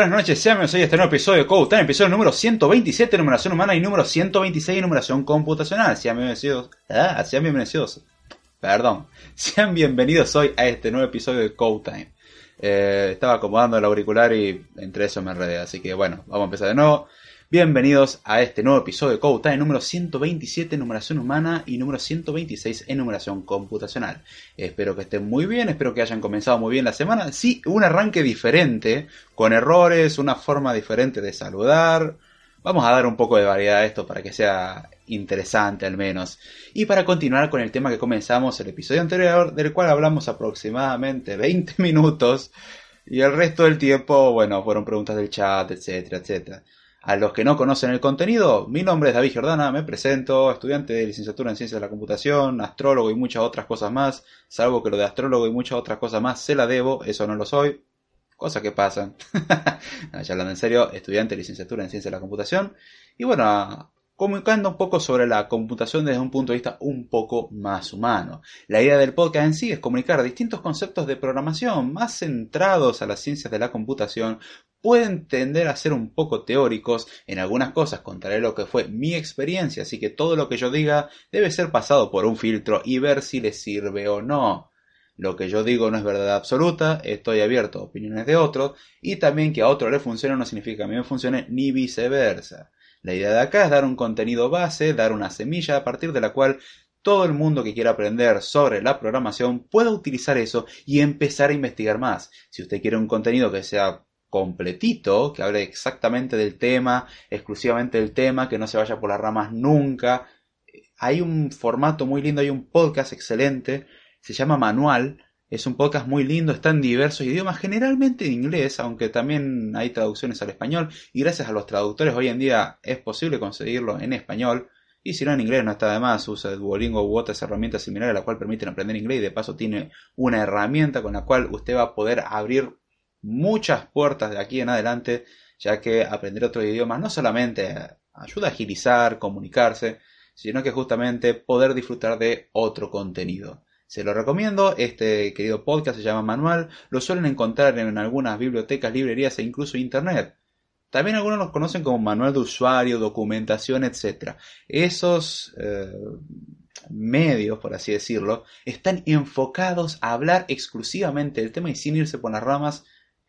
Buenas noches, sean bienvenidos a este nuevo episodio de Code Time, episodio número 127 numeración humana y número 126 numeración computacional. Sean bienvenidos, ah, sean bienvenidos, perdón, sean bienvenidos hoy a este nuevo episodio de Code Time. Eh, estaba acomodando el auricular y entre eso me enredé, así que bueno, vamos a empezar de nuevo. Bienvenidos a este nuevo episodio de Code Time número 127 en numeración humana y número 126 en numeración computacional. Espero que estén muy bien, espero que hayan comenzado muy bien la semana. Sí, un arranque diferente, con errores, una forma diferente de saludar. Vamos a dar un poco de variedad a esto para que sea interesante al menos. Y para continuar con el tema que comenzamos el episodio anterior, del cual hablamos aproximadamente 20 minutos. Y el resto del tiempo, bueno, fueron preguntas del chat, etcétera, etcétera. A los que no conocen el contenido, mi nombre es David Jordana, me presento, estudiante de licenciatura en Ciencias de la Computación, astrólogo y muchas otras cosas más, salvo que lo de astrólogo y muchas otras cosas más se la debo, eso no lo soy, cosas que pasan. ya hablando en serio, estudiante de licenciatura en Ciencias de la Computación, y bueno, comunicando un poco sobre la computación desde un punto de vista un poco más humano. La idea del podcast en sí es comunicar distintos conceptos de programación más centrados a las ciencias de la computación pueden tender a ser un poco teóricos, en algunas cosas contaré lo que fue mi experiencia, así que todo lo que yo diga debe ser pasado por un filtro y ver si les sirve o no. Lo que yo digo no es verdad absoluta, estoy abierto a opiniones de otros, y también que a otro le funcione no significa que a mí me funcione, ni viceversa. La idea de acá es dar un contenido base, dar una semilla a partir de la cual todo el mundo que quiera aprender sobre la programación pueda utilizar eso y empezar a investigar más. Si usted quiere un contenido que sea completito, que hable exactamente del tema, exclusivamente del tema, que no se vaya por las ramas nunca. Hay un formato muy lindo, hay un podcast excelente, se llama Manual, es un podcast muy lindo, está en diversos idiomas, generalmente en inglés, aunque también hay traducciones al español, y gracias a los traductores hoy en día es posible conseguirlo en español. Y si no en inglés no está de más, usa Duolingo u otras herramientas similares a la cual permiten aprender inglés y de paso tiene una herramienta con la cual usted va a poder abrir muchas puertas de aquí en adelante, ya que aprender otro idioma no solamente ayuda a agilizar, comunicarse, sino que justamente poder disfrutar de otro contenido. Se lo recomiendo, este querido podcast se llama Manual, lo suelen encontrar en algunas bibliotecas, librerías e incluso internet. También algunos los conocen como manual de usuario, documentación, etc. Esos eh, medios, por así decirlo, están enfocados a hablar exclusivamente del tema y sin irse por las ramas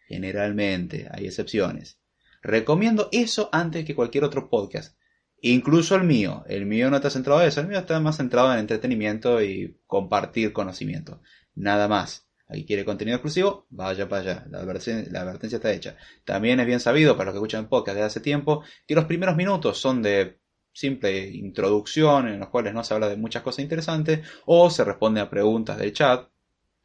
Generalmente, hay excepciones. Recomiendo eso antes que cualquier otro podcast. Incluso el mío. El mío no está centrado en eso. El mío está más centrado en entretenimiento y compartir conocimiento. Nada más. Aquí quiere contenido exclusivo, vaya para allá. La advertencia, está hecha. También es bien sabido, para los que escuchan podcast desde hace tiempo, que los primeros minutos son de simple introducción en los cuales no se habla de muchas cosas interesantes o se responde a preguntas del chat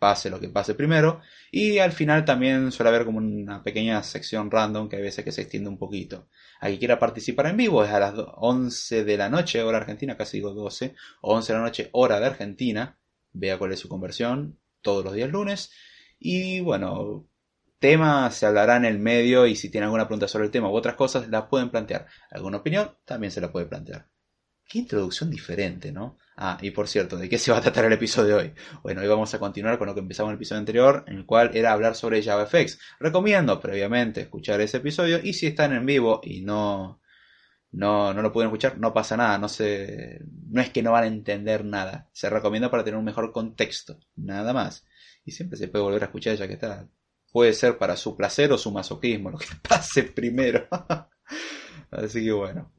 pase lo que pase primero. Y al final también suele haber como una pequeña sección random que a veces que se extiende un poquito. A quien quiera participar en vivo es a las 11 de la noche, hora argentina, casi digo 12, o 11 de la noche, hora de Argentina. Vea cuál es su conversión, todos los días lunes. Y bueno, tema se hablará en el medio y si tiene alguna pregunta sobre el tema u otras cosas, la pueden plantear. ¿Alguna opinión? También se la puede plantear. Qué introducción diferente, ¿no? Ah, y por cierto, ¿de qué se va a tratar el episodio de hoy? Bueno, hoy vamos a continuar con lo que empezamos en el episodio anterior, en el cual era hablar sobre JavaFX. Recomiendo previamente escuchar ese episodio y si están en vivo y no, no, no lo pueden escuchar, no pasa nada, no, se, no es que no van a entender nada. Se recomienda para tener un mejor contexto, nada más. Y siempre se puede volver a escuchar ya que está. Puede ser para su placer o su masoquismo, lo que pase primero. Así que bueno.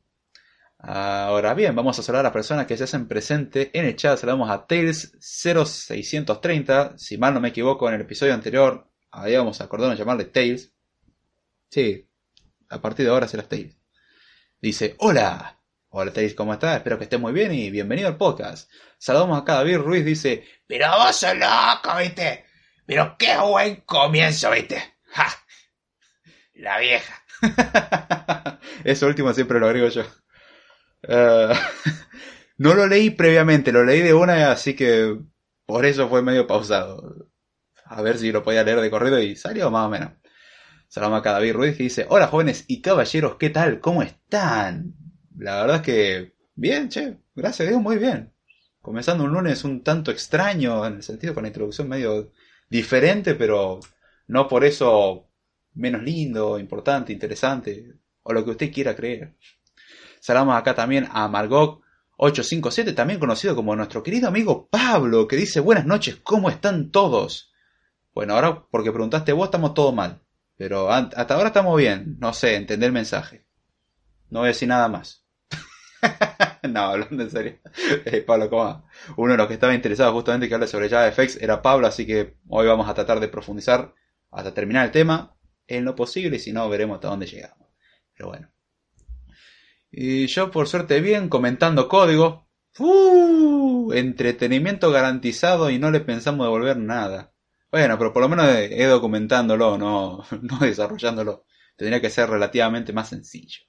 Ahora bien, vamos a saludar a las personas que se hacen presente en el chat. Saludamos a Tails0630. Si mal no me equivoco, en el episodio anterior habíamos acordado en llamarle Tails. Sí, a partir de ahora serás Tails. Dice, hola. Hola Tails, ¿cómo estás? Espero que estés muy bien y bienvenido al podcast. Saludamos acá a David Ruiz, dice, pero vos sos loco, viste. Pero qué buen comienzo, viste. ¡Ja! La vieja. Eso último siempre lo agrego yo. Eh, no lo leí previamente, lo leí de una, así que por eso fue medio pausado. A ver si lo podía leer de corrido y salió más o menos. Saludamos a David Ruiz que dice, hola jóvenes y caballeros, ¿qué tal? ¿Cómo están? La verdad es que bien, che, gracias a Dios, muy bien. Comenzando un lunes un tanto extraño, en el sentido con la introducción medio diferente, pero no por eso menos lindo, importante, interesante, o lo que usted quiera creer. Saludamos acá también a Margot 857, también conocido como nuestro querido amigo Pablo, que dice buenas noches, ¿cómo están todos? Bueno, ahora porque preguntaste vos estamos todos mal, pero hasta ahora estamos bien, no sé, entender el mensaje. No voy a decir nada más. no, hablando en serio. Eh, Pablo, ¿cómo Uno de los que estaba interesado justamente que hable sobre JavaFX era Pablo, así que hoy vamos a tratar de profundizar hasta terminar el tema en lo posible y si no veremos hasta dónde llegamos. Pero bueno. Y yo por suerte bien comentando código. ¡Uh! Entretenimiento garantizado y no le pensamos devolver nada. Bueno, pero por lo menos he documentándolo, no, no desarrollándolo. Tendría que ser relativamente más sencillo.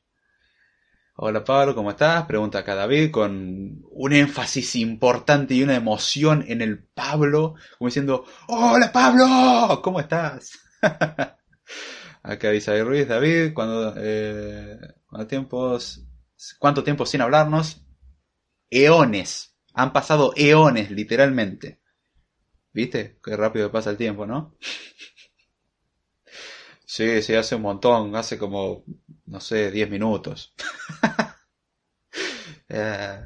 Hola Pablo, ¿cómo estás? Pregunta acá David con un énfasis importante y una emoción en el Pablo, como diciendo, ¡Hola Pablo! ¿Cómo estás? acá dice Ruiz, David, cuando, eh, tiempos, ¿cuánto tiempo sin hablarnos? Eones. Han pasado eones, literalmente. ¿Viste? Qué rápido pasa el tiempo, ¿no? sí, sí, hace un montón, hace como, no sé, 10 minutos. Eh,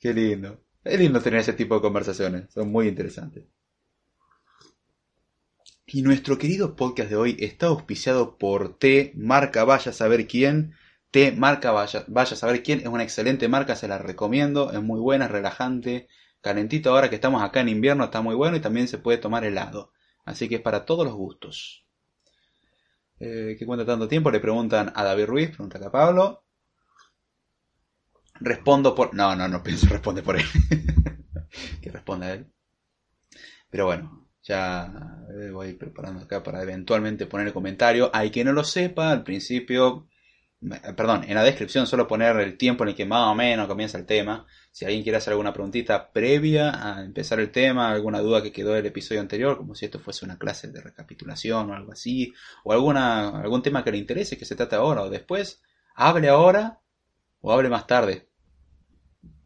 qué lindo. Es lindo tener ese tipo de conversaciones, son muy interesantes. Y nuestro querido podcast de hoy está auspiciado por T, marca Vaya a saber quién. T, marca Vaya, vaya a saber quién. Es una excelente marca, se la recomiendo. Es muy buena, es relajante. Calentito ahora que estamos acá en invierno, está muy bueno y también se puede tomar helado. Así que es para todos los gustos. Eh, ¿Qué cuenta tanto tiempo? Le preguntan a David Ruiz, pregunta a Pablo. Respondo por... No, no, no pienso responder por él. que responda él. Pero bueno, ya eh, voy preparando acá para eventualmente poner el comentario. Hay que no lo sepa, al principio, perdón, en la descripción solo poner el tiempo en el que más o menos comienza el tema. Si alguien quiere hacer alguna preguntita previa a empezar el tema, alguna duda que quedó del episodio anterior, como si esto fuese una clase de recapitulación o algo así, o alguna, algún tema que le interese que se trate ahora o después, hable ahora o hable más tarde.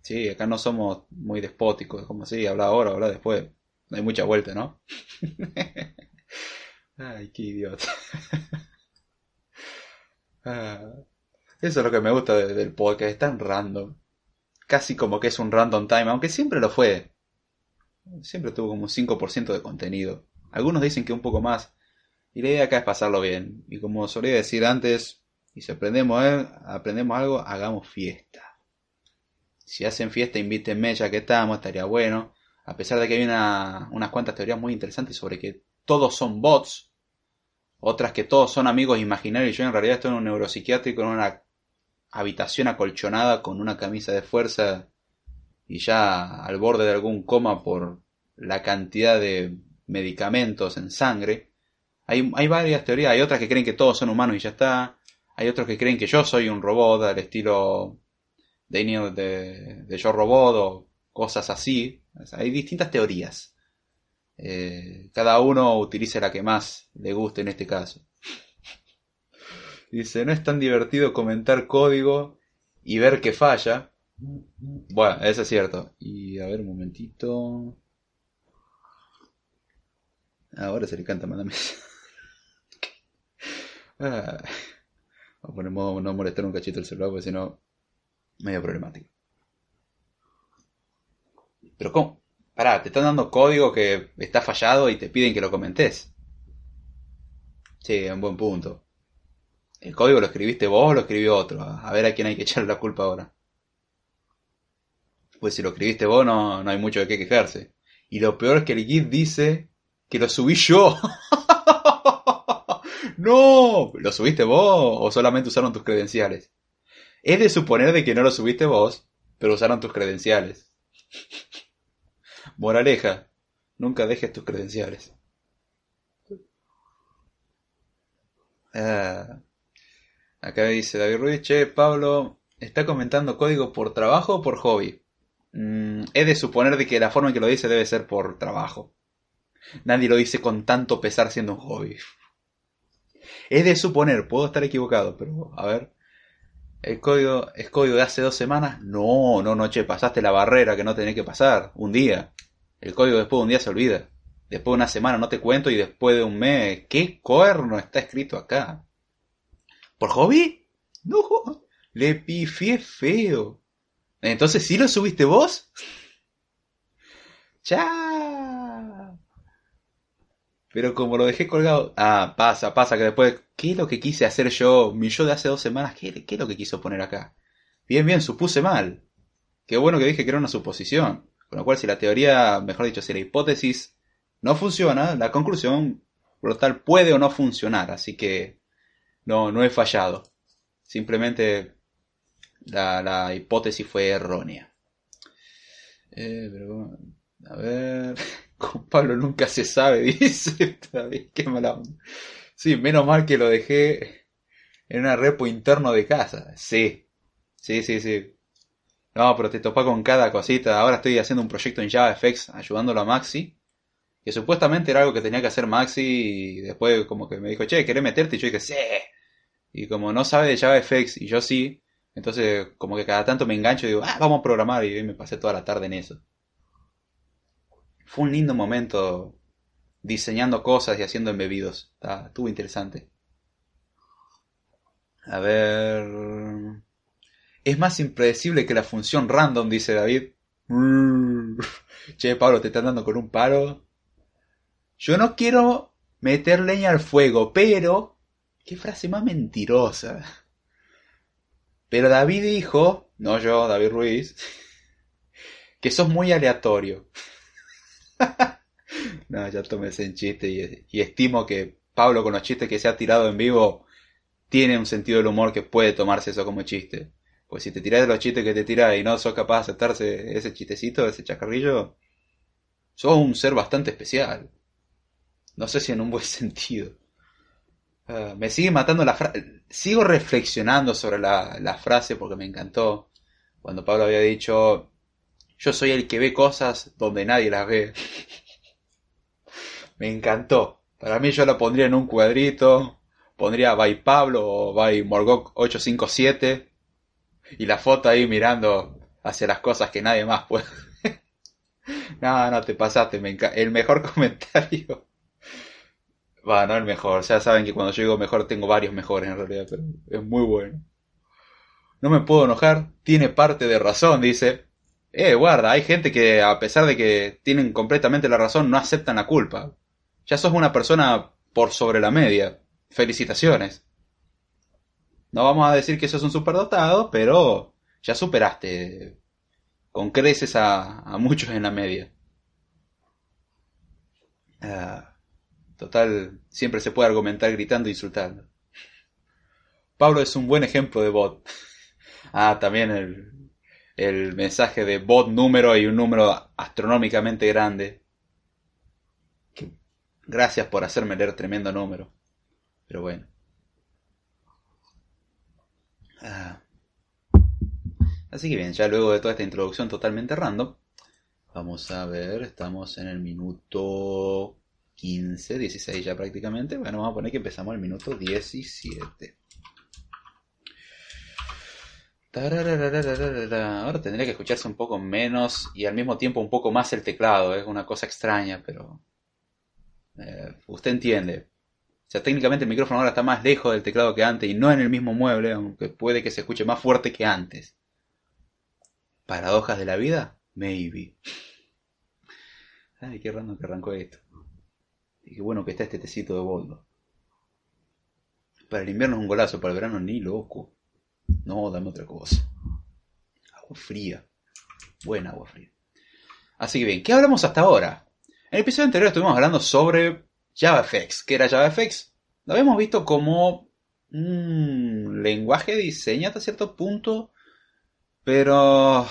Sí, acá no somos muy despóticos, como si habla ahora o habla después. No hay mucha vuelta, ¿no? Ay, qué idiota. Ah, eso es lo que me gusta del podcast, es tan random. Casi como que es un random time, aunque siempre lo fue. Siempre tuvo como un 5% de contenido. Algunos dicen que un poco más. Y la idea acá es pasarlo bien. Y como solía decir antes, y si aprendemos, eh, aprendemos algo, hagamos fiesta. Si hacen fiesta, invítenme ya que estamos, estaría bueno a pesar de que hay unas cuantas teorías muy interesantes sobre que todos son bots, otras que todos son amigos imaginarios, yo en realidad estoy en un neuropsiquiátrico en una habitación acolchonada con una camisa de fuerza y ya al borde de algún coma por la cantidad de medicamentos en sangre. Hay, hay varias teorías, hay otras que creen que todos son humanos y ya está. Hay otros que creen que yo soy un robot al estilo Daniel de, de Yo Robot o cosas así. hay distintas teorías. Eh, cada uno utiliza la que más le guste en este caso. Dice, no es tan divertido comentar código y ver que falla. Bueno, eso es cierto. Y a ver un momentito. Ahora se le canta mándame. ah, vamos a no molestar un cachito el celular porque si no, medio problemático. Pero ¿cómo? Pará, te están dando código que está fallado y te piden que lo comentes. Sí, un buen punto. ¿El código lo escribiste vos o lo escribió otro? A ver a quién hay que echarle la culpa ahora. Pues si lo escribiste vos no, no hay mucho de qué quejarse. Y lo peor es que el Git dice que lo subí yo. no, ¿lo subiste vos o solamente usaron tus credenciales? Es de suponer de que no lo subiste vos, pero usaron tus credenciales. Moraleja, nunca dejes tus credenciales. Ah, acá dice David Ruiz, che, Pablo, ¿está comentando código por trabajo o por hobby? Mm, he de suponer de que la forma en que lo dice debe ser por trabajo. Nadie lo dice con tanto pesar siendo un hobby. Es de suponer, puedo estar equivocado, pero a ver. ¿El código es código de hace dos semanas? No, no, no, che, pasaste la barrera que no tenés que pasar. Un día. El código después de un día se olvida. Después de una semana no te cuento y después de un mes, ¿qué cuerno está escrito acá? ¿Por hobby? No, le pifié feo. Entonces, ¿sí lo subiste vos? ¡Chao! Pero como lo dejé colgado... Ah, pasa, pasa, que después... ¿Qué es lo que quise hacer yo? Mi yo de hace dos semanas, ¿qué, qué es lo que quiso poner acá? Bien, bien, supuse mal. Qué bueno que dije que era una suposición. Con lo cual, si la teoría, mejor dicho, si la hipótesis no funciona, la conclusión, por lo tal, puede o no funcionar. Así que no, no he fallado. Simplemente la, la hipótesis fue errónea. Eh, pero, a ver. Con Pablo nunca se sabe, dice. Qué mala Sí, menos mal que lo dejé en una repo interno de casa. Sí, sí, sí, sí. No, pero te topa con cada cosita. Ahora estoy haciendo un proyecto en JavaFX ayudándolo a Maxi. Que supuestamente era algo que tenía que hacer Maxi y después como que me dijo, che, ¿querés meterte? Y yo dije, sí. Y como no sabe de JavaFX y yo sí, entonces como que cada tanto me engancho y digo, ah, vamos a programar y me pasé toda la tarde en eso. Fue un lindo momento diseñando cosas y haciendo embebidos. estuvo interesante. A ver... Es más impredecible que la función random, dice David. Che, Pablo, te están dando con un paro. Yo no quiero meter leña al fuego, pero... Qué frase más mentirosa. Pero David dijo, no yo, David Ruiz, que sos muy aleatorio. no, ya tomé ese chiste y, y, estimo que Pablo con los chistes que se ha tirado en vivo tiene un sentido del humor que puede tomarse eso como chiste. Pues si te tirás de los chistes que te tirás y no sos capaz de aceptarse ese chistecito, ese chacarrillo, sos un ser bastante especial. No sé si en un buen sentido. Ah, me sigue matando la frase. Sigo reflexionando sobre la, la frase porque me encantó. Cuando Pablo había dicho, yo soy el que ve cosas donde nadie las ve. me encantó. Para mí yo la pondría en un cuadrito. Pondría by Pablo o by Morgok 857 y la foto ahí mirando hacia las cosas que nadie más puede. no, no te pasaste, me el mejor comentario. Va, no el mejor, ya saben que cuando digo mejor tengo varios mejores en realidad, pero es muy bueno. No me puedo enojar, tiene parte de razón, dice. Eh, guarda, hay gente que a pesar de que tienen completamente la razón, no aceptan la culpa. Ya sos una persona por sobre la media. Felicitaciones. No vamos a decir que sos un superdotado, pero ya superaste con creces a, muchos en la media. Ah, total, siempre se puede argumentar gritando e insultando. Pablo es un buen ejemplo de bot. ah, también el, el mensaje de bot número y un número astronómicamente grande. gracias por hacerme leer tremendo número. Pero bueno. Ah. Así que bien, ya luego de toda esta introducción totalmente random, vamos a ver, estamos en el minuto 15, 16 ya prácticamente. Bueno, vamos a poner que empezamos el minuto 17. Ahora tendría que escucharse un poco menos y al mismo tiempo un poco más el teclado. Es una cosa extraña, pero eh, usted entiende. O sea, técnicamente el micrófono ahora está más lejos del teclado que antes y no en el mismo mueble, aunque puede que se escuche más fuerte que antes. ¿Paradojas de la vida? Maybe. Ay, qué raro que arrancó esto. Y qué bueno que está este tecito de boldo. Para el invierno es un golazo, para el verano ni loco. No, dame otra cosa. Agua fría. Buena agua fría. Así que bien, ¿qué hablamos hasta ahora? En el episodio anterior estuvimos hablando sobre JavaFX. ¿Qué era JavaFX? Lo habíamos visto como un lenguaje de diseño hasta cierto punto, pero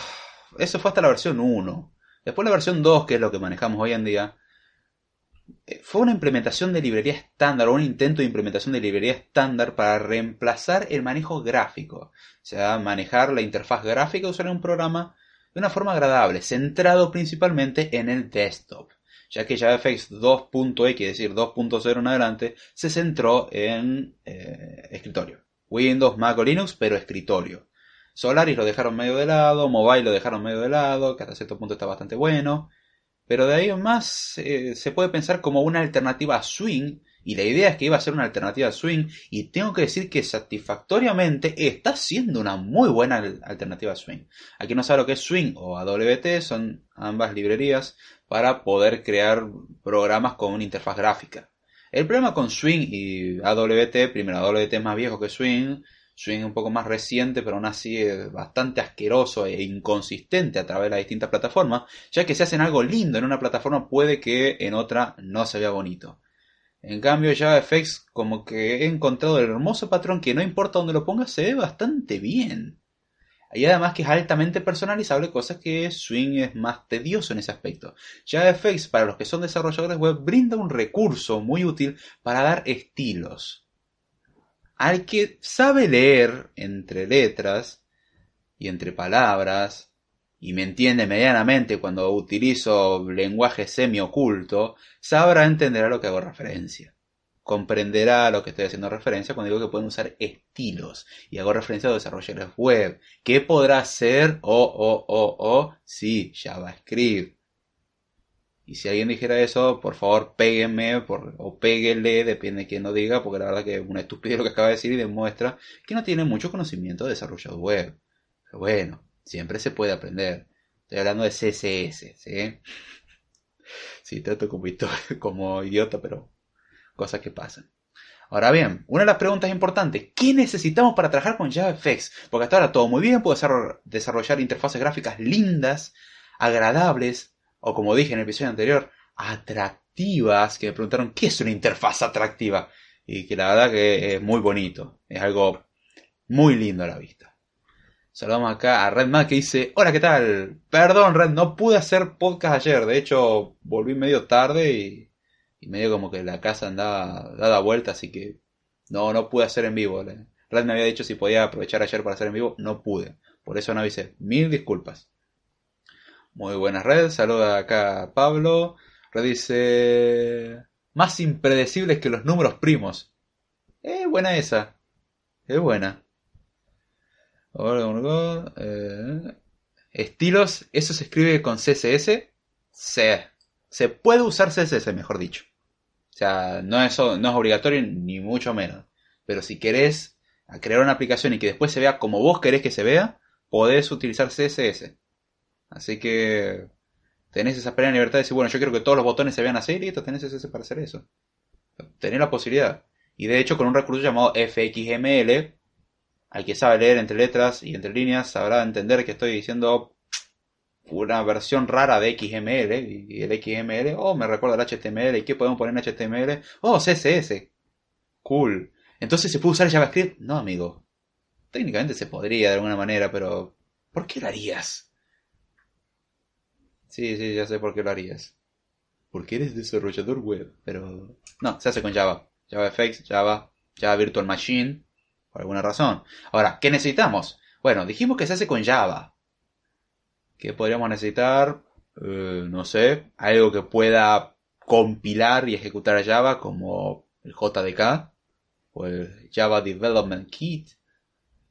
eso fue hasta la versión 1. Después la versión 2, que es lo que manejamos hoy en día, eh, fue una implementación de librería estándar o un intento de implementación de librería estándar para reemplazar el manejo gráfico. O sea, manejar la interfaz gráfica usar un programa de una forma agradable, centrado principalmente en el desktop ya que JavaFX 2.x, es decir, 2.0 en adelante, se centró en eh, escritorio. Windows, Mac o Linux, pero escritorio. Solaris lo dejaron medio de lado, Mobile lo dejaron medio de lado, que hasta cierto punto está bastante bueno. Pero de ahí en más eh, se puede pensar como una alternativa a Swing. Y la idea es que iba a ser una alternativa a Swing. Y tengo que decir que satisfactoriamente está siendo una muy buena alternativa a Swing. Aquí no sabe lo que es Swing o AWT, son ambas librerías para poder crear programas con una interfaz gráfica. El problema con Swing y AWT, primero AWT es más viejo que Swing, Swing un poco más reciente, pero aún así es bastante asqueroso e inconsistente a través de las distintas plataformas, ya que si hacen algo lindo en una plataforma puede que en otra no se vea bonito. En cambio, JavaFX como que he encontrado el hermoso patrón que no importa dónde lo pongas, se ve bastante bien. Y además que es altamente personalizable, cosa que Swing es más tedioso en ese aspecto. JavaFX, para los que son desarrolladores web, brinda un recurso muy útil para dar estilos al que sabe leer entre letras y entre palabras, y me entiende medianamente cuando utilizo lenguaje semi-oculto, sabrá entender a lo que hago referencia. Comprenderá a lo que estoy haciendo referencia cuando digo que pueden usar estilos. Y hago referencia a desarrolladores web. ¿Qué podrá ser? O, o, o, o, sí, JavaScript. Y si alguien dijera eso, por favor, péguenme por, o péguenle, depende de quién lo diga, porque la verdad que es una estupidez lo que acaba de decir y demuestra que no tiene mucho conocimiento de desarrollo web. Pero bueno, siempre se puede aprender. Estoy hablando de CSS, ¿sí? Sí, trato como, como idiota, pero cosas que pasan. Ahora bien, una de las preguntas importantes, ¿qué necesitamos para trabajar con JavaFX? Porque hasta ahora todo muy bien, puedo desarrollar interfaces gráficas lindas, agradables, o como dije en el episodio anterior, atractivas, que me preguntaron, ¿qué es una interfaz atractiva? Y que la verdad que es muy bonito, es algo muy lindo a la vista. Saludamos acá a Redman que dice, hola, ¿qué tal? Perdón, Red, no pude hacer podcast ayer, de hecho volví medio tarde y, medio como que la casa andaba dada vuelta, así que no, no pude hacer en vivo. Red me había dicho si podía aprovechar ayer para hacer en vivo, no pude. Por eso no avisé. Mil disculpas. Muy buenas redes, saluda acá Pablo. Red dice... Más impredecibles que los números primos. Eh, buena esa. Es buena. Eh, estilos, ¿eso se escribe con CSS? Se, se puede usar CSS, mejor dicho. O sea, no es, no es obligatorio ni mucho menos. Pero si querés crear una aplicación y que después se vea como vos querés que se vea, podés utilizar CSS. Así que tenés esa plena libertad de decir, bueno, yo quiero que todos los botones se vean así, listo, tenés ese para hacer eso. Tenés la posibilidad. Y de hecho, con un recurso llamado FXML, al que sabe leer entre letras y entre líneas, sabrá entender que estoy diciendo una versión rara de XML. Y el XML, oh, me recuerda el HTML. ¿Y qué podemos poner en HTML? Oh, CSS. Cool. Entonces, ¿se puede usar JavaScript? No, amigo. Técnicamente se podría de alguna manera, pero ¿por qué lo harías? Sí, sí, ya sé por qué lo harías. Porque eres desarrollador web, pero... No, se hace con Java. JavaFX, Java, Java Virtual Machine, por alguna razón. Ahora, ¿qué necesitamos? Bueno, dijimos que se hace con Java. ¿Qué podríamos necesitar? Eh, no sé, algo que pueda compilar y ejecutar a Java como el JDK o el Java Development Kit,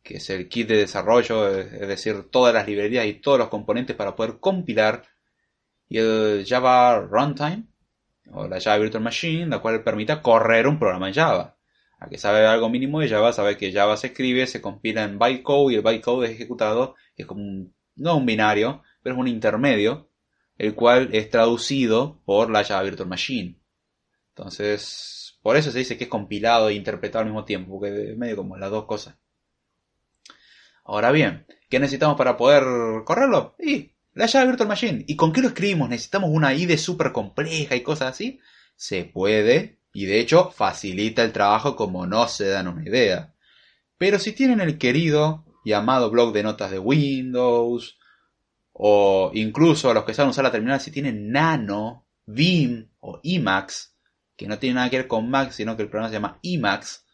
que es el kit de desarrollo, es decir, todas las librerías y todos los componentes para poder compilar y el Java Runtime, o la Java Virtual Machine, la cual permita correr un programa en Java. A que sabe algo mínimo de Java, sabe que Java se escribe, se compila en bytecode y el bytecode es ejecutado, es como un, no un binario, pero es un intermedio, el cual es traducido por la Java Virtual Machine. Entonces, por eso se dice que es compilado e interpretado al mismo tiempo, porque es medio como las dos cosas. Ahora bien, ¿qué necesitamos para poder correrlo? Y la Java Virtual Machine. ¿Y con qué lo escribimos? ¿Necesitamos una IDE súper compleja y cosas así? Se puede, y de hecho facilita el trabajo como no se dan una idea. Pero si tienen el querido y amado blog de notas de Windows, o incluso a los que saben usar la terminal, si tienen Nano, Vim o Emacs, que no tiene nada que ver con Mac, sino que el programa se llama Emacs,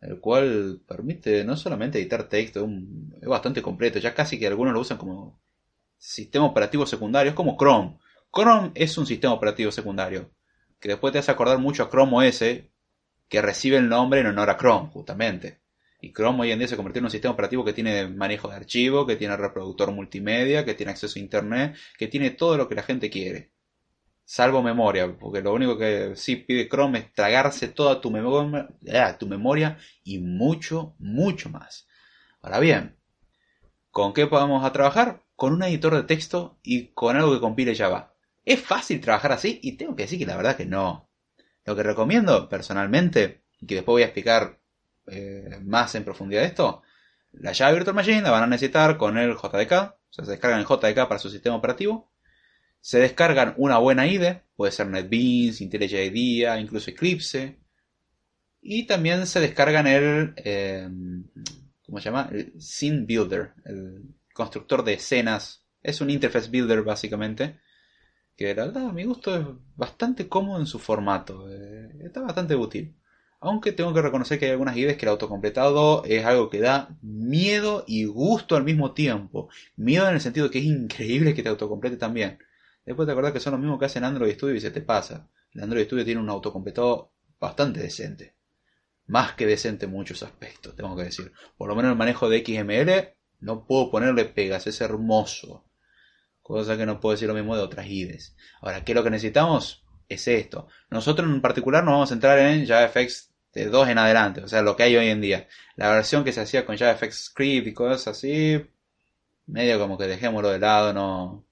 el cual permite no solamente editar texto, es bastante completo, ya casi que algunos lo usan como sistema operativo secundario, es como Chrome. Chrome es un sistema operativo secundario, que después te hace acordar mucho a Chrome OS, que recibe el nombre en honor a Chrome, justamente. Y Chrome hoy en día se convirtió en un sistema operativo que tiene manejo de archivos, que tiene reproductor multimedia, que tiene acceso a internet, que tiene todo lo que la gente quiere. salvo memoria, porque lo único que sí pide Chrome es tragarse toda tu memoria, ah, tu memoria y mucho, mucho más. Ahora bien, ¿con qué podemos trabajar? Con un editor de texto y con algo que compile Java. ¿Es fácil trabajar así? Y tengo que decir que la verdad que no. Lo que recomiendo personalmente, y que después voy a explicar eh, más en profundidad esto, la Java Virtual Machine la van a necesitar con el JDK, o sea, se descargan el JDK para su sistema operativo, se descargan una buena IDE, puede ser NetBeans, IntelliJ IDEA, incluso Eclipse. Y también se descargan el, eh, ¿cómo se llama? El Scene Builder, el constructor de escenas. Es un interface builder básicamente. Que la verdad a mi gusto es bastante cómodo en su formato. Eh, está bastante útil. Aunque tengo que reconocer que hay algunas IDEs que el autocompletado es algo que da miedo y gusto al mismo tiempo. Miedo en el sentido que es increíble que te autocomplete también. Después te acordás que son los mismos que hacen Android Studio y se te pasa. El Android Studio tiene un autocompletado bastante decente. Más que decente en muchos aspectos, tengo que decir. Por lo menos el manejo de XML no puedo ponerle pegas, es hermoso. Cosa que no puedo decir lo mismo de otras IDEs. Ahora, ¿qué es lo que necesitamos? Es esto. Nosotros en particular nos vamos a entrar en JavaFX de 2 en adelante, o sea, lo que hay hoy en día. La versión que se hacía con JavaFX Script y cosas así, medio como que dejémoslo de lado, no,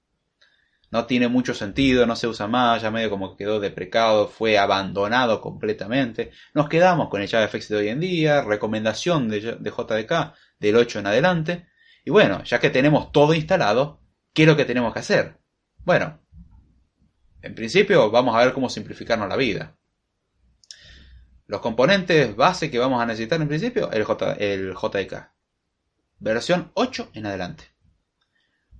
no tiene mucho sentido, no se usa más, ya medio como que quedó deprecado, fue abandonado completamente. Nos quedamos con el JavaFX de hoy en día, recomendación de, JDK del 8 en adelante. Y bueno, ya que tenemos todo instalado, ¿qué es lo que tenemos que hacer? Bueno, en principio vamos a ver cómo simplificarnos la vida. Los componentes base que vamos a necesitar en principio, el, el JDK. Versión 8 en adelante.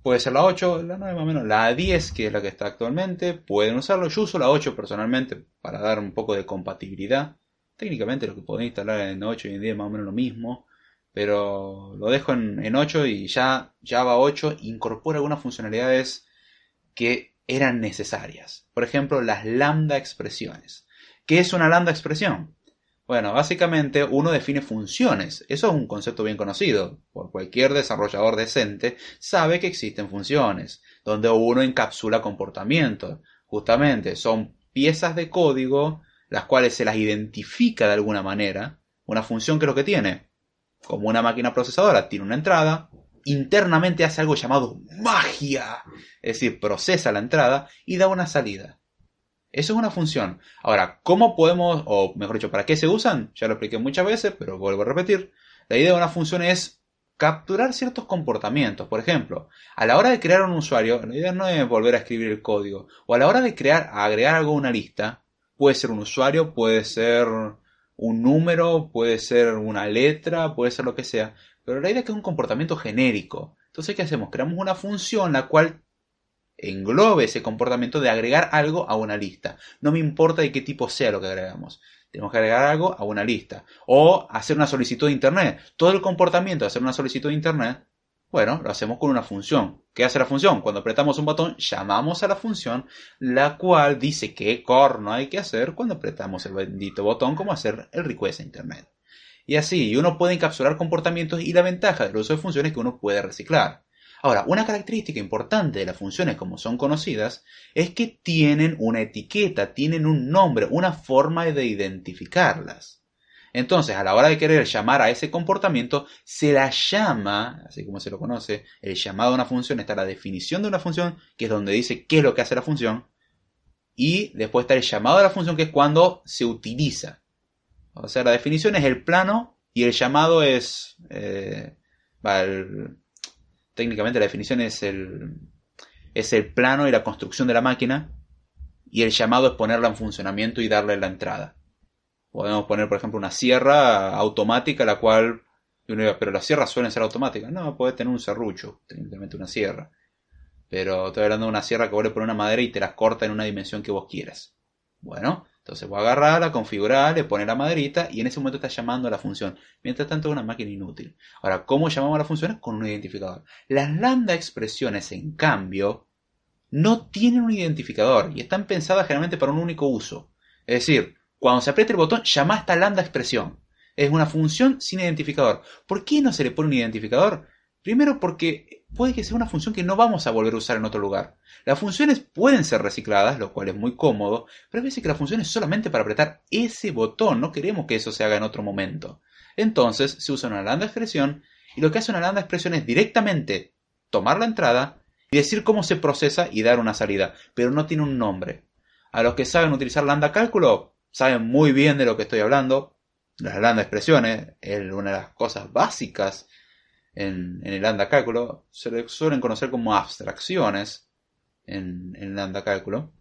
Puede ser la 8, la 9 más o menos, la 10 que es la que está actualmente, pueden usarlo. Yo uso la 8 personalmente para dar un poco de compatibilidad. Técnicamente lo que podéis instalar en 8 y en 10 es más o menos lo mismo, pero lo dejo en, en 8 y ya Java 8 incorpora algunas funcionalidades que eran necesarias. Por ejemplo, las lambda expresiones. ¿Qué es una lambda expresión? Bueno, básicamente uno define funciones. Eso es un concepto bien conocido. Por cualquier desarrollador decente sabe que existen funciones, donde uno encapsula comportamientos. Justamente son piezas de código las cuales se las identifica de alguna manera. Una función que es lo que tiene. Como una máquina procesadora tiene una entrada, internamente hace algo llamado magia. Es decir, procesa la entrada y da una salida. Eso es una función. Ahora, ¿cómo podemos, o mejor dicho, para qué se usan? Ya lo expliqué muchas veces, pero vuelvo a repetir. La idea de una función es capturar ciertos comportamientos. Por ejemplo, a la hora de crear un usuario, la idea no es volver a escribir el código. O a la hora de crear, agregar algo a una lista, puede ser un usuario, puede ser un número, puede ser una letra, puede ser lo que sea. Pero la idea es que es un comportamiento genérico. Entonces, ¿qué hacemos? Creamos una función la cual englobe ese comportamiento de agregar algo a una lista. No me importa de qué tipo sea lo que agregamos. Tenemos que agregar algo a una lista. O hacer una solicitud de Internet. Todo el comportamiento de hacer una solicitud de Internet, bueno, lo hacemos con una función. ¿Qué hace la función? Cuando apretamos un botón, llamamos a la función, la cual dice qué corno hay que hacer cuando apretamos el bendito botón, como hacer el request a Internet. Y así, uno puede encapsular comportamientos y la ventaja del uso de funciones que uno puede reciclar. Ahora, una característica importante de las funciones como son conocidas es que tienen una etiqueta, tienen un nombre, una forma de identificarlas. Entonces, a la hora de querer llamar a ese comportamiento, se la llama, así como se lo conoce, el llamado a una función, está la definición de una función, que es donde dice qué es lo que hace la función, y después está el llamado a la función, que es cuando se utiliza. O sea, la definición es el plano y el llamado es eh, técnicamente la definición es el, es el plano y la construcción de la máquina y el llamado es ponerla en funcionamiento y darle la entrada. Podemos poner, por ejemplo, una sierra automática, la cual... Pero las sierras suelen ser automáticas. No, puede tener un serrucho, técnicamente una sierra. Pero estoy hablando de una sierra que vuelve por una madera y te las corta en una dimensión que vos quieras. Bueno, entonces voy a agarrarla, configurar, le pone la maderita y en ese momento está llamando a la función. Mientras tanto es una máquina inútil. Ahora, ¿cómo llamamos a la función? Con un identificador. Las lambda expresiones, en cambio, no tienen un identificador y están pensadas generalmente para un único uso. Es decir, cuando se aprieta el botón, llama esta lambda expresión. Es una función sin identificador. ¿Por qué no se le pone un identificador? Primero porque puede que sea una función que no vamos a volver a usar en otro lugar. Las funciones pueden ser recicladas, lo cual es muy cómodo, pero hay veces que la función es solamente para apretar ese botón, no queremos que eso se haga en otro momento. Entonces se usa una lambda expresión y lo que hace una lambda expresión es directamente tomar la entrada y decir cómo se procesa y dar una salida, pero no tiene un nombre. A los que saben utilizar lambda cálculo, saben muy bien de lo que estoy hablando. Las lambda expresiones es una de las cosas básicas en, el lambda cálculo. Se le suelen conocer como abstracciones en, en lambda cálculo.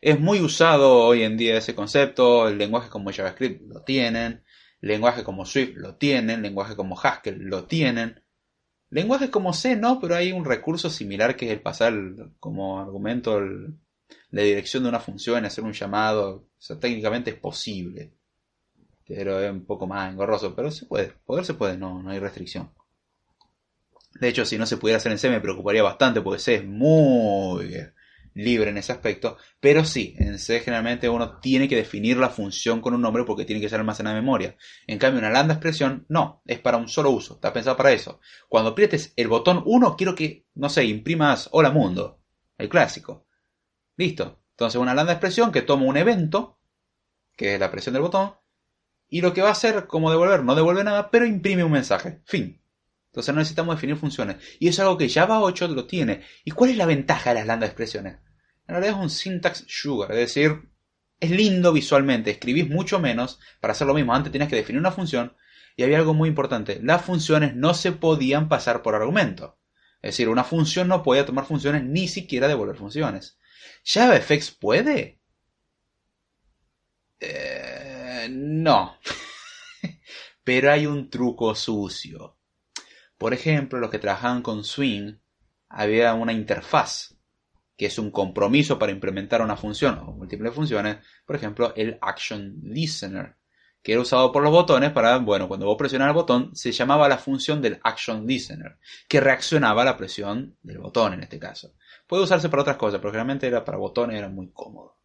Es muy usado hoy en día ese concepto. El lenguaje como JavaScript lo tienen. Lenguajes como Swift lo tienen. Lenguajes como Haskell lo tienen. Lenguajes como C no, pero hay un recurso similar que es el pasar como argumento la dirección de una función, hacer un llamado. Técnicamente es posible. Pero es un poco más engorroso. Pero se puede. Poder se puede, no, no hay restricción. De hecho, si no se pudiera hacer en C me preocuparía bastante porque C es muy libre en ese aspecto. Pero sí, en C generalmente uno tiene que definir la función con un nombre porque tiene que ser almacenada en memoria. En cambio, una lambda expresión no, es para un solo uso, está pensado para eso. Cuando aprietes el botón 1, quiero que, no sé, imprimas Hola Mundo, el clásico. Listo. Entonces, una lambda expresión que toma un evento, que es la presión del botón, y lo que va a hacer como devolver, no devuelve nada, pero imprime un mensaje. Fin. Entonces no necesitamos definir funciones. Y es algo que Java 8 lo tiene. ¿Y cuál es la ventaja de las lambda expresiones? En realidad es un syntax sugar, es decir, es lindo visualmente, escribís mucho menos para hacer lo mismo. Antes tenías que definir una función y había algo muy importante, las funciones no se podían pasar por argumento. Es decir, una función no podía tomar funciones ni siquiera devolver funciones. ¿JavaFX puede? Eh, no. Pero hay un truco sucio. Por ejemplo, los que trabajaban con Swing, había una interfaz que es un compromiso para implementar una función o múltiples funciones, por ejemplo, el Action Listener, que era usado por los botones para, bueno, cuando vos presionabas el botón, se llamaba la función del Action Listener, que reaccionaba a la presión del botón en este caso. Puede usarse para otras cosas, pero generalmente era para botones, era muy cómodo.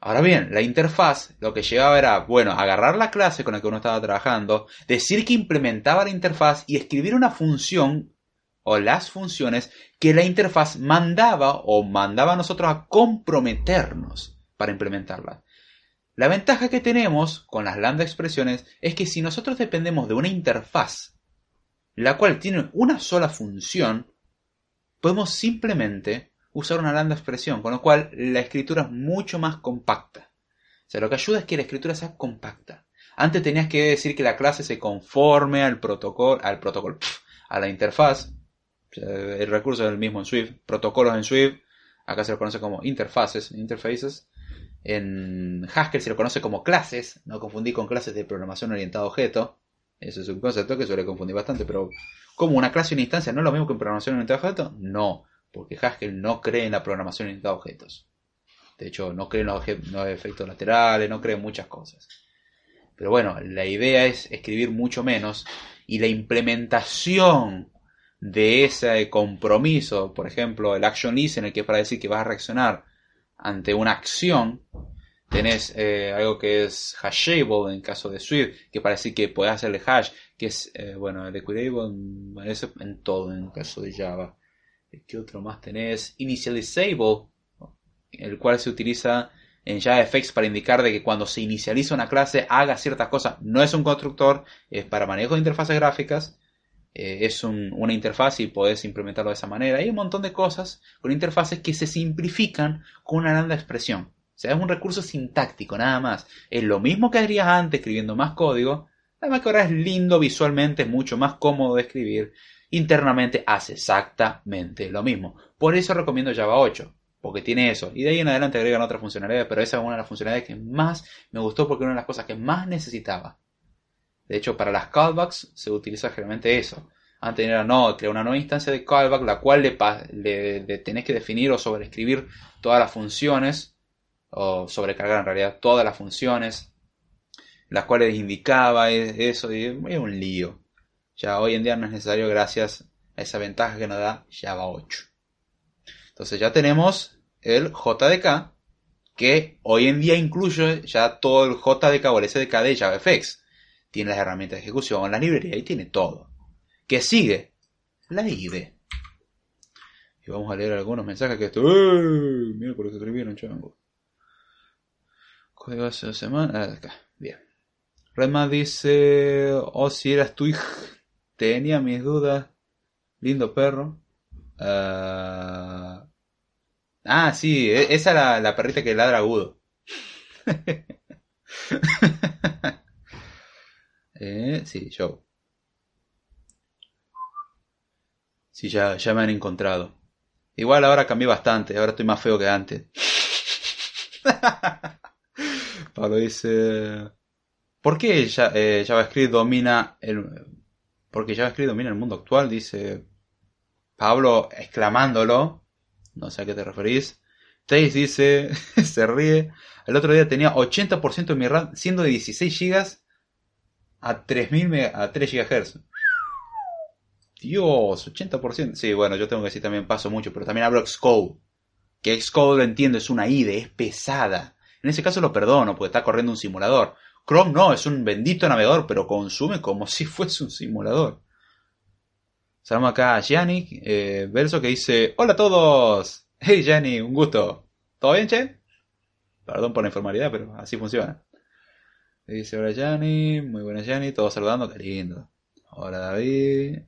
Ahora bien, la interfaz lo que llegaba era, bueno, agarrar la clase con la que uno estaba trabajando, decir que implementaba la interfaz y escribir una función o las funciones que la interfaz mandaba o mandaba a nosotros a comprometernos para implementarla. La ventaja que tenemos con las lambda expresiones es que si nosotros dependemos de una interfaz, la cual tiene una sola función, podemos simplemente usar una lambda expresión, con lo cual la escritura es mucho más compacta. O sea, lo que ayuda es que la escritura sea compacta. Antes tenías que decir que la clase se conforme al protocolo, al protocolo, a la interfaz, el recurso es el mismo en Swift, protocolos en Swift, acá se lo conoce como interfaces, interfaces. En Haskell se lo conoce como clases, no confundí con clases de programación orientada a objeto. Ese es un concepto que suele confundir bastante, pero como una clase y una instancia no es lo mismo que programación orientada a objeto, no, porque Haskell no cree en la programación orientada a objetos. De hecho, no cree en los, los efectos laterales, no cree en muchas cosas. Pero bueno, la idea es escribir mucho menos y la implementación de ese compromiso, por ejemplo, el action listener, que es para decir que vas a reaccionar ante una acción, tenés eh, algo que es hashable en caso de Swift, que para decir que puedes hacerle hash, que es, eh, bueno, el equitable eso en todo en caso de Java. ¿Qué otro más tenés? Initializable, el cual se utiliza en JavaFX para indicar de que cuando se inicializa una clase haga ciertas cosas. No es un constructor, es para manejo de interfaces gráficas eh, es una interfaz y podés implementarlo de esa manera. Hay un montón de cosas con interfaces que se simplifican con una lambda expresión. O sea, es un recurso sintáctico, nada más. Es lo mismo que harías antes escribiendo más código. Además que ahora es lindo visualmente, es mucho más cómodo de escribir. Internamente hace exactamente lo mismo. Por eso recomiendo Java 8, porque tiene eso. Y de ahí en adelante agregan otras funcionalidades, pero esa es una de las funcionalidades que más me gustó porque era una de las cosas que más necesitaba. De hecho, para las callbacks se utiliza generalmente eso. Antes era no, crear una nueva instancia de callback, la cual le, tenés que definir o sobreescribir todas las funciones, o sobrecargar en realidad todas las funciones, las cuales indicaba eso, y es un lío. Ya hoy en día no es necesario gracias a esa ventaja que nos da Java 8. Entonces ya tenemos el JDK, que hoy en día incluye ya todo el JDK o el SDK de JavaFX tiene las herramientas de ejecución, la librería y tiene todo. ¿Qué sigue? la IDE. Y vamos a leer algunos mensajes que esto. ¡Eh! Mira por lo que escribieron, chango. Código de semana. Ah, acá. Bien. Redman dice. Oh, si eras tu hija. Tenía mis dudas. Lindo perro. ah, ah sí. e- Esa es la, la perrita que ladra agudo. eh, sí, yo. Sí, ya, ya me han encontrado. Igual ahora cambié bastante, ahora estoy más feo que antes. Pablo dice... ¿Por qué ya- eh, JavaScript domina el... Porque JavaScript domina el mundo actual, dice Pablo exclamándolo. No sé a qué te referís. Taze dice, se ríe. El otro día tenía 80% de mi RAM siendo de 16 GB a 3000 me- a 3 GHz. Dios, 80%. Sí, bueno, yo tengo que decir también paso mucho, pero también hablo Xcode. Que Xcode lo entiendo, es una IDE, es pesada. En ese caso lo perdono, porque está corriendo un simulador. Chrome no, es un bendito navegador, pero consume como si fuese un simulador. Saludamos acá a Yannick, eh, verso que dice, hola a todos. Hey Yanni, un gusto. ¿Todo bien, che? Perdón por la informalidad, pero así funciona. Dice, hola Yanni, muy buenas Yanni, todos saludando, qué lindo. Hola David.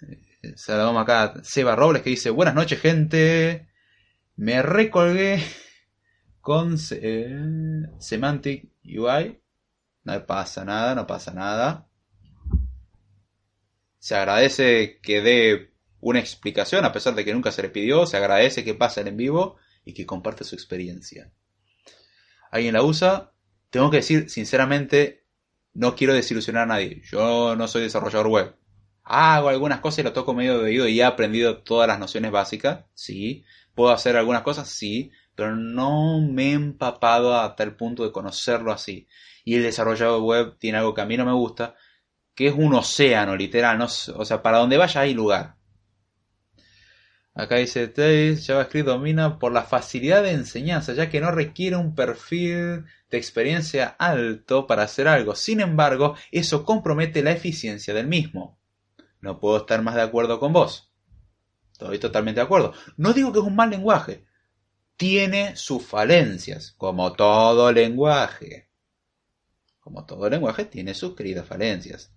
Eh, Saludamos acá a Seba Robles que dice, buenas noches gente. Me recolgué con eh, Semantic UI. No pasa nada, no pasa nada. Se agradece que dé una explicación a pesar de que nunca se le pidió. Se agradece que pase en vivo y que comparte su experiencia. ¿Alguien la usa? Tengo que decir, sinceramente, no quiero desilusionar a nadie. Yo no soy desarrollador web. Hago algunas cosas y lo toco medio de oído y he aprendido todas las nociones básicas. Sí. ¿Puedo hacer algunas cosas? Sí. Pero no me he empapado a tal punto de conocerlo así. Y el desarrollador web tiene algo que a mí no me gusta, que es un océano, literal. No, o sea, para donde vaya hay lugar. Acá dice Taze, JavaScript domina por la facilidad de enseñanza, ya que no requiere un perfil de experiencia alto para hacer algo. Sin embargo, eso compromete la eficiencia del mismo. No puedo estar más de acuerdo con vos. Estoy totalmente de acuerdo. No digo que es un mal lenguaje. Tiene sus falencias, como todo lenguaje. Como todo lenguaje tiene sus queridas falencias.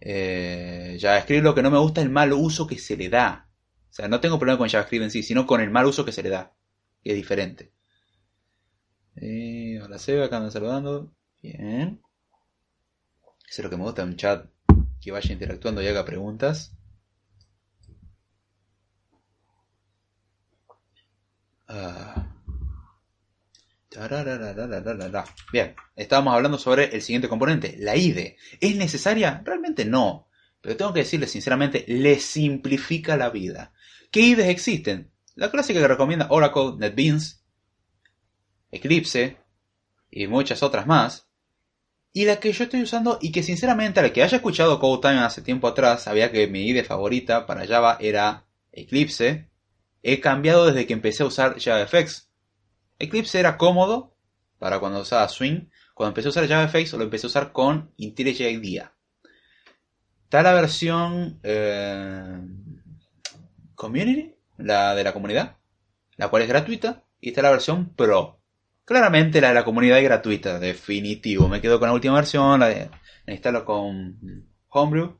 Eh, JavaScript lo que no me gusta es el mal uso que se le da. O sea, no tengo problema con JavaScript en sí, sino con el mal uso que se le da. Que es diferente. Eh, hola Seba, acá andan saludando. Bien. Eso es lo que me gusta en un chat. Que vaya interactuando y haga preguntas. Ah. Bien, estábamos hablando sobre el siguiente componente, la IDE. ¿Es necesaria? Realmente no. Pero tengo que decirle sinceramente, le simplifica la vida. ¿Qué IDEs existen? La clásica que recomienda Oracle, NetBeans, Eclipse y muchas otras más. Y la que yo estoy usando y que sinceramente a la que haya escuchado CodeTime hace tiempo atrás sabía que mi IDE favorita para Java era Eclipse. He cambiado desde que empecé a usar JavaFX. Eclipse era cómodo para cuando usaba Swing. Cuando empecé a usar JavaFX lo empecé a usar con IntelliJ IDEA. Está la versión eh, Community, la de la comunidad, la cual es gratuita. Y está la versión Pro. Claramente la de la comunidad es gratuita, definitivo. Me quedo con la última versión, la, de, la instalo con Homebrew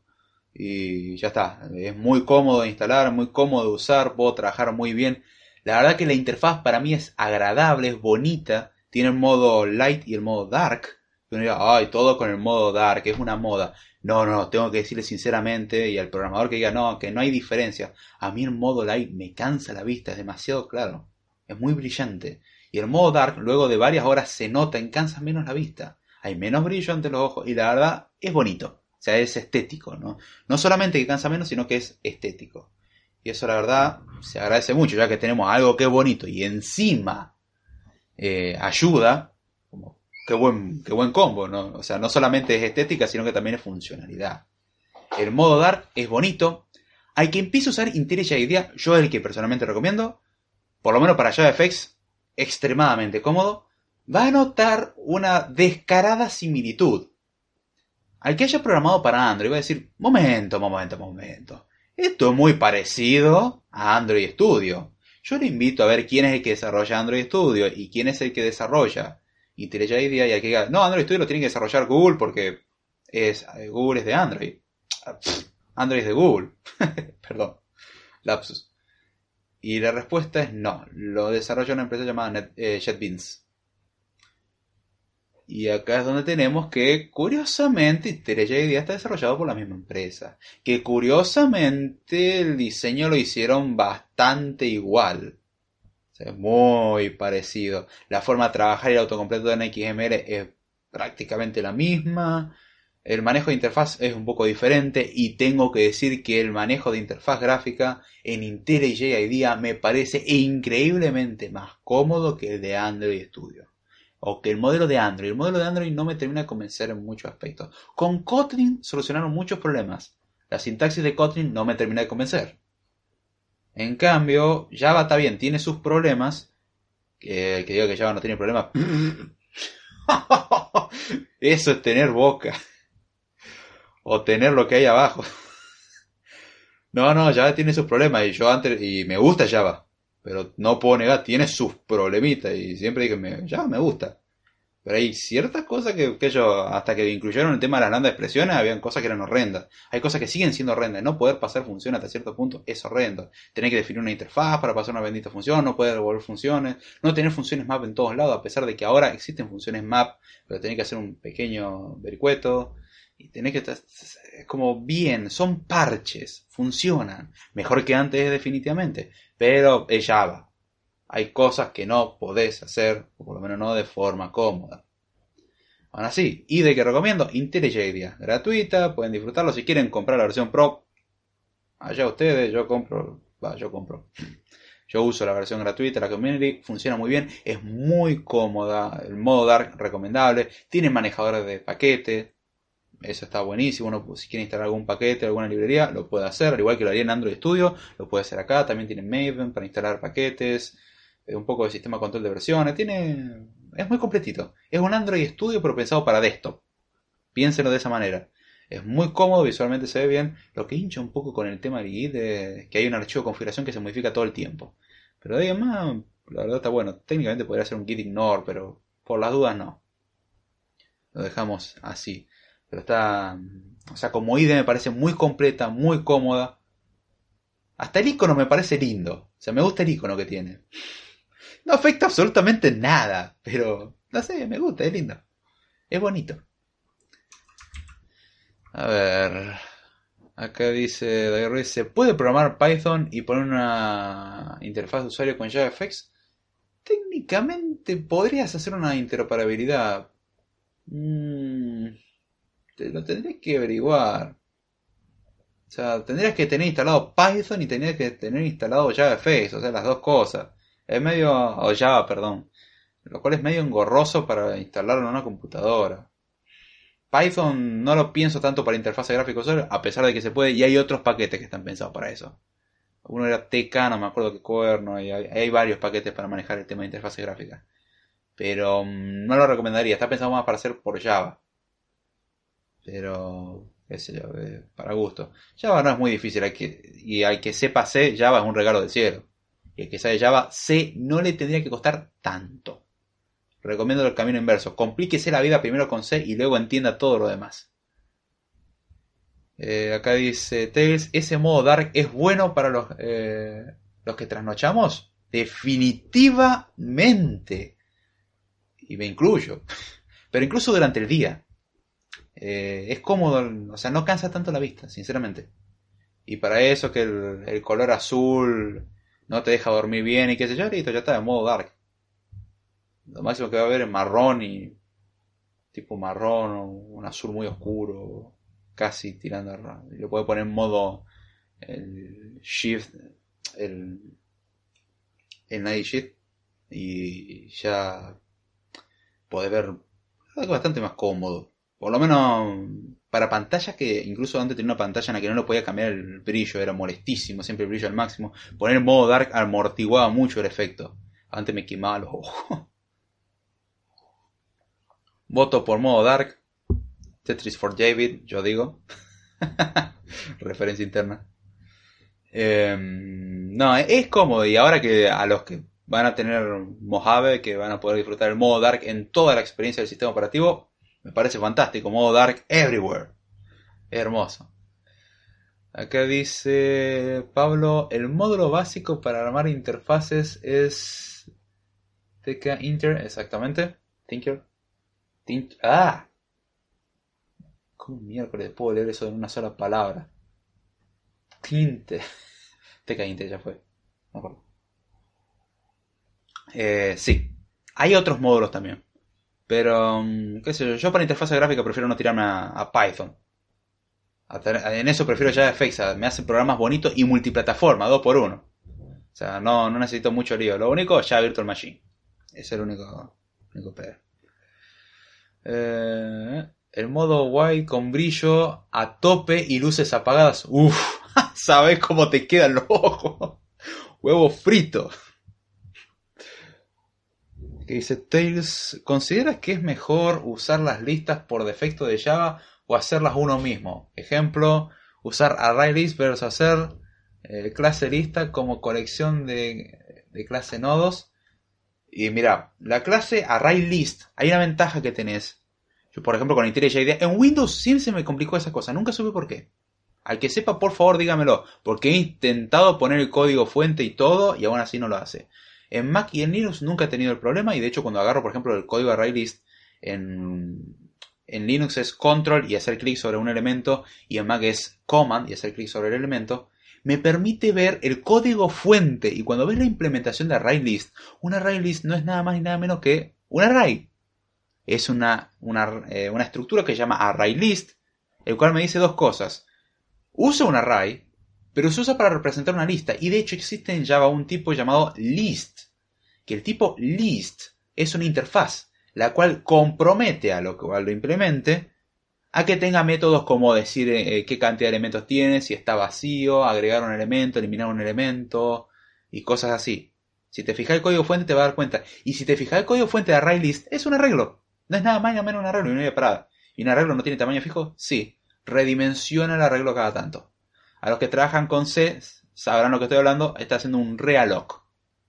y ya está. Es muy cómodo de instalar, muy cómodo de usar, puedo trabajar muy bien. La verdad que la interfaz para mí es agradable, es bonita. Tiene el modo light y el modo dark. Y uno dirá, ay, todo con el modo dark, es una moda. No, no, tengo que decirle sinceramente y al programador que diga, no, que no hay diferencia. A mí el modo light me cansa la vista, es demasiado claro. Es muy brillante. Y el modo dark, luego de varias horas, se nota y cansa menos la vista. Hay menos brillo ante los ojos y la verdad es bonito. Sea, es estético, ¿no? No solamente que cansa menos, sino que es estético. Y eso la verdad se agradece mucho, ya que tenemos algo que es bonito y encima eh, ayuda. Qué buen, qué buen combo, ¿no? O sea, no solamente es estética, sino que también es funcionalidad. El modo dark es bonito. Al que empiece a usar IntelliJ IDEA, yo es el que personalmente recomiendo, por lo menos para JavaFX, extremadamente cómodo, va a notar una descarada similitud. Al que haya programado para Android va a decir, momento, momento, momento. Esto es muy parecido a Android Studio. Yo le invito a ver quién es el que desarrolla Android Studio y quién es el que desarrolla IntelliJ IDEA y al que diga, no, Android Studio lo tiene que desarrollar Google porque es, eh, Google es de Android. Ah, Android es de Google. Perdón. Lapsus. Y la respuesta es no. Lo desarrolla una empresa llamada eh, JetBeans. Y acá es donde tenemos que, curiosamente, IntelliJ IDEA está desarrollado por la misma empresa. Que curiosamente el diseño lo hicieron bastante igual. es muy parecido. La forma de trabajar y el autocompleto de XML es prácticamente la misma. El manejo de interfaz es un poco diferente y tengo que decir que el manejo de interfaz gráfica en IntelliJ IDEA me parece increíblemente más cómodo que el de Android Studio. O que el modelo de Android. El modelo de Android no me termina de convencer en muchos aspectos. Con Kotlin solucionaron muchos problemas. La sintaxis de Kotlin no me termina de convencer. En cambio, Java está bien, tiene sus problemas. Que, diga que Java no tiene problemas. Eso es tener boca o tener lo que hay abajo. no, no, Java tiene sus problemas y yo antes, y me gusta Java, pero no puedo negar, tiene sus problemitas y siempre dije, me, Java me gusta. Pero hay ciertas cosas que, que yo, hasta que incluyeron el tema de las grandes expresiones, habían cosas que eran horrendas. Hay cosas que siguen siendo horrendas. No poder pasar funciones hasta cierto punto es horrendo. Tener que definir una interfaz para pasar una bendita función, no poder devolver funciones, no tener funciones map en todos lados, a pesar de que ahora existen funciones map, pero tener que hacer un pequeño vericueto y tenés que estar como bien, son parches, funcionan. Mejor que antes definitivamente, pero es Java. Hay cosas que no podés hacer, o por lo menos no de forma cómoda. Aún así, y de que recomiendo, IntelliJ gratuita, pueden disfrutarlo si quieren comprar la versión Pro. Allá ustedes, yo compro, va, yo compro. Yo uso la versión gratuita, la community, funciona muy bien, es muy cómoda, el modo dark recomendable, tiene manejadores de paquetes, eso está buenísimo. Uno, si quiere instalar algún paquete, alguna librería, lo puede hacer. Al igual que lo haría en Android Studio, lo puede hacer acá. También tiene Maven para instalar paquetes. Eh, un poco de sistema de control de versiones. Tiene. Es muy completito. Es un Android Studio, pero pensado para desktop. Piénsenlo de esa manera. Es muy cómodo, visualmente se ve bien. Lo que hincha un poco con el tema del Git es que hay un archivo de configuración que se modifica todo el tiempo. Pero de más, la verdad está bueno. Técnicamente podría ser un git ignore, pero por las dudas no. Lo dejamos así. Pero está. O sea, como IDE me parece muy completa, muy cómoda. Hasta el icono me parece lindo. O sea, me gusta el icono que tiene. No afecta absolutamente nada. Pero. No sé, me gusta, es lindo. Es bonito. A ver. Acá dice ¿se puede programar Python y poner una interfaz de usuario con JavaFX? Técnicamente podrías hacer una interoperabilidad. Mmm te lo tendrías que averiguar. O sea, tendrías que tener instalado Python y tendrías que tener instalado JavaFX, o sea, las dos cosas. Es medio, o Java, perdón. Lo cual es medio engorroso para instalarlo en una computadora. Python no lo pienso tanto para interfaz gráfica a pesar de que se puede, y hay otros paquetes que están pensados para eso. Uno era TK, no me acuerdo qué cuerno, y hay, varios paquetes para manejar el tema de interfaz gráfica. Pero mm, no lo recomendaría, está pensado más para hacer por Java. Pero, qué sé eh, para gusto. Java no es muy difícil, hay que, y al que sepa C, Java es un regalo del cielo. Y el que sabe Java, C no le tendría que costar tanto. Recomiendo el camino inverso. Complíquese la vida primero con C y luego entienda todo lo demás. Eh, acá dice Tails, ¿ese modo dark es bueno para los, eh, los que trasnochamos? Definitivamente. Y me incluyo. Pero incluso durante el día. Eh, es cómodo, o sea, no cansa tanto la vista, sinceramente. Y para eso que el, color azul no te deja dormir bien y qué sé yo, listo, ya está en modo dark. Lo máximo que va a haber es marrón y tipo marrón o un azul muy oscuro, casi tirando a... Lo puede poner en modo el shift, el, el night shift y ya puede ver algo bastante más cómodo. Por lo menos para pantallas que incluso antes tenía una pantalla en la que no lo podía cambiar el brillo, era molestísimo, siempre el brillo al máximo. Poner modo dark amortiguaba mucho el efecto. Antes me quemaba los ojos. Voto por modo dark. Tetris for David, yo digo. Referencia interna. Em, no, es cómodo y ahora que a los que van a tener Mojave, que van a poder disfrutar el modo Dark en toda la experiencia del sistema operativo, me parece fantástico. Modo Dark Everywhere. hermoso. Acá dice Pablo, el módulo básico para armar interfaces es TK Inter, exactamente. Tinker. ah. ¿Cómo miércoles puedo leer eso en una sola palabra? Tinte. TK Inter ya fue. No acuerdo. Eh, sí. Hay otros módulos también. Pero, mm, qué sé yo, yo para interfaz gráfica prefiero no tirarme a, Python. en eso prefiero JavaFX, me hacen programas bonitos y multiplataforma, dos por uno. O sea, no, no necesito mucho lío. Lo único ya Virtual Machine. Es el único, único pedo. Eh, el modo white con brillo a tope y luces apagadas. Uff, ¿sabes cómo te quedan los ojos? Huevo frito dice Tails, ¿consideras que es mejor usar las listas por defecto de Java o hacerlas uno mismo? Ejemplo, usar ArrayList versus hacer eh, clase lista como colección de, clase nodos. Y mira, la clase ArrayList, hay una ventaja que tenés. Yo, por ejemplo, con IntelliJ en Windows siempre se me complicó esa cosa, nunca supe por qué. Al que sepa, por favor, dígamelo, porque he intentado poner el código fuente y todo y aún así no lo hace. En Mac y en Linux nunca he tenido el problema y de hecho cuando agarro por ejemplo el código ArrayList en, en Linux es control y hacer clic sobre un elemento y en Mac es command y hacer clic sobre el elemento, me permite ver el código fuente y cuando ves la implementación de ArrayList, un ArrayList no es nada más ni nada menos que un array. Es una, una, eh, una estructura que se llama ArrayList, el cual me dice dos cosas. Usa un array pero se usa para representar una lista y de hecho existe en Java un tipo llamado list, que el tipo list es una interfaz, la cual compromete a lo que lo implemente a que tenga métodos como decir eh, eh, qué cantidad de elementos tiene, si está vacío, agregar un elemento, eliminar un elemento y cosas así. Si te fijas el código fuente te va a dar cuenta. Y si te fijas el código fuente de ArrayList, es un arreglo. No es nada más ni menos un arreglo y no hay parada. ¿Y un arreglo no tiene tamaño fijo? Sí. Redimensiona el arreglo cada tanto. A los que trabajan con C sabrán lo que estoy hablando. Está haciendo un realoc.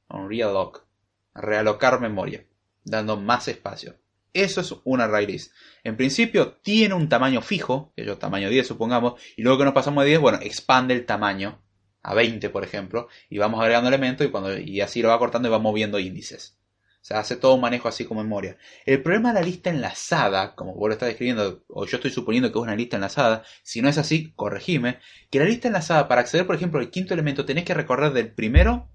Un realoc. Realocar memoria. Dando más espacio. Eso es un ArrayList. En principio tiene un tamaño fijo, que yo tamaño 10 supongamos, y luego que nos pasamos de 10, bueno, expande el tamaño a 20, por ejemplo, y vamos agregando elementos y, cuando, y así lo va cortando y va moviendo índices. Sea, hace todo un manejo así como memoria. El problema de la lista enlazada, como vos lo estás describiendo, o yo estoy suponiendo que es una lista enlazada, si no es así, corregime, que la lista enlazada, para acceder, por ejemplo, al quinto elemento, tenés que recorrer del primero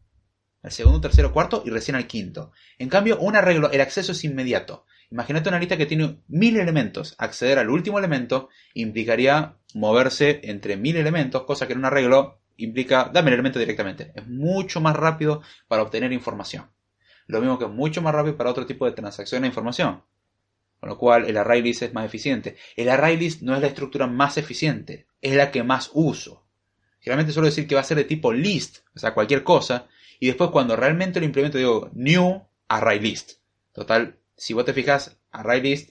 al segundo, tercero, cuarto y recién al quinto. En cambio, un arreglo, el acceso es inmediato. Imagínate una lista que tiene mil elementos. Acceder al último elemento implicaría moverse entre mil elementos, cosa que en un arreglo implica dame el elemento directamente. Es mucho más rápido para obtener información. Lo mismo que es mucho más rápido para otro tipo de transacción de información. Con lo cual el ArrayList es más eficiente. El ArrayList no es la estructura más eficiente, es la que más uso. Generalmente suelo decir que va a ser de tipo list, o sea, cualquier cosa. Y después cuando realmente lo implemento digo new ArrayList. Total, si vos te fijas, ArrayList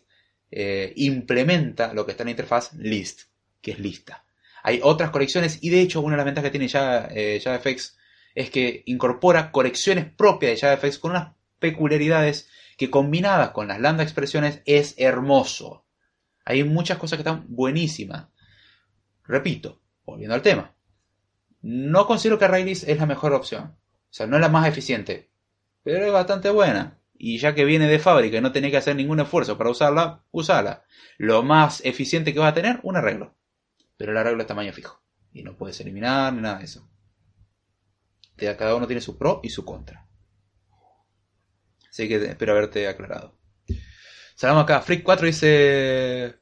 eh, implementa lo que está en la interfaz list, que es lista. Hay otras colecciones y de hecho una de las ventajas que tiene ya, eh, JavaFX es que incorpora correcciones propias de JavaFX con unas peculiaridades que combinadas con las lambda expresiones es hermoso. Hay muchas cosas que están buenísimas. Repito, volviendo al tema. No considero que ArrayList es la mejor opción. O sea, no es la más eficiente. Pero es bastante buena. Y ya que viene de fábrica y no tenés que hacer ningún esfuerzo para usarla, usala. Lo más eficiente que vas a tener, un arreglo. Pero el arreglo es tamaño fijo. Y no puedes eliminar ni nada de eso cada uno tiene su pro y su contra. Así que espero haberte aclarado. Salamos acá. Freak 4 dice.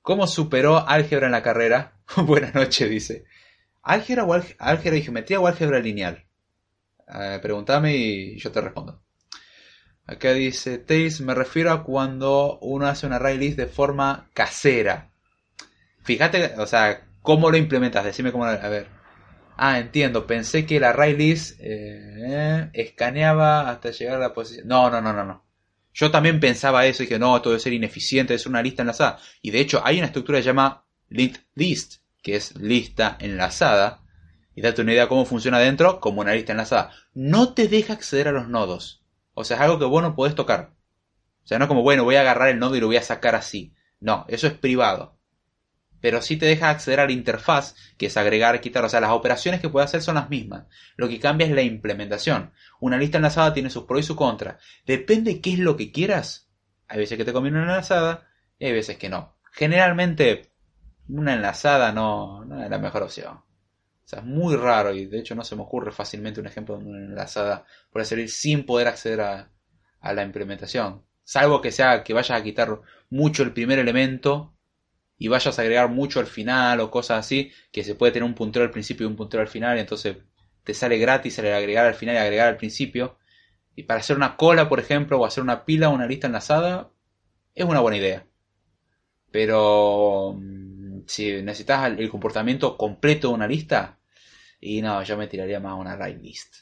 ¿Cómo superó álgebra en la carrera? Buenas noches, dice. ¿Álgebra, álgebra y geometría o álgebra lineal? Eh, pregúntame y yo te respondo. Acá dice Tails, me refiero a cuando uno hace una array list de forma casera. Fíjate, o sea, ¿cómo lo implementas? Decime cómo. A ver. Ah, entiendo. Pensé que la ArrayList eh, escaneaba hasta llegar a la posición. No, no, no, no, no. Yo también pensaba eso y dije, no, esto debe ser ineficiente, es una lista enlazada. Y de hecho hay una estructura que se llama linked list, que es lista enlazada, Y date una idea de cómo funciona dentro como una lista enlazada. No te deja acceder a los nodos. O sea, es algo que vos no podés tocar. O sea, no es como, bueno, voy a agarrar el nodo y lo voy a sacar así. No, eso es privado. Pero sí te deja acceder a la interfaz, que es agregar, quitar. O sea, las operaciones que puede hacer son las mismas. Lo que cambia es la implementación. Una lista enlazada tiene sus pros y sus contras. Depende qué es lo que quieras. Hay veces que te conviene una enlazada y hay veces que no. Generalmente, una enlazada no, no es la mejor opción. O sea, es muy raro y de hecho no se me ocurre fácilmente un ejemplo de una enlazada puede servir sin poder acceder a, a la implementación. Salvo que sea que vayas a quitar mucho el primer elemento y vayas a agregar mucho al final o cosas así, que se puede tener un puntero al principio y un puntero al final, entonces te sale gratis el agregar al final y agregar al principio. Y para hacer una cola, por ejemplo, o hacer una pila o una lista enlazada, es una buena idea. Pero mm, si necesitas el comportamiento completo de una lista, y no, yo me tiraría más a una right list.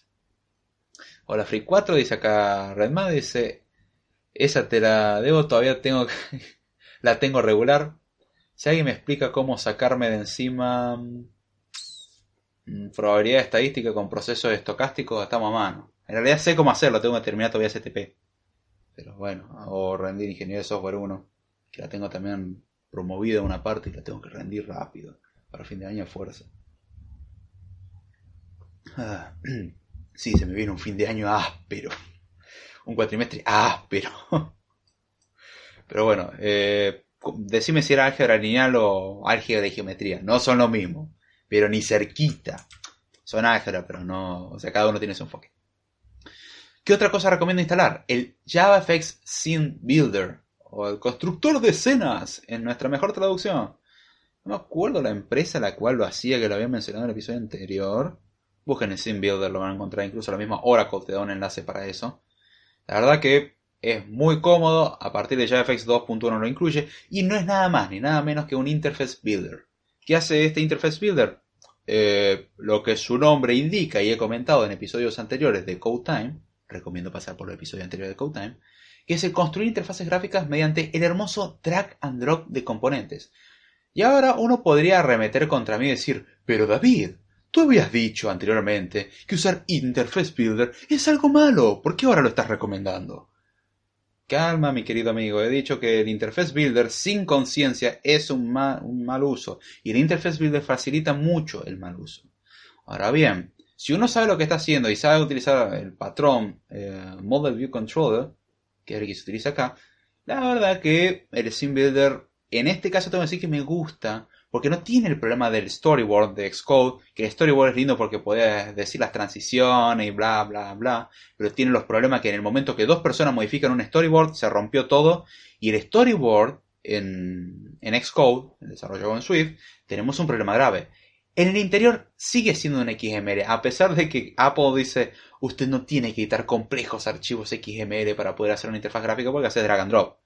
Hola Free 4 dice acá Redmad, dice, esa te la debo, todavía tengo la tengo regular. Si alguien me explica cómo sacarme de encima mm, probabilidad estadística con procesos estocásticos, estamos a mano. En realidad sé cómo hacerlo, tengo que terminar todavía STP. Pero bueno, o rendir ingeniería de software 1, que la tengo también promovida una parte y la tengo que rendir rápido. Para fin de año fuerza. Ah, sí, se me viene un fin de año áspero. Un cuatrimestre áspero. Pero bueno, eh, decime si era álgebra lineal o álgebra de geometría. No son lo mismo, pero ni cerquita. Son álgebra, pero no. O sea, cada uno tiene su enfoque. ¿Qué otra cosa recomiendo instalar? El JavaFX Scene Builder o el constructor de escenas en nuestra mejor traducción. No me acuerdo la empresa la cual lo hacía, que lo había mencionado en el episodio anterior. Busquen el Sim Builder, lo van a encontrar. Incluso la misma Oracle te da un enlace para eso. La verdad que es muy cómodo. A partir de JavaFX 2.1 lo incluye. Y no es nada más ni nada menos que un Interface Builder. ¿Qué hace este Interface Builder? Eh, lo que su nombre indica y he comentado en episodios anteriores de Code Time. Recomiendo pasar por el episodio anterior de Code Time. Que es el construir interfaces gráficas mediante el hermoso drag and drop de componentes. Y ahora uno podría arremeter contra mí y decir, pero David, Tú habías dicho anteriormente que usar Interface Builder es algo malo. ¿Por qué ahora lo estás recomendando? Calma, mi querido amigo. He dicho que el Interface Builder sin conciencia es un mal, uso. Y el Interface Builder facilita mucho el mal uso. Ahora bien, si uno sabe lo que está haciendo y sabe utilizar el patrón eh, Model View Controller, que es el que se utiliza acá, la verdad que el Sim Builder, en este caso tengo que decir que me gusta porque no tiene el problema del storyboard de Xcode, que el storyboard es lindo porque puedes decir las transiciones y bla, bla, bla, pero tiene los problemas que en el momento que dos personas modifican un storyboard, se rompió todo, y el storyboard en, en Xcode, el desarrollo en Swift, tenemos un problema grave. En el interior sigue siendo un XML, a pesar de que Apple dice, usted no tiene que editar complejos archivos XML para poder hacer una interfaz gráfica porque hace drag and drop.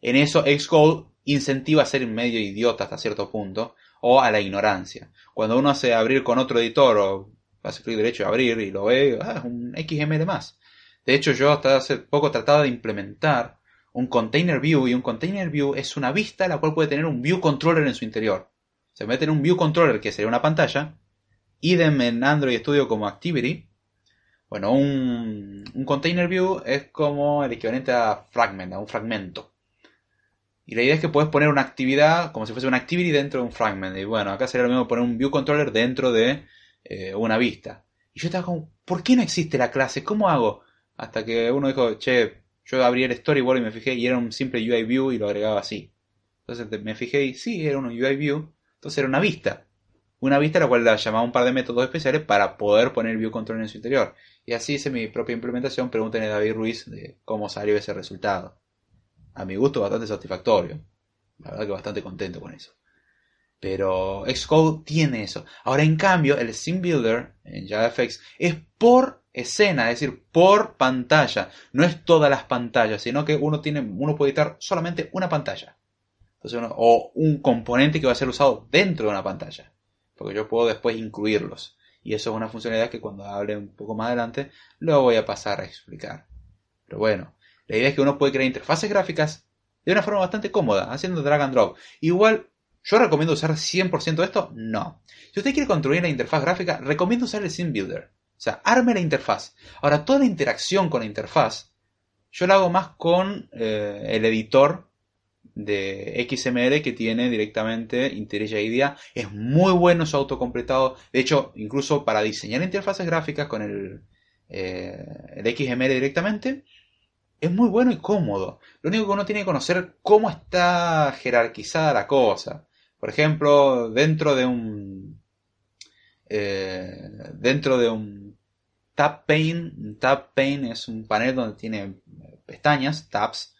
En eso Xcode incentiva a ser medio idiota hasta cierto punto o a la ignorancia. Cuando uno hace abrir con otro editor o hace clic derecho a abrir y lo ve, ah, es un XML más. De hecho, yo hasta hace poco trataba de implementar un container view y un container view es una vista la cual puede tener un view controller en su interior. Se mete en un view controller que sería una pantalla, idem en Android Studio como activity. Bueno, un, un container view es como el equivalente a fragment, a un fragmento. Y la idea es que puedes poner una actividad como si fuese una activity dentro de un fragment. Y bueno, acá sería lo mismo poner un view controller dentro de eh, una vista. Y yo estaba como, ¿por qué no existe la clase? ¿Cómo hago? Hasta que uno dijo, che, yo abrí el storyboard y me fijé y era un simple UI view y lo agregaba así. Entonces me fijé y sí, era un UI view. Entonces era una vista. Una vista a la cual la llamaba un par de métodos especiales para poder poner view controller en su interior. Y así hice mi propia implementación. Pregúntenle a David Ruiz de cómo salió ese resultado a mi gusto bastante satisfactorio. La verdad que bastante contento con eso. Pero Xcode tiene eso. Ahora, en cambio, el Sim Builder en JavaFX es por escena, es decir, por pantalla. No es todas las pantallas, sino que uno, tiene, uno puede editar solamente una pantalla. o un componente que va a ser usado dentro de una pantalla. Porque yo puedo después incluirlos. Y eso es una funcionalidad que cuando hable un poco más adelante lo voy a pasar a explicar. Pero bueno, la idea es que uno puede crear interfaces gráficas de una forma bastante cómoda, haciendo drag and drop. Igual, ¿Yo recomiendo usar 100% esto? No. Si usted quiere construir la interfaz gráfica, recomiendo usar el Sim Builder. O sea, arme la interfaz. Ahora, toda la interacción con la interfaz, yo la hago más con eh, el editor de XML que tiene directamente IntelliJ IDEA. Es muy bueno su autocompletado. De hecho, incluso para diseñar interfaces gráficas con el, eh, el XML directamente, es muy bueno y cómodo. Lo único que uno tiene que conocer cómo está jerarquizada la cosa. Por ejemplo, dentro de un eh, dentro de un tab pane, tab pane es un panel donde tiene pestañas, tabs,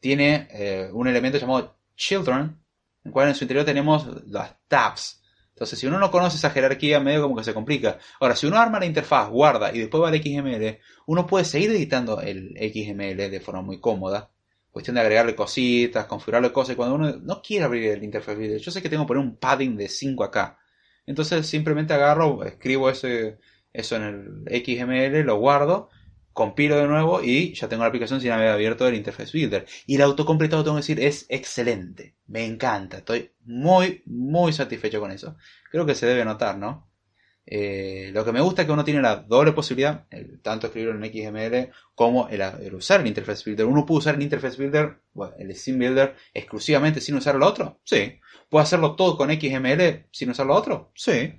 tiene eh, un elemento llamado children, en el cual en su interior tenemos las tabs. Entonces, si uno no conoce esa jerarquía, medio como que se complica. Ahora, si uno arma la interfaz, guarda y después va al XML, uno puede seguir editando el XML de forma muy cómoda. Cuestión de agregarle cositas, configurarle cosas. Cuando uno no quiere abrir el interfaz, yo sé que tengo que poner un padding de 5 acá. Entonces, simplemente agarro, escribo eso en el XML, lo guardo compilo de nuevo y ya tengo la aplicación sin haber abierto el Interface Builder. Y el autocompletado, tengo que decir, es excelente. Me encanta. Estoy muy, muy satisfecho con eso. Creo que se debe notar, ¿no? Eh, lo que me gusta es que uno tiene la doble posibilidad, tanto escribirlo en XML como el, usar el Interface Builder. Uno puede usar el Interface Builder, bueno, el Sim Builder, exclusivamente sin usar lo otro. Sí. ¿Puedo hacerlo todo con XML sin usar lo otro? Sí.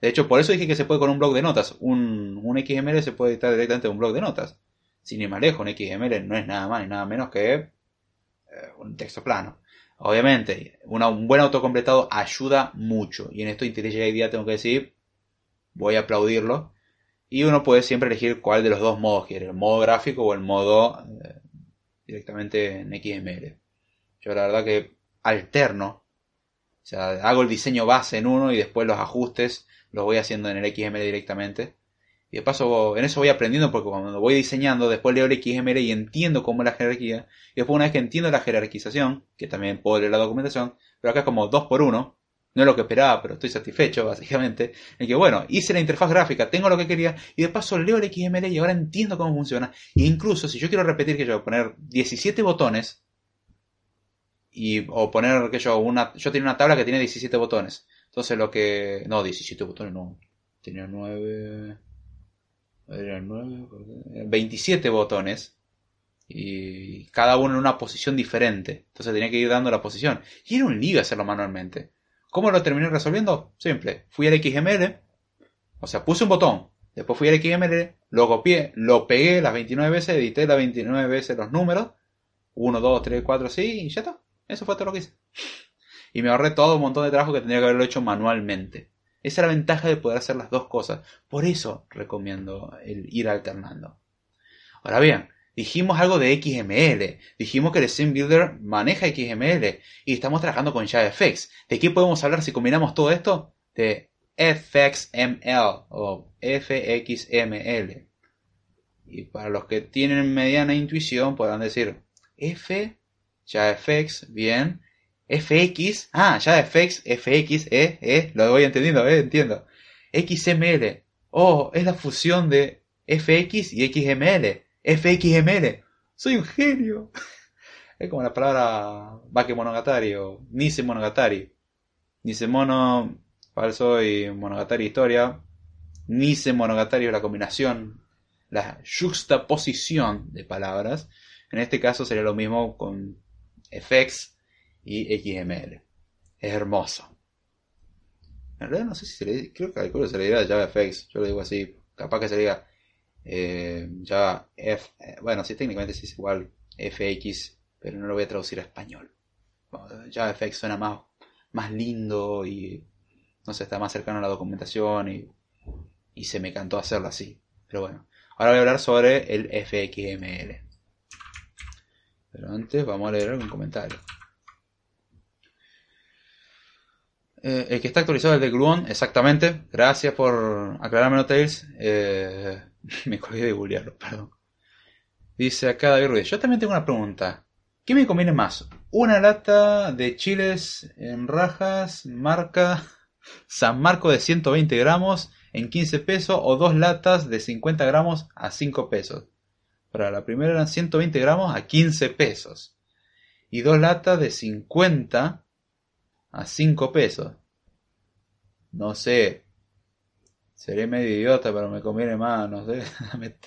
De hecho, por eso dije que se puede con un blog de notas. Un, XML se puede editar directamente en un blog de notas. Sin ir más lejos, un XML no es nada más ni nada menos que eh, un texto plano. Obviamente, un buen autocompletado ayuda mucho. Y en esto IntelliJ IDEA tengo que decir, voy a aplaudirlo. Y uno puede siempre elegir cuál de los dos modos quiere, el modo gráfico o el modo eh, directamente en XML. Yo la verdad que alterno. O sea, hago el diseño base en uno y después los ajustes lo voy haciendo en el XML directamente. Y de paso, en eso voy aprendiendo porque cuando voy diseñando, después leo el XML y entiendo cómo es la jerarquía. Y después una vez que entiendo la jerarquización, que también puedo leer la documentación, pero acá es como dos por uno, no es lo que esperaba, pero estoy satisfecho, básicamente. En que, bueno, hice la interfaz gráfica, tengo lo que quería, y de paso leo el XML y ahora entiendo cómo funciona. E incluso si yo quiero repetir que yo voy a poner 17 botones, y, o poner que yo, una, yo tengo una tabla que tiene 17 botones. Entonces lo que... No, 17 botones no. Tenía 9... Era 9... 27 botones. Y cada uno en una posición diferente. Entonces tenía que ir dando la posición. Y era un lío hacerlo manualmente. ¿Cómo lo terminé resolviendo? Simple. Fui al XML. O sea, puse un botón. Después fui al XML. Lo copié. Lo pegué las 29 veces. Edité las 29 veces los números. 1, 2, 3, 4, sí. Y ya está. Eso fue todo lo que hice y me ahorré todo un montón de trabajo que tendría que haberlo hecho manualmente. Esa es la ventaja de poder hacer las dos cosas. Por eso recomiendo el ir alternando. Ahora bien, dijimos algo de XML. Dijimos que el Sim Builder maneja XML y estamos trabajando con JavaFX. ¿De qué podemos hablar si combinamos todo esto? De FXML o FXML. Y para los que tienen mediana intuición podrán decir F, JavaFX, bien, FX, ah, ya FX, FX, eh, eh, lo voy entendiendo, eh, entiendo. XML, oh, es la fusión de FX y XML, FXML, soy un genio. Es como la palabra Bake Monogatari o Nise Monogatari. Nise Mono, falso y Monogatari historia. Nise Monogatari es la combinación, la juxtaposición de palabras. En este caso sería lo mismo con FX y XML. Es hermoso. En realidad no sé si se le creo que se le diga JavaFX, yo lo digo así, capaz que se le diga eh, Java F, eh, bueno, sí técnicamente sí es igual FX, pero no lo voy a traducir a español. JavaFX suena más, más lindo y no sé, está más cercano a la documentación y, y se me cantó hacerlo así. Pero bueno, ahora voy a hablar sobre el FXML. Pero antes vamos a leer algún comentario. Eh, el que está actualizado es de Gluon, exactamente. Gracias por aclararme Tails. Eh, me colgué de googlearlo, perdón. Dice acá David Ruiz. Yo también tengo una pregunta. ¿Qué me conviene más? ¿Una lata de chiles en rajas marca San Marco de 120 gramos en 15 pesos o dos latas de 50 gramos a 5 pesos? Para la primera eran 120 gramos a 15 pesos. Y dos latas de 50 a 5 pesos. No sé. Seré medio idiota, pero me conviene más, no sé.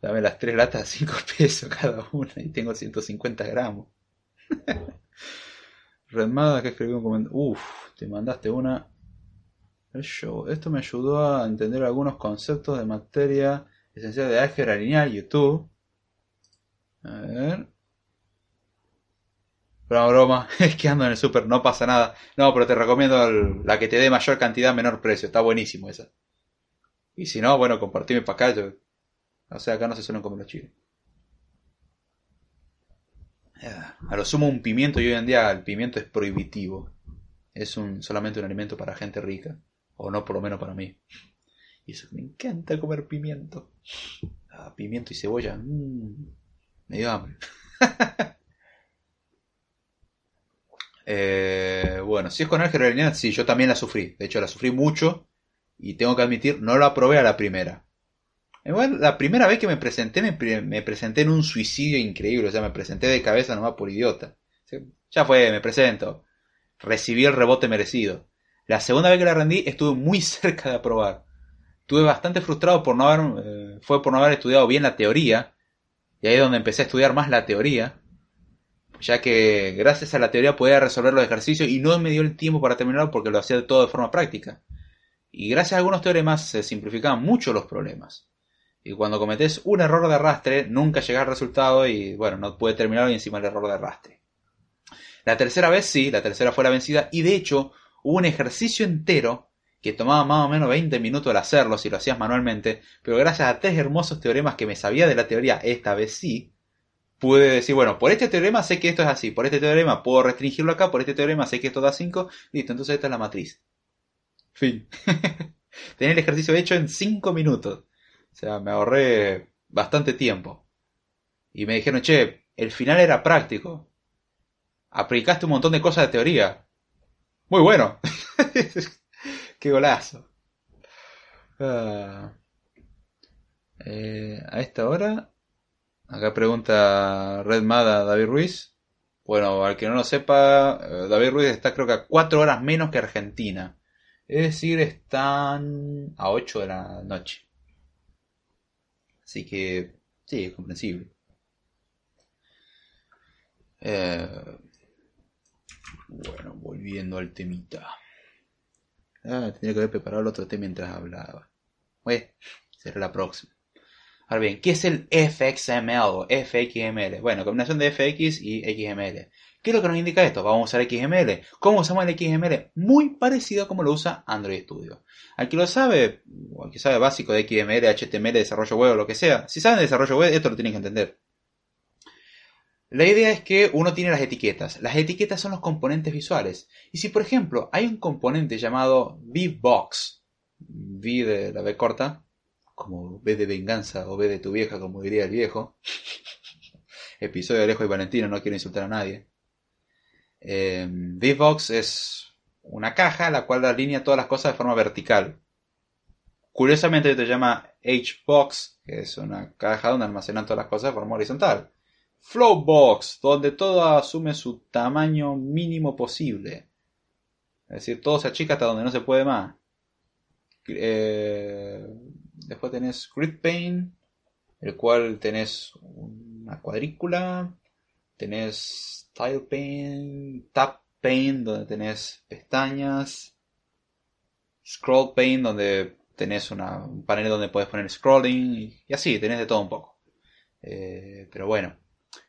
Dame, las tres latas a 5 pesos cada una y tengo 150 gramos. Redmada que escribió un comentario. Uf, te mandaste una. Esto me ayudó a entender algunos conceptos de materia esencial de álgebra lineal YouTube. A ver. Broma, broma, es que ando en el super, no pasa nada. No, pero te recomiendo la que te dé mayor cantidad, menor precio. Está buenísimo esa. Y si no, bueno, compartime para acá. O sea, acá no se suelen comer los chiles. Ah, a lo sumo un pimiento y hoy en día el pimiento es prohibitivo. Es un, solamente un alimento para gente rica. O no, por lo menos para mí. Y eso me encanta comer pimiento. Ah, pimiento y cebolla. Mmm, me dio hambre. Eh, bueno, si es con álgebra lineal, sí, yo también la sufrí. De hecho, la sufrí mucho y tengo que admitir, no la aprobé a la primera. La primera vez que me presenté, me, presenté en un suicidio increíble. O sea, me presenté de cabeza nomás por idiota. Ya fue, me presento. Recibí el rebote merecido. La segunda vez que la rendí, estuve muy cerca de aprobar. Estuve bastante frustrado por no haber, eh, fue por no haber estudiado bien la teoría. Y ahí es donde empecé a estudiar más la teoría ya que gracias a la teoría podía resolver los ejercicios y no me dio el tiempo para terminarlo porque lo hacía todo de forma práctica. Y gracias a algunos teoremas se simplificaban mucho los problemas. Y cuando cometes un error de arrastre, nunca llegas al resultado y bueno, no puede terminar y encima el error de arrastre. La tercera vez sí, la tercera fue la vencida y de hecho hubo un ejercicio entero que tomaba más o menos 20 minutos al hacerlo si lo hacías manualmente, pero gracias a tres hermosos teoremas que me sabía de la teoría, esta vez sí, pude decir, bueno, por este teorema sé que esto es así, por este teorema puedo restringirlo acá, por este teorema sé que esto da 5, listo, entonces esta es la matriz. Fin. Tenía el ejercicio hecho en 5 minutos. O sea, me ahorré bastante tiempo. Y me dijeron, che, el final era práctico. Aplicaste un montón de cosas de teoría. Muy bueno. Qué golazo. Ah. Eh, a esta hora Acá pregunta Red Mada David Ruiz. Bueno, al que no lo sepa, eh, David Ruiz está creo que a 4 horas menos que Argentina. Es decir, están a 8 de la noche. Así que, sí, es comprensible. Eh, bueno, volviendo al temita. Ah, tenía que haber preparado el otro tema mientras hablaba. Bueno, será la próxima. Ahora bien, ¿qué es el FXML o FXML? Bueno, combinación de FX y XML. ¿Qué es lo que nos indica esto? Vamos a usar XML. ¿Cómo usamos el XML? Muy parecido a como lo usa Android Studio. Al que lo sabe, o al que sabe básico de XML, HTML, desarrollo web o lo que sea, si saben de desarrollo web, esto lo tienen que entender. La idea es que uno tiene las etiquetas. Las etiquetas son los componentes visuales. Y si, por ejemplo, hay un componente llamado VBox, V de la B corta, como ve de venganza o ve de tu vieja, como diría el viejo. Episodio de Alejo y Valentino, no quiero insultar a nadie. Eh, es una caja la cual alinea todas las cosas de forma vertical. Curiosamente te llama Hbox, que es una caja donde almacenan todas las cosas de forma horizontal. Flowbox, donde todo asume su tamaño mínimo posible. Es decir, todo se achica hasta donde no se puede más. Eh, Después tenés Grid Pane, el cual tenés una cuadrícula. Tenés Tile Pane, Tap Pane, donde tenés pestañas. Scroll Pane, donde tenés un panel donde puedes poner scrolling. Y, así, tenés de todo un poco. Eh, pero bueno,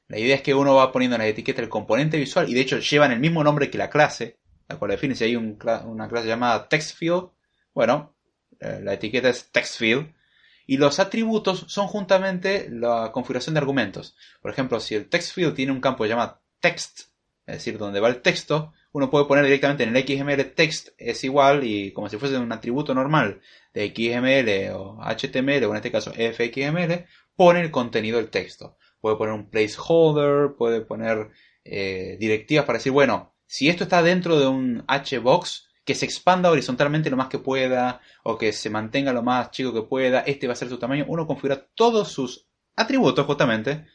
la idea es que uno va poniendo en la etiqueta el componente visual y de hecho llevan el mismo nombre que la clase, la cual define si hay una clase llamada TextField. Bueno, eh, la etiqueta es TextField, y los atributos son juntamente la configuración de argumentos. Por ejemplo, si el TextField tiene un campo llamado text, es decir, donde va el texto, uno puede poner directamente en el XML text es igual y como si fuese un atributo normal de XML o HTML o en este caso FXML, pone el contenido del texto. Puede poner un placeholder, puede poner eh, directivas para decir, bueno, si esto está dentro de un HBox, que se expanda horizontalmente lo más que pueda o que se mantenga lo más chico que pueda, este va a ser su tamaño, uno configura todos sus atributos justamente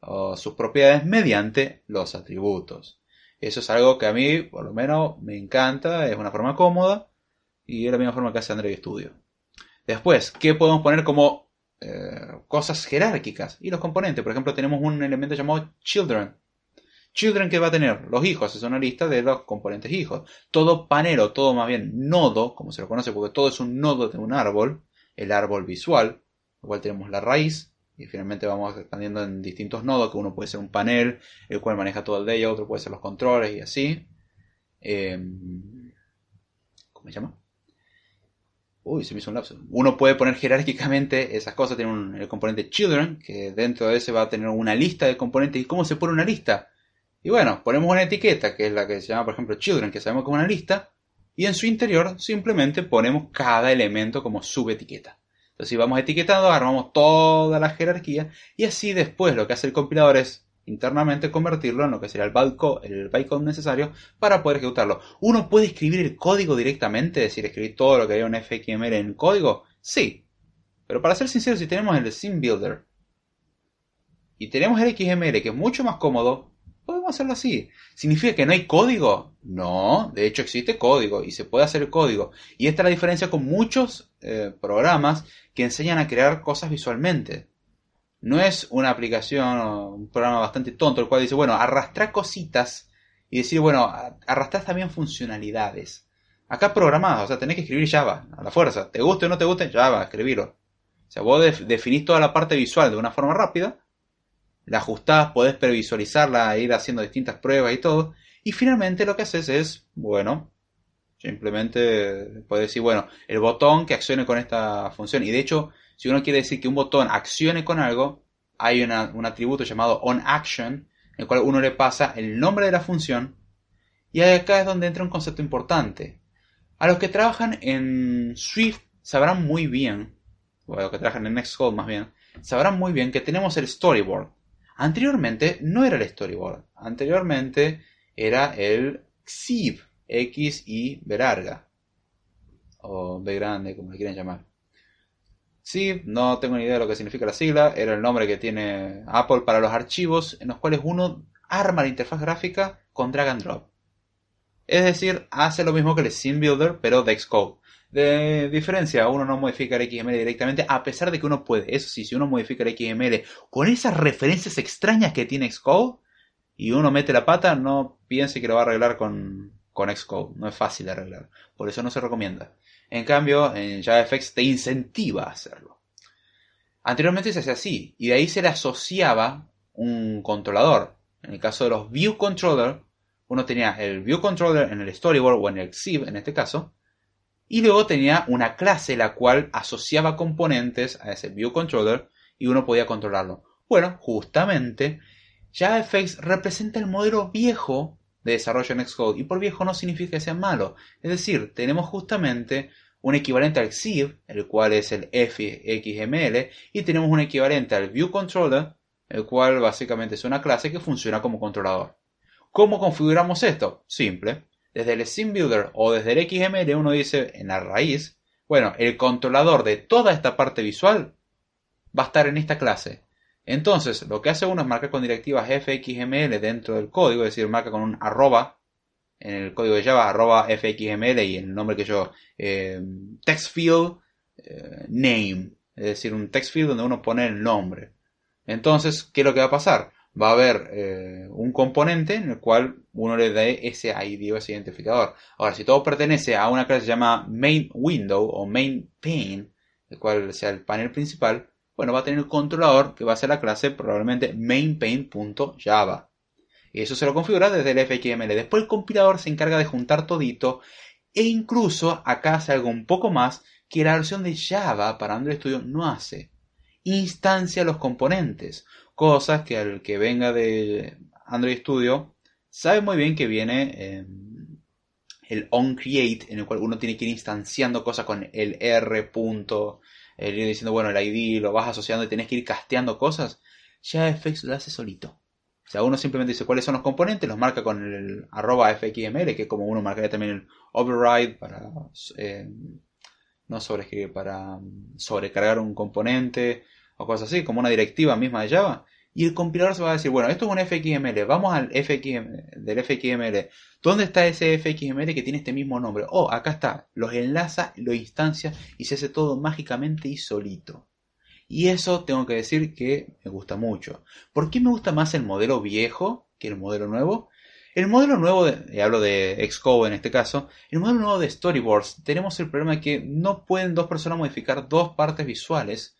o sus propiedades mediante los atributos. Eso es algo que a mí, por lo menos, me encanta, es una forma cómoda y es la misma forma que hace Android Studio. Después, ¿qué podemos poner como eh, cosas jerárquicas? Y los componentes, por ejemplo, tenemos un elemento llamado children. Children que va a tener los hijos, es una lista de los componentes hijos. Todo panero, todo más bien nodo, como se lo conoce, porque todo es un nodo de un árbol, el árbol visual, igual tenemos la raíz, y finalmente vamos expandiendo en distintos nodos, que uno puede ser un panel, el cual maneja todo el día, otro puede ser los controles y así. Em, ¿Cómo se llama? Uy, se me hizo un lapso. Uno puede poner jerárquicamente esas cosas. Tiene el componente children, que dentro de ese va a tener una lista de componentes. ¿Y cómo se pone una lista? Y bueno, ponemos una etiqueta, que es la que se llama, por ejemplo, children, que sabemos que es una lista. Y en su interior simplemente ponemos cada elemento como subetiqueta. Entonces, si vamos etiquetando, armamos toda la jerarquía y así después lo que hace el compilador es internamente convertirlo en lo que sería el bytecode, el bytecode necesario para poder ejecutarlo. ¿Uno puede escribir el código directamente? Es decir, escribir todo lo que hay en FXML en código. Sí. Pero para ser sincero, si tenemos el Sim Builder y tenemos el XML que es mucho más cómodo, podemos hacerlo así. ¿Significa que no hay código? No, de hecho existe código y se puede hacer código. Y esta es la diferencia con muchos eh, programas que enseñan a crear cosas visualmente. No es una aplicación o un programa bastante tonto el cual dice, bueno, arrastrar cositas y decir, bueno, arrastrar también funcionalidades. Acá programado, o sea, tenés que escribir Java a la fuerza. Te guste o no te guste, Java, escribirlo. O sea, vos definís toda la parte visual de una forma rápida la ajustás, podés previsualizarla, ir haciendo distintas pruebas y todo. Y finalmente lo que haces es, bueno, simplemente puedes decir, bueno, el botón que accione con esta función. Y de hecho, si uno quiere decir que un botón accione con algo, hay un atributo llamado onAction, en el cual uno le pasa el nombre de la función. Y acá es donde entra un concepto importante. A los que trabajan en Swift sabrán muy bien, o a los que trabajan en Nextcode más bien, sabrán muy bien que tenemos el storyboard. Anteriormente no era el storyboard, anteriormente era el XIV, X y B larga, o B grande, como le quieren llamar. XIV, no tengo ni idea de lo que significa la sigla, era el nombre que tiene Apple para los archivos en los cuales uno arma la interfaz gráfica con drag and drop. Es decir, hace lo mismo que el Sim Builder, pero de Xcode. De diferencia, uno no modifica el XML directamente, a pesar de que uno puede. Eso sí, si uno modifica el XML con esas referencias extrañas que tiene Xcode y uno mete la pata, no piense que lo va a arreglar con, con Xcode. No es fácil de arreglar. Por eso no se recomienda. En cambio, en JavaFX te incentiva a hacerlo. Anteriormente se hacía así, y de ahí se le asociaba un controlador. En el caso de los View Controller, uno tenía el View Controller en el Storyboard o en el XIV en este caso, y luego tenía una clase la cual asociaba componentes a ese view controller y uno podía controlarlo. Bueno, justamente JavaFX representa el modelo viejo de desarrollo en Xcode y por viejo no significa que sea malo. Es decir, tenemos justamente un equivalente al XIV, el cual es el FXML, y tenemos un equivalente al View Controller, el cual básicamente es una clase que funciona como controlador. ¿Cómo configuramos esto? Simple desde el Sim Builder o desde el XML uno dice en la raíz, bueno, el controlador de toda esta parte visual va a estar en esta clase. Entonces, lo que hace uno es marcar con directivas fxml dentro del código, es decir, marca con un arroba en el código de Java, arroba fxml y el nombre que yo, eh, text field eh, name, es decir, un text field donde uno pone el nombre. Entonces, ¿qué es lo que va a pasar? Va a haber eh, un componente en el cual uno le dé ese ID o ese identificador. Ahora, si todo pertenece a una clase llamada main window o main pane, el cual sea el panel principal, bueno, va a tener un controlador que va a ser la clase probablemente mainPane.java. Y eso se lo configura desde el FXML. Después el compilador se encarga de juntar todito e incluso acá hace algo un poco más que la versión de Java para Android Studio no hace. Instancia los componentes cosas que al que venga de Android Studio sabe muy bien que viene el onCreate, en el cual uno tiene que ir instanciando cosas con el R. Punto, el diciendo, bueno, el ID lo vas asociando y tenés que ir casteando cosas. Ya FX lo hace solito. O sea, uno simplemente dice cuáles son los componentes, los marca con el arroba fxml, que es como uno marcaría también el override para eh, no sobreescribir, para sobrecargar un componente o cosas así, como una directiva misma de Java Y el compilador se va a decir, bueno, esto es un FXML, vamos al FXML, del FXML. ¿Dónde está ese FXML que tiene este mismo nombre? Oh, acá está. Los enlaza, lo instancia y se hace todo mágicamente y solito. Y eso tengo que decir que me gusta mucho. ¿Por qué me gusta más el modelo viejo que el modelo nuevo? El modelo nuevo, y hablo de Xcode en este caso, el modelo nuevo de Storyboards, tenemos el problema de que no pueden dos personas modificar dos partes visuales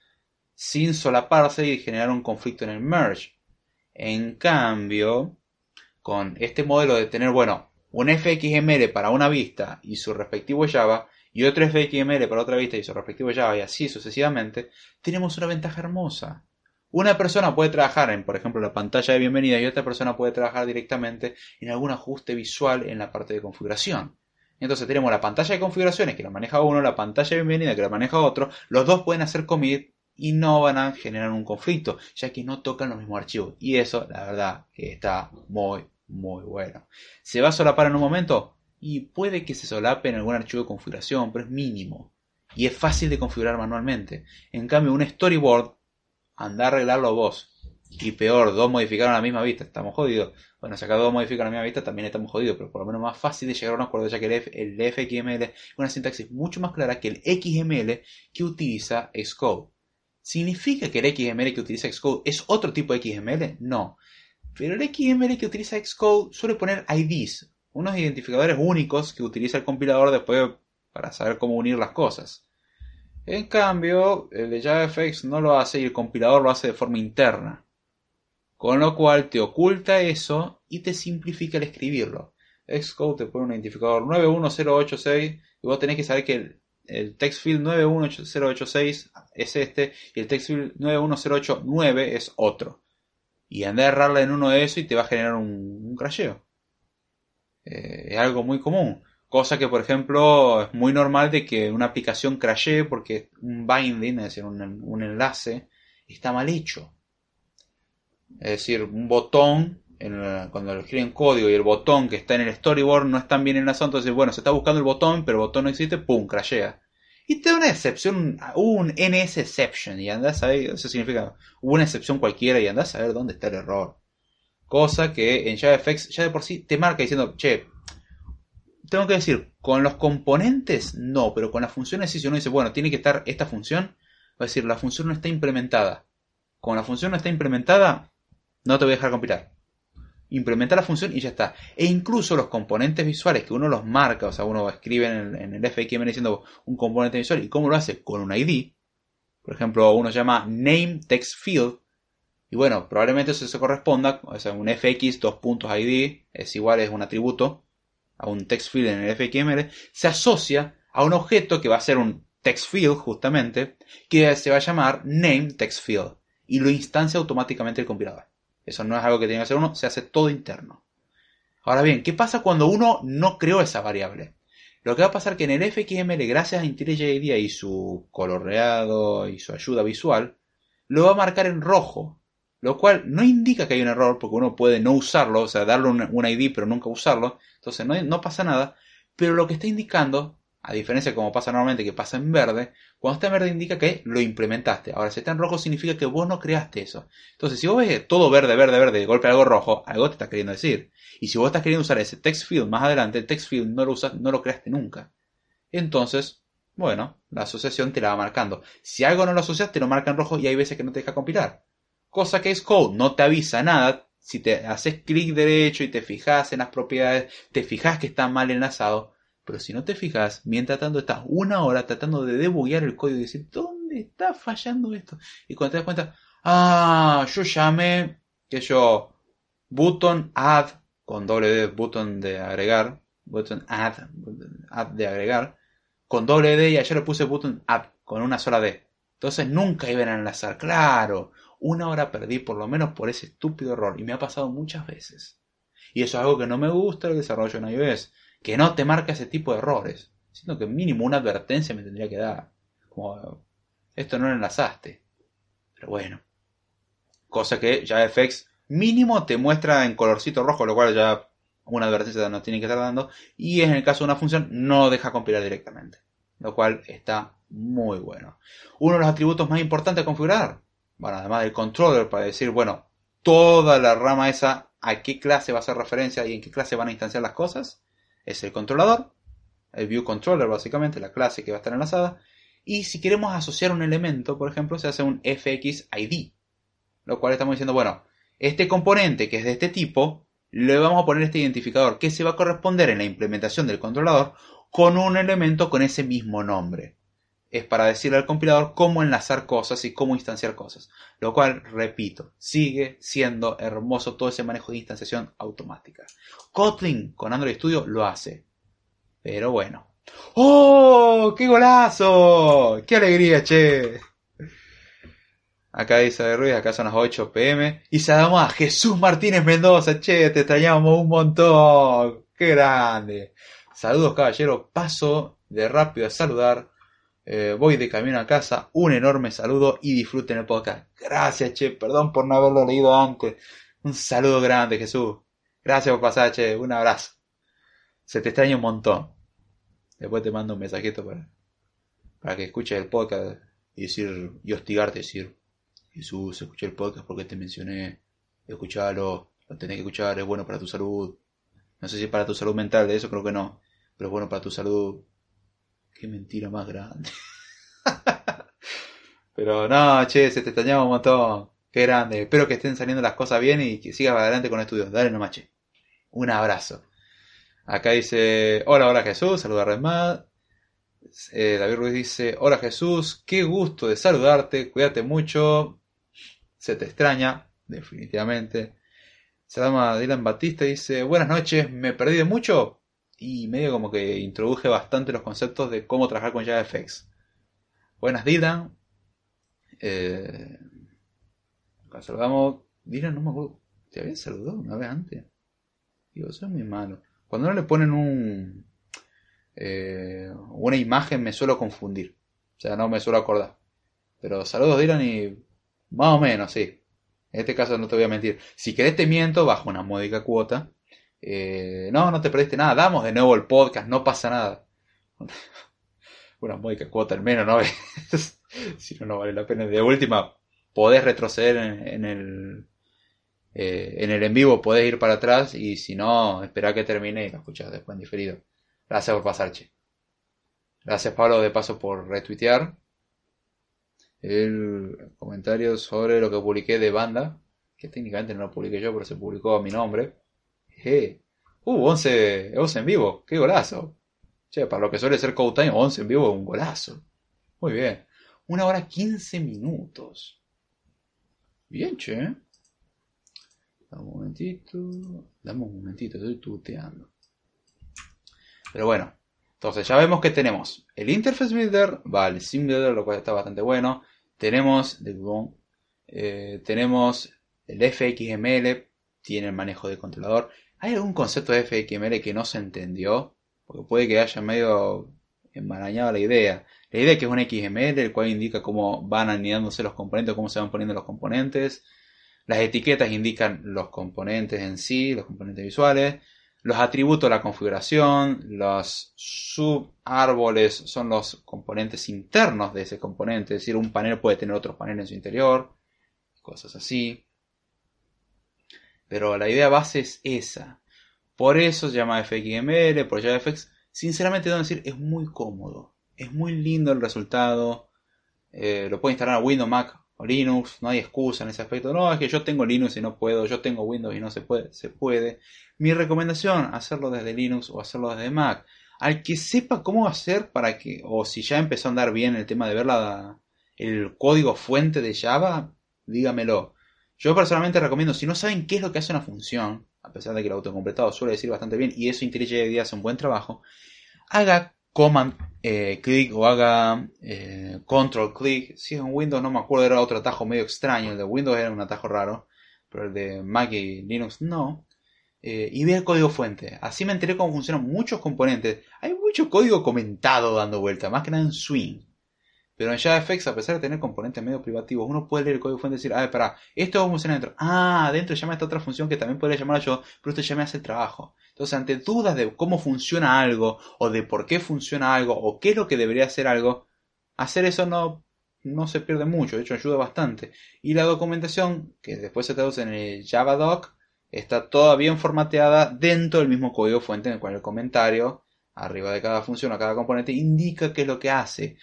sin solaparse y generar un conflicto en el merge. En cambio, con este modelo de tener, bueno, un FXML para una vista y su respectivo Java, y otro FXML para otra vista y su respectivo Java, y así sucesivamente, tenemos una ventaja hermosa. Una persona puede trabajar en, por ejemplo, la pantalla de bienvenida y otra persona puede trabajar directamente en algún ajuste visual en la parte de configuración. Entonces tenemos la pantalla de configuraciones que la maneja uno, la pantalla de bienvenida que la maneja otro, los dos pueden hacer commit y no van a generar un conflicto, ya que no tocan los mismos archivos. Y eso, la verdad, está muy, muy bueno. ¿Se va a solapar en un momento? Y puede que se solape en algún archivo de configuración, pero es mínimo. Y es fácil de configurar manualmente. En cambio, un storyboard, anda a arreglarlo vos. Y peor, dos modificaron la misma vista, estamos jodidos. Bueno, si acá dos modifican la misma vista, también estamos jodidos, pero por lo menos más fácil de llegar a un acuerdo, ya que el, el FXML es una sintaxis mucho más clara que el XML que utiliza Xcode. ¿Significa que el XML que utiliza Xcode es otro tipo de XML? No. Pero el XML que utiliza Xcode suele poner IDs, unos identificadores únicos que utiliza el compilador después para saber cómo unir las cosas. En cambio, el de JavaFX no lo hace y el compilador lo hace de forma interna. Con lo cual te oculta eso y te simplifica el escribirlo. Xcode te pone un identificador 91086 y vos tenés que saber que el el textfield 91086 es este y el textfield 91089 es otro. Y andar a errarle en uno de esos y te va a generar un, un crasheo. Eh, es algo muy común. Cosa que, por ejemplo, es muy normal de que una aplicación crashee porque un binding, es decir, un, enlace, está mal hecho. Es decir, un botón, en cuando lo escriben código y el botón que está en el storyboard no están bien enlazado, entonces, bueno, se está buscando el botón, pero el botón no existe, ¡pum! crashea. Y te da una excepción, un NS exception, y andás a ver, eso significa una excepción cualquiera y andás a ver dónde está el error. Cosa que en JavaFX ya de por sí te marca diciendo, che, tengo que decir, con los componentes no, pero con las funciones si uno dice, bueno, tiene que estar esta función, va a decir, la función no está implementada. Con la función no está implementada, no te voy a dejar compilar implementa la función y ya está. E incluso los componentes visuales que uno los marca, o sea, uno escribe en el, en el diciendo un componente visual y cómo lo hace con un ID. Por ejemplo, uno llama name text field y bueno, probablemente eso se corresponda, o sea, un fx dos puntos id es igual, es un atributo a un text field en el fxml, se asocia a un objeto que va a ser un text field justamente, que se va a llamar name text field y lo instancia automáticamente el compilador. Eso no es algo que tiene que hacer uno, se hace todo interno. Ahora bien, ¿qué pasa cuando uno no creó esa variable? Lo que va a pasar es que en el FXML, gracias a IntelliJ y su coloreado y su ayuda visual, lo va a marcar en rojo. Lo cual no indica que hay un error, porque uno puede no usarlo, o sea, darle un, ID pero nunca usarlo. Entonces no, no pasa nada. Pero lo que está indicando a diferencia de como pasa normalmente, que pasa en verde, cuando está en verde indica que lo implementaste. Ahora, si está en rojo significa que vos no creaste eso. Entonces, si vos ves todo verde, verde, verde, de golpe algo rojo, algo te está queriendo decir. Y si vos estás queriendo usar ese text field más adelante, el text field no lo usas, no lo creaste nunca. Entonces, bueno, la asociación te la va marcando. Si algo no lo asocias, te lo marca en rojo y hay veces que no te deja compilar. Cosa que es code, no te avisa nada. Si te haces clic derecho y te fijas en las propiedades, te fijas que está mal enlazado, pero si no te fijas, mientras tanto estás una hora tratando de debuguear el código y decir, ¿dónde está fallando esto? Y cuando te das cuenta, ah, yo llamé, que yo, button add, con doble D, button de agregar, button add, add de agregar, con doble D y ayer le puse button add, con una sola D. Entonces nunca iban a enlazar, claro. Una hora perdí por lo menos por ese estúpido error y me ha pasado muchas veces. Y eso es algo que no me gusta del desarrollo en iOS que no te marca ese tipo de errores, sino que mínimo una advertencia me tendría que dar, como esto no lo enlazaste. Pero bueno, cosa que ya FX mínimo te muestra en colorcito rojo, lo cual ya una advertencia no tiene que estar dando, y en el caso de una función no deja compilar directamente, lo cual está muy bueno. Uno de los atributos más importantes a configurar, bueno, además del controller para decir, bueno, toda la rama esa a qué clase va a hacer referencia y en qué clase van a instanciar las cosas. Es el controlador, el view controller básicamente, la clase que va a estar enlazada. Y si queremos asociar un elemento, por ejemplo, se hace un fxid. Lo cual estamos diciendo, bueno, este componente que es de este tipo, le vamos a poner este identificador que se va a corresponder en la implementación del controlador con un elemento con ese mismo nombre. Es para decirle al compilador cómo enlazar cosas y cómo instanciar cosas. Lo cual, repito, sigue siendo hermoso todo ese manejo de instanciación automática. Kotlin con Android Studio lo hace. Pero bueno. ¡Oh! ¡Qué golazo! ¡Qué alegría, che! Acá dice Ruiz, acá son las 8 pm. Y saludamos a Jesús Martínez Mendoza. Che, te extrañamos un montón. ¡Qué grande! Saludos, caballero. Paso de rápido a saludar. Eh, voy de camino a casa. Un enorme saludo y disfruten el podcast. Gracias, che. Perdón por no haberlo leído antes. Un saludo grande, Jesús. Gracias por pasar, che. Un abrazo. Se te extraña un montón. Después te mando un mensajito para, para que escuches el podcast y decir, y hostigarte, decir, Jesús, escuché el podcast porque te mencioné, escuchalo, lo tenés que escuchar, es bueno para tu salud. No sé si para tu salud mental, de eso creo que no, pero es bueno para tu salud. Qué mentira más grande. pero no, che, se te extrañaba un montón. Qué grande. Espero que estén saliendo las cosas bien y que sigas adelante con estudios. Dale nomás, che. Un abrazo. Acá dice, hola, hola Jesús, saluda a Redmad. Eh, David Ruiz dice, hola Jesús, qué gusto de saludarte, cuídate mucho, se te extraña, definitivamente. Se llama Dylan Batista dice, buenas noches, me perdí de mucho y medio como que introduje bastante los conceptos de cómo trabajar con JavaFX. Buenas Dylan. Eh, saludamos. Dylan, no me acuerdo. ¿Te había saludado una vez antes? Digo, soy muy malo. Cuando no le ponen un, eh, una imagen me suelo confundir. O sea, no me suelo acordar. Pero saludos Dylan y más o menos, sí. En este caso no te voy a mentir. Si querés te miento bajo una módica cuota. Eh, no, no te perdiste nada. Damos de nuevo el podcast, no pasa nada. una módica cuota al menos, ¿no? si no, no vale la pena. De última, podés retroceder en, el eh, en el en vivo, podés ir para atrás y si no, esperar que termine y lo escuchás después en diferido. Gracias por pasar. Gracias, Pablo, de paso por retuitear el comentario sobre lo que publiqué de banda, que técnicamente no lo publiqué yo, pero se publicó a mi nombre. Je. Uh, 11, 11 en vivo, qué golazo. Che, para lo que suele ser Time, 11 en vivo, un golazo. Muy bien. Una hora 15 minutos. Bien, che. Dame un momentito. Dame un momentito, estoy tuteando. Pero bueno, entonces ya vemos que tenemos el Interface Builder, va el Sim Builder, lo cual está bastante bueno. Tenemos, eh, tenemos el FXML, tiene el manejo de controlador. ¿Hay algún concepto de FXML que no se entendió? Porque puede que haya medio enmarañado la idea. La idea es que es un XML, el cual indica cómo van anidándose los componentes, cómo se van poniendo los componentes. Las etiquetas indican los componentes en sí, los componentes visuales. Los atributos, la configuración, los subárboles son los componentes internos de ese componente, es decir, un panel puede tener otros paneles en su interior, cosas así. Pero la idea base es esa. Por eso se llama FXML, por JavaFX. Sinceramente, debo decir, es muy cómodo. Es muy lindo el resultado. Eh, lo puede instalar a Windows, Mac o Linux, no hay excusa en ese aspecto. No, es que yo tengo Linux y no puedo, yo tengo Windows y no se puede, se puede. Mi recomendación, hacerlo desde Linux o hacerlo desde Mac. Al que sepa cómo hacer para que, o si ya empezó a andar bien el tema de ver la, el código fuente de Java, dígamelo. Yo personalmente recomiendo, si no saben qué es lo que hace una función, a pesar de que el autocompletado suele decir bastante bien, y eso IntelliJ hace un buen trabajo, haga command eh, click o haga eh, control click. Si es en Windows no me acuerdo, era otro atajo medio extraño. El de Windows era un atajo raro, pero el de Mac y Linux no. Eh, y ve el código fuente. Así me enteré cómo funcionan muchos componentes. Hay mucho código comentado dando vuelta, más que nada en Swing. Pero en JavaFX, a pesar de tener componentes medio privativos, uno puede leer el código fuente y decir, a ver, para, esto va a funcionar dentro. Ah, dentro llama esta otra función que también podría llamar yo, pero usted ya me hace el trabajo. Entonces, ante dudas de cómo funciona algo, o de por qué funciona algo, o qué es lo que debería hacer algo, hacer eso no, no se pierde mucho, de hecho ayuda bastante. Y la documentación, que después se traduce en el JavaDoc, está toda bien formateada dentro del mismo código fuente en el cual el comentario, arriba de cada función o cada componente, indica qué es lo que hace.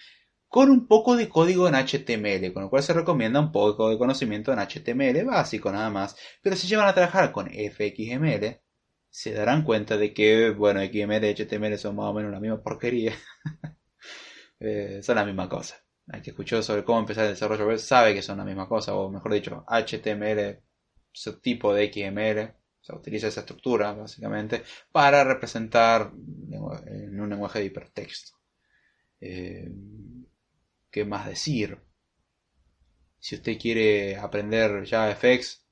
Con un poco de código en HTML, con lo cual se recomienda un poco de conocimiento en HTML básico nada más. Pero si llevan a trabajar con FXML, se darán cuenta de que, bueno, XML y HTML son más o menos la misma porquería. Eh, son la misma cosa. El que escuchó sobre cómo empezar el desarrollo web sabe que son la misma cosa, o mejor dicho, HTML, su tipo de XML, se utiliza esa estructura básicamente para representar en un lenguaje de hipertexto. Eh, ¿Qué más decir? Si usted quiere aprender JavaFX,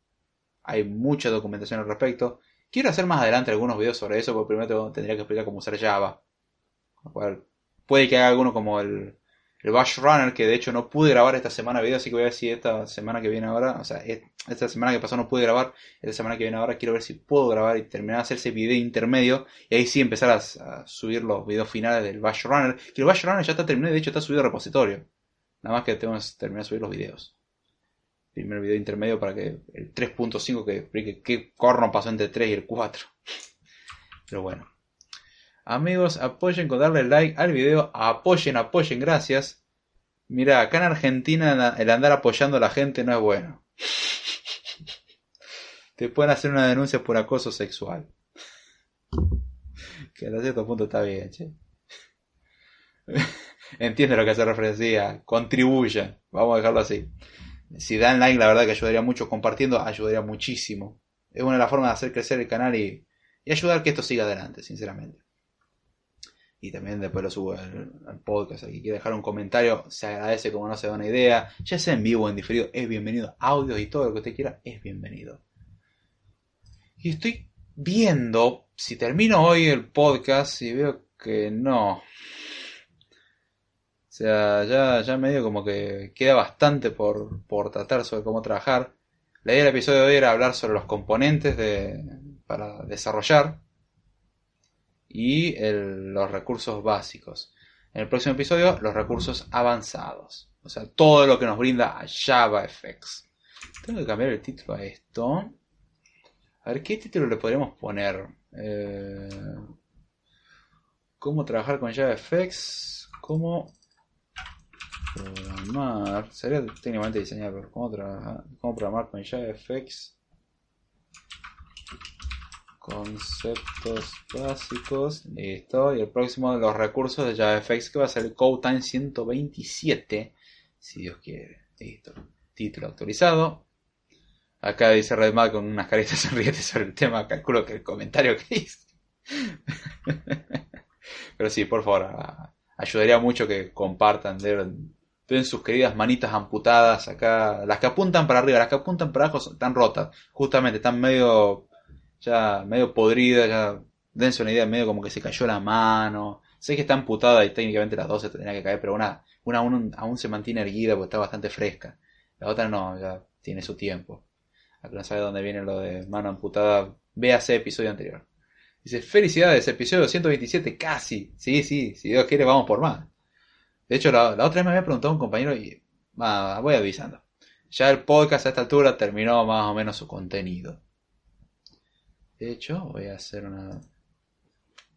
hay mucha documentación al respecto. Quiero hacer más adelante algunos videos sobre eso, porque primero tendría que explicar cómo usar Java. Puede que haga alguno como el, el Bash Runner, que de hecho no pude grabar esta semana video, así que voy a ver si esta semana que viene ahora, o sea, esta semana que pasó no pude grabar, esta semana que viene ahora quiero ver si puedo grabar y terminar de hacer ese video intermedio, y ahí sí empezar a, subir los videos finales del Bash Runner, que el Bash Runner ya está terminado y de hecho está subido al repositorio. Nada más que tengo que terminar de subir los videos primer video intermedio para que el 3.5 que explique qué corno pasó entre el 3 y el 4. Pero bueno. Amigos, apoyen con darle like al video. Apoyen, apoyen, gracias. Mira, acá en Argentina el andar apoyando a la gente no es bueno. Te pueden hacer una denuncia por acoso sexual. Que a cierto punto está bien, che. Entiendo lo que hace referencia. Contribuyen. Vamos a dejarlo así. Si dan like, la verdad que ayudaría mucho. Compartiendo, ayudaría muchísimo. Es una de las formas de hacer crecer el canal y, ayudar que esto siga adelante, sinceramente. Y también después lo subo al, podcast. Aquí quiere dejar un comentario, se agradece como no se da una idea. Ya sea en vivo o en diferido, es bienvenido. Audio y todo lo que usted quiera, es bienvenido. Y estoy viendo si termino hoy el podcast y veo que no. O sea, ya, ya medio como que queda bastante por, tratar sobre cómo trabajar. La idea del episodio de hoy era hablar sobre los componentes de, para desarrollar y los recursos básicos. En el próximo episodio, los recursos avanzados. O sea, todo lo que nos brinda JavaFX. Tengo que cambiar el título a esto. A ver, ¿qué título le podríamos poner? Eh, ¿Cómo trabajar con JavaFX? ¿Cómo Programar. Sería técnicamente diseñar, pero ¿cómo, cómo programar con JavaFX? Conceptos básicos. Listo. Y el próximo de los recursos de JavaFX que va a ser el CodeTime 127. Si Dios quiere. Listo. Título actualizado. Acá dice Redmar con unas caritas sonrientes sobre el tema. Calculo que el comentario que hice. Pero sí, por favor, ayudaría mucho que compartan, ven sus queridas manitas amputadas acá, las que apuntan para arriba, las que apuntan para abajo están rotas, justamente están medio, ya medio podridas, ya dense una idea, medio como que se cayó la mano, sé que está amputada y técnicamente las dos se tendrían que caer, pero una, una aún, se mantiene erguida porque está bastante fresca, la otra no, ya tiene su tiempo. A que no sabe dónde viene lo de mano amputada, véase episodio anterior. Dice, felicidades, episodio 127, casi. Sí, sí, si Dios quiere, vamos por más. De hecho, la, otra vez me había preguntado un compañero y voy avisando. Ya el podcast a esta altura terminó más o menos su contenido. De hecho, voy a hacer una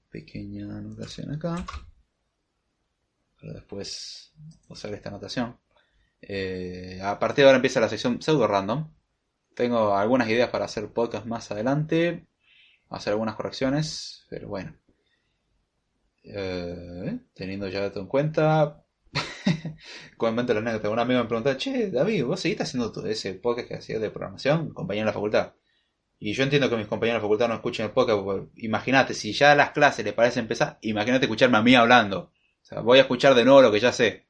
pequeña anotación acá. Para después usar esta anotación. Eh, a partir de ahora empieza la sección pseudo random. Tengo algunas ideas para hacer podcast más adelante. Hacer algunas correcciones. Pero bueno. Eh, teniendo ya esto en cuenta, comento la anécdota. Un amigo me preguntó, che, David, ¿vos seguiste haciendo todo ese podcast que hacías de programación, compañero en la facultad? Y yo entiendo que mis compañeros de la facultad no escuchen el podcast, porque imagínate, si ya las clases les parece empezar, imagínate escucharme a mí hablando. O sea, voy a escuchar de nuevo lo que ya sé.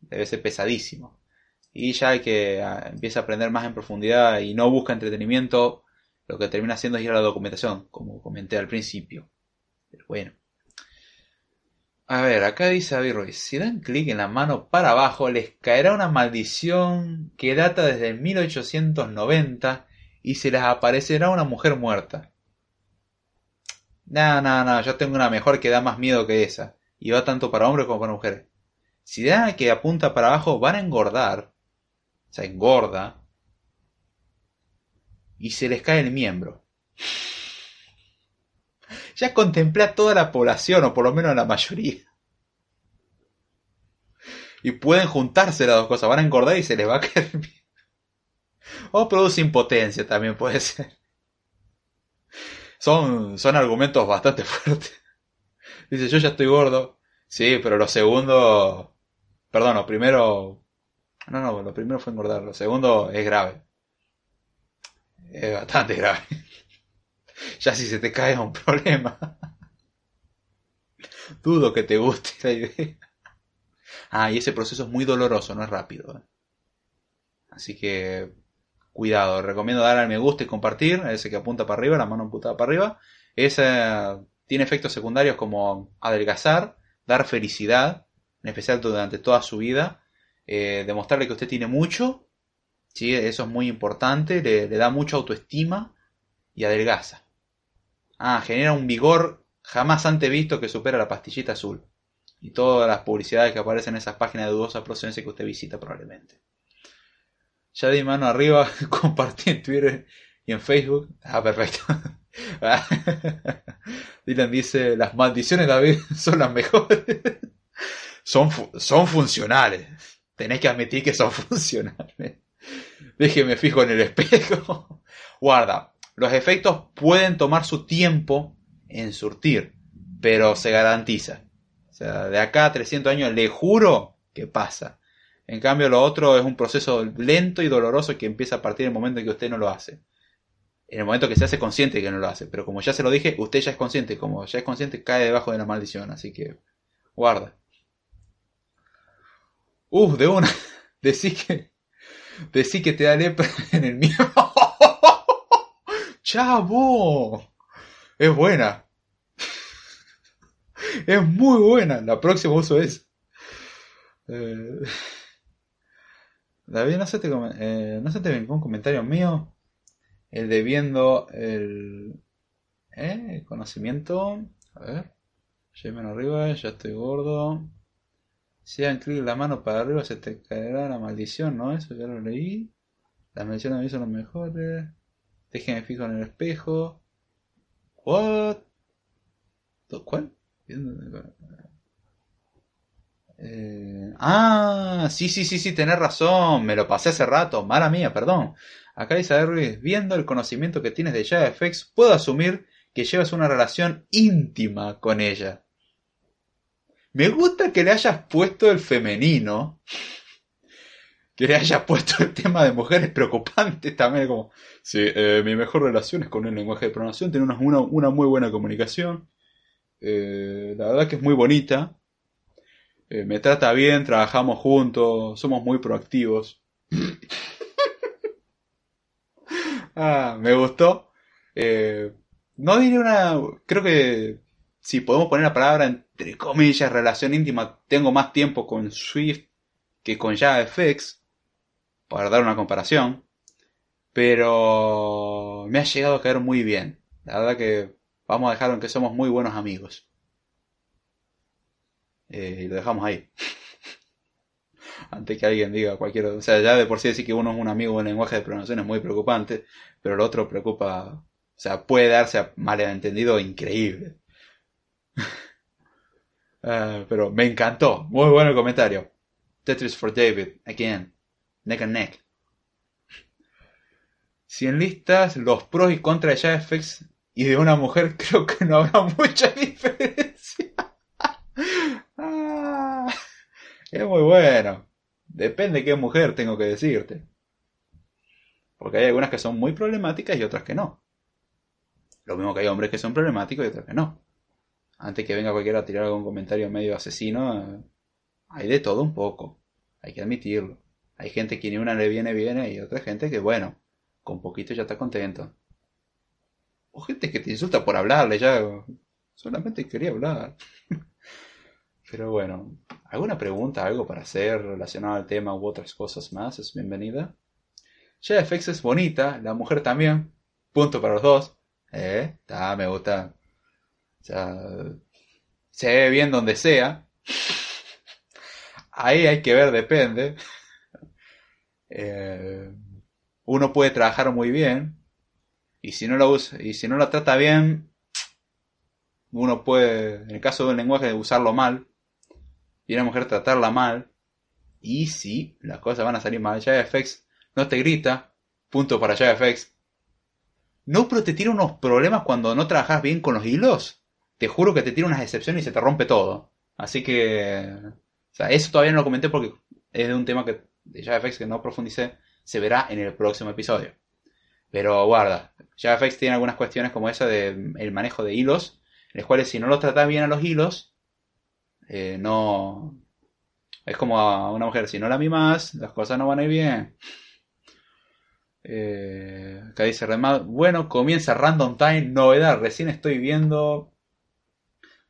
Debe ser pesadísimo. Y ya hay que ah, empieza a aprender más en profundidad y no busca entretenimiento, lo que termina haciendo es ir a la documentación, como comenté al principio. Pero bueno. A ver, acá dice David Ruiz, si dan clic en la mano para abajo les caerá una maldición que data desde el 1890 y se les aparecerá una mujer muerta. No, no, no, yo tengo una mejor que da más miedo que esa. Y va tanto para hombres como para mujeres. Si de nada que apunta para abajo, van a engordar. O sea, engorda. Y se les cae el miembro. Ya contemplé a toda la población, o por lo menos la mayoría. Y pueden juntarse las dos cosas. Van a engordar y se les va a caer miembro. O produce impotencia también puede ser. Son, son argumentos bastante fuertes. Dice, yo ya estoy gordo. Sí, pero lo segundo... Perdón, lo primero... No, no, lo primero fue engordar. Lo segundo es grave. Es bastante grave. ya si se te cae un problema. Dudo que te guste la idea. Ah, y ese proceso es muy doloroso, no es rápido. ¿eh? Así que cuidado. Recomiendo darle al me gusta y compartir, ese que apunta para arriba, la mano apuntada para arriba. Ese tiene efectos secundarios como adelgazar, dar felicidad, en especial durante toda su vida, eh, demostrarle que usted tiene mucho, ¿sí? eso es muy importante, le, le da mucha autoestima y adelgaza. Ah, genera un vigor jamás antes visto que supera la pastillita azul. Y todas las publicidades que aparecen en esas páginas de dudosa procedencia que usted visita probablemente. Ya di mano arriba, compartí en Twitter y en Facebook. Ah, perfecto. Dylan dice, las maldiciones David son las mejores. son, son funcionales. Tenés que admitir que son funcionales. Déjeme fijo en el espejo. Guarda, los efectos pueden tomar su tiempo en surtir, pero se garantiza. O sea, de acá a 300 años le juro que pasa. En cambio, lo otro es un proceso lento y doloroso que empieza a partir del momento en que usted no lo hace. En el momento que se hace consciente que no lo hace. Pero como ya se lo dije, usted ya es consciente. Como ya es consciente, cae debajo de la maldición. Así que, guarda. Uf, de una. Decí que. Decí que te da lepra en el mío. ¡Chavo! Es buena. Es muy buena. La próxima uso es. Eh... David, no se te, eh, no se te un comentario mío. El de viendo el, ¿eh? conocimiento. A ver. Lleven arriba, ya estoy gordo. Si dan clic la mano para arriba se te caerá la maldición, ¿no? Eso ya lo leí. Las maldiciones mí son los mejores. Déjenme fijo en el espejo. What? ¿Cuál? Eh, ah, sí, sí, sí, sí, tenés razón. Me lo pasé hace rato. Mala mía, perdón. Acá dice Ruiz, viendo el conocimiento que tienes de JavaFX, puedo asumir que llevas una relación íntima con ella. Me gusta que le hayas puesto el femenino. Que le hayas puesto el tema de mujeres preocupantes también. Como, sí, eh, mi mejor relación es con el lenguaje de programación. Tiene una, una, muy buena comunicación. Eh, la verdad que es muy bonita. Eh, me trata bien, trabajamos juntos, somos muy proactivos. ah, me gustó. Eh, no diré una. Creo que si podemos poner la palabra entre comillas relación íntima, tengo más tiempo con Swift que con JavaFX, para dar una comparación. Pero me ha llegado a caer muy bien. La verdad que vamos a dejarlo en que somos muy buenos amigos. Eh, y lo dejamos ahí. Antes que alguien diga cualquier... O sea, ya de por sí decir que uno es un amigo en lenguaje de programación es muy preocupante, pero el otro preocupa... O sea, puede darse malentendido increíble. uh, pero me encantó. Muy bueno el comentario. Tetris for David, again. Neck and neck. Si en listas los pros y contras de JavaFX y de una mujer, creo que no habrá mucha diferencia. Es muy bueno. Depende qué mujer tengo que decirte. Porque hay algunas que son muy problemáticas y otras que no. Lo mismo que hay hombres que son problemáticos y otros que no. Antes que venga cualquiera a tirar algún comentario medio asesino, hay de todo un poco. Hay que admitirlo. Hay gente que ni una le viene viene y otra gente que, bueno, con poquito ya está contento. O gente que te insulta por hablarle, ya solamente quería hablar. Pero bueno, ¿alguna pregunta, algo para hacer relacionado al tema u otras cosas más? Es bienvenida. FX es bonita, la mujer también. Punto para los dos. Eh, está, me gusta. O sea, se ve bien donde sea. ahí hay que ver, depende. Eh, uno puede trabajar muy bien y si no lo usa, y si no lo trata bien, uno puede, en el caso de un lenguaje, usarlo mal y una mujer tratarla mal. Y si las cosas van a salir mal, JavaFX no te grita, punto para JavaFX. No, pero te tira unos problemas cuando no trabajas bien con los hilos. Te juro que te tira unas excepciones y se te rompe todo. Así que, o sea, eso todavía no lo comenté porque es de un tema que de JavaFX que no profundicé, se verá en el próximo episodio. Pero guarda, JavaFX tiene algunas cuestiones como esa del manejo de hilos, en los cuales si no lo tratas bien a los hilos, eh, no... Es como a una mujer, si no la mimas, las cosas no van a ir bien. Eh, acá dice Remad, bueno, comienza Random Time, novedad, recién estoy viendo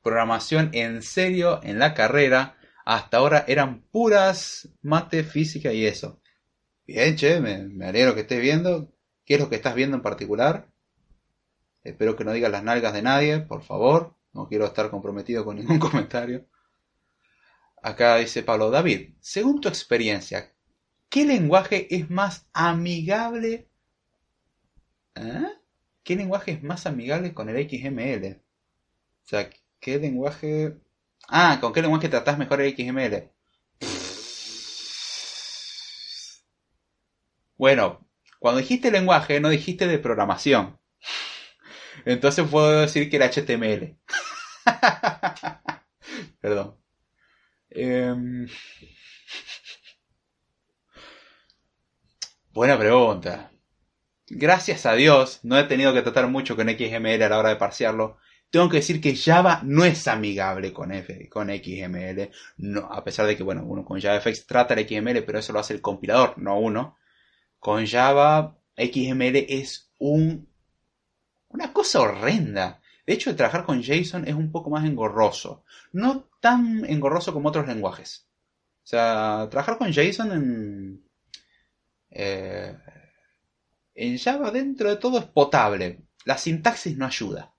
programación en serio en la carrera. Hasta ahora eran puras mate, física y eso. Bien, che, me, alegro que estés viendo. ¿Qué es lo que estás viendo en particular? Espero que no digas las nalgas de nadie, por favor. No quiero estar comprometido con ningún comentario. Acá dice Pablo David, según tu experiencia, ¿qué lenguaje es más amigable? ¿Eh? ¿Qué lenguaje es más amigable con el XML? O sea, ¿qué lenguaje... Ah, ¿con qué lenguaje tratás mejor el XML? Bueno, cuando dijiste lenguaje no dijiste de programación. Entonces puedo decir que era HTML. Perdón. Em, buena pregunta. Gracias a Dios no he tenido que tratar mucho con XML a la hora de parsearlo. Tengo que decir que Java no es amigable con, con XML. A pesar de que, bueno, uno con JavaFX trata el XML, pero eso lo hace el compilador, no uno. Con Java, XML es un, una cosa horrenda. De hecho, trabajar con JSON es un poco más engorroso. No tan engorroso como otros lenguajes. O sea, trabajar con JSON en, eh, en Java dentro de todo es potable. La sintaxis no ayuda.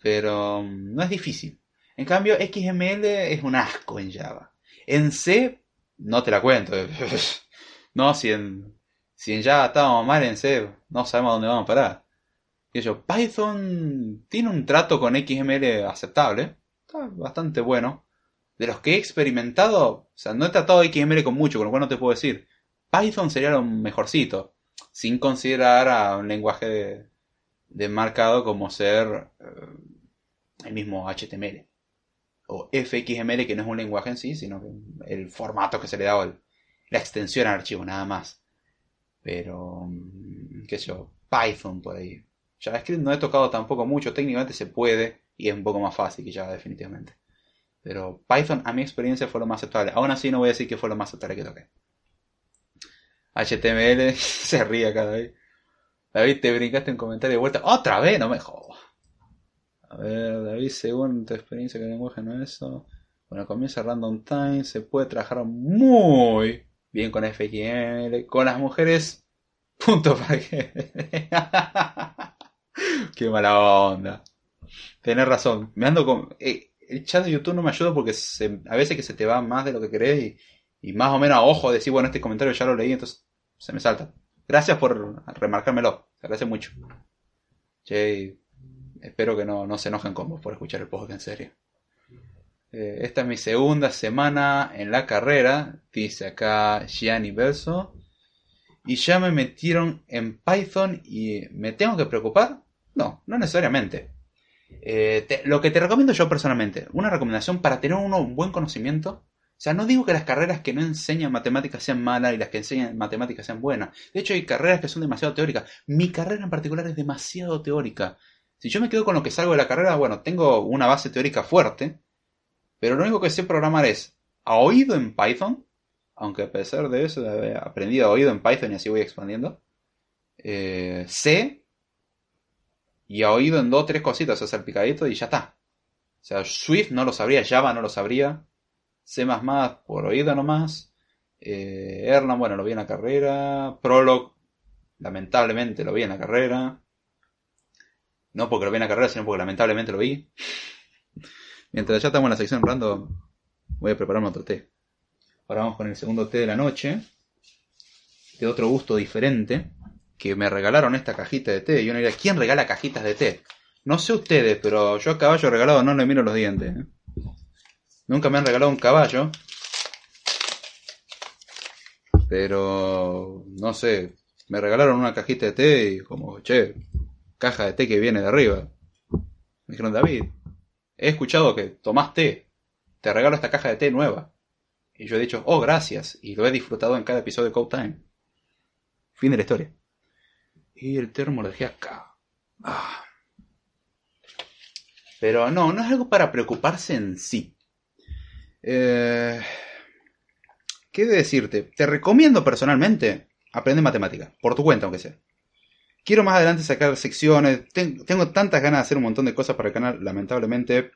Pero mm, no es difícil. En cambio, XML es un asco en Java. En C, no te la cuento. no, si en, si en Java estábamos mal en C, no sabemos dónde vamos a parar. Python tiene un trato con XML aceptable, está bastante bueno. De los que he experimentado, o sea, no he tratado XML con mucho, con lo cual no te puedo decir. Python sería lo mejorcito, sin considerar a un lenguaje de, marcado como ser eh, el mismo HTML. O FXML, que no es un lenguaje en sí, sino el formato que se le da, la extensión al archivo, nada más. Pero, mm, qué sé yo, Python por ahí. JavaScript no he tocado tampoco mucho, técnicamente se puede y es un poco más fácil que Java definitivamente. Pero Python a mi experiencia fue lo más aceptable. Aún así no voy a decir que fue lo más aceptable que toqué. HTML se ríe cada vez. David, te brincaste en comentario de vuelta. ¡Otra vez! No me jodas. A ver, David, según tu experiencia que lenguaje no es eso. Bueno, comienza Random Time. Se puede trabajar muy bien con FXML. Con las mujeres. Punto para que. Qué mala onda. Tenés razón. Me ando con. Eh, el chat de YouTube no me ayuda porque a veces que se te va más de lo que querés y, más o menos a ojo decir, bueno, este comentario ya lo leí, entonces se me salta. Gracias por remarcármelo. Se agradece mucho. Che, espero que no, se enojen con vos por escuchar el podcast en serio. Eh, esta es mi segunda semana en la carrera, dice acá Gianni Verso. Y ya me metieron en Python y me tengo que preocupar. No, no necesariamente. Eh, lo que te recomiendo yo personalmente, una recomendación para tener uno un buen conocimiento. O sea, no digo que las carreras que no enseñan matemáticas sean malas y las que enseñan matemáticas sean buenas. De hecho, hay carreras que son demasiado teóricas. Mi carrera en particular es demasiado teórica. Si yo me quedo con lo que salgo de la carrera, bueno, tengo una base teórica fuerte, pero lo único que sé programar es a oído en Python, aunque a pesar de eso he aprendido a oído en Python y así voy expandiendo. Eh, C y ha oído en dos tres cositas, o picadito y ya está. O sea, Swift no lo sabría, Java no lo sabría, C++ por oído nomás, eh, Erlang, bueno, lo vi en la carrera, Prolog, lamentablemente lo vi en la carrera, no porque lo vi en la carrera, sino porque lamentablemente lo vi. Mientras ya estamos en la sección random, voy a prepararme otro té. Ahora vamos con el segundo té de la noche. De otro gusto diferente. Que me regalaron esta cajita de té. Y uno dirá, ¿quién regala cajitas de té? No sé ustedes, pero yo a caballo regalado no le miro los dientes. ¿eh? Nunca me han regalado un caballo. Pero, no sé, me regalaron una cajita de té y como, che, caja de té que viene de arriba. Me dijeron, David, he escuchado que tomás té. Te regalo esta caja de té nueva. Y yo he dicho, oh, gracias. Y lo he disfrutado en cada episodio de Code Time. Fin de la historia. Y el termo lo dejé acá. Ah. Pero no, no es algo para preocuparse en sí. Eh, ¿Qué de decirte? Te recomiendo personalmente aprender matemática, por tu cuenta aunque sea. Quiero más adelante sacar secciones, tengo tantas ganas de hacer un montón de cosas para el canal, lamentablemente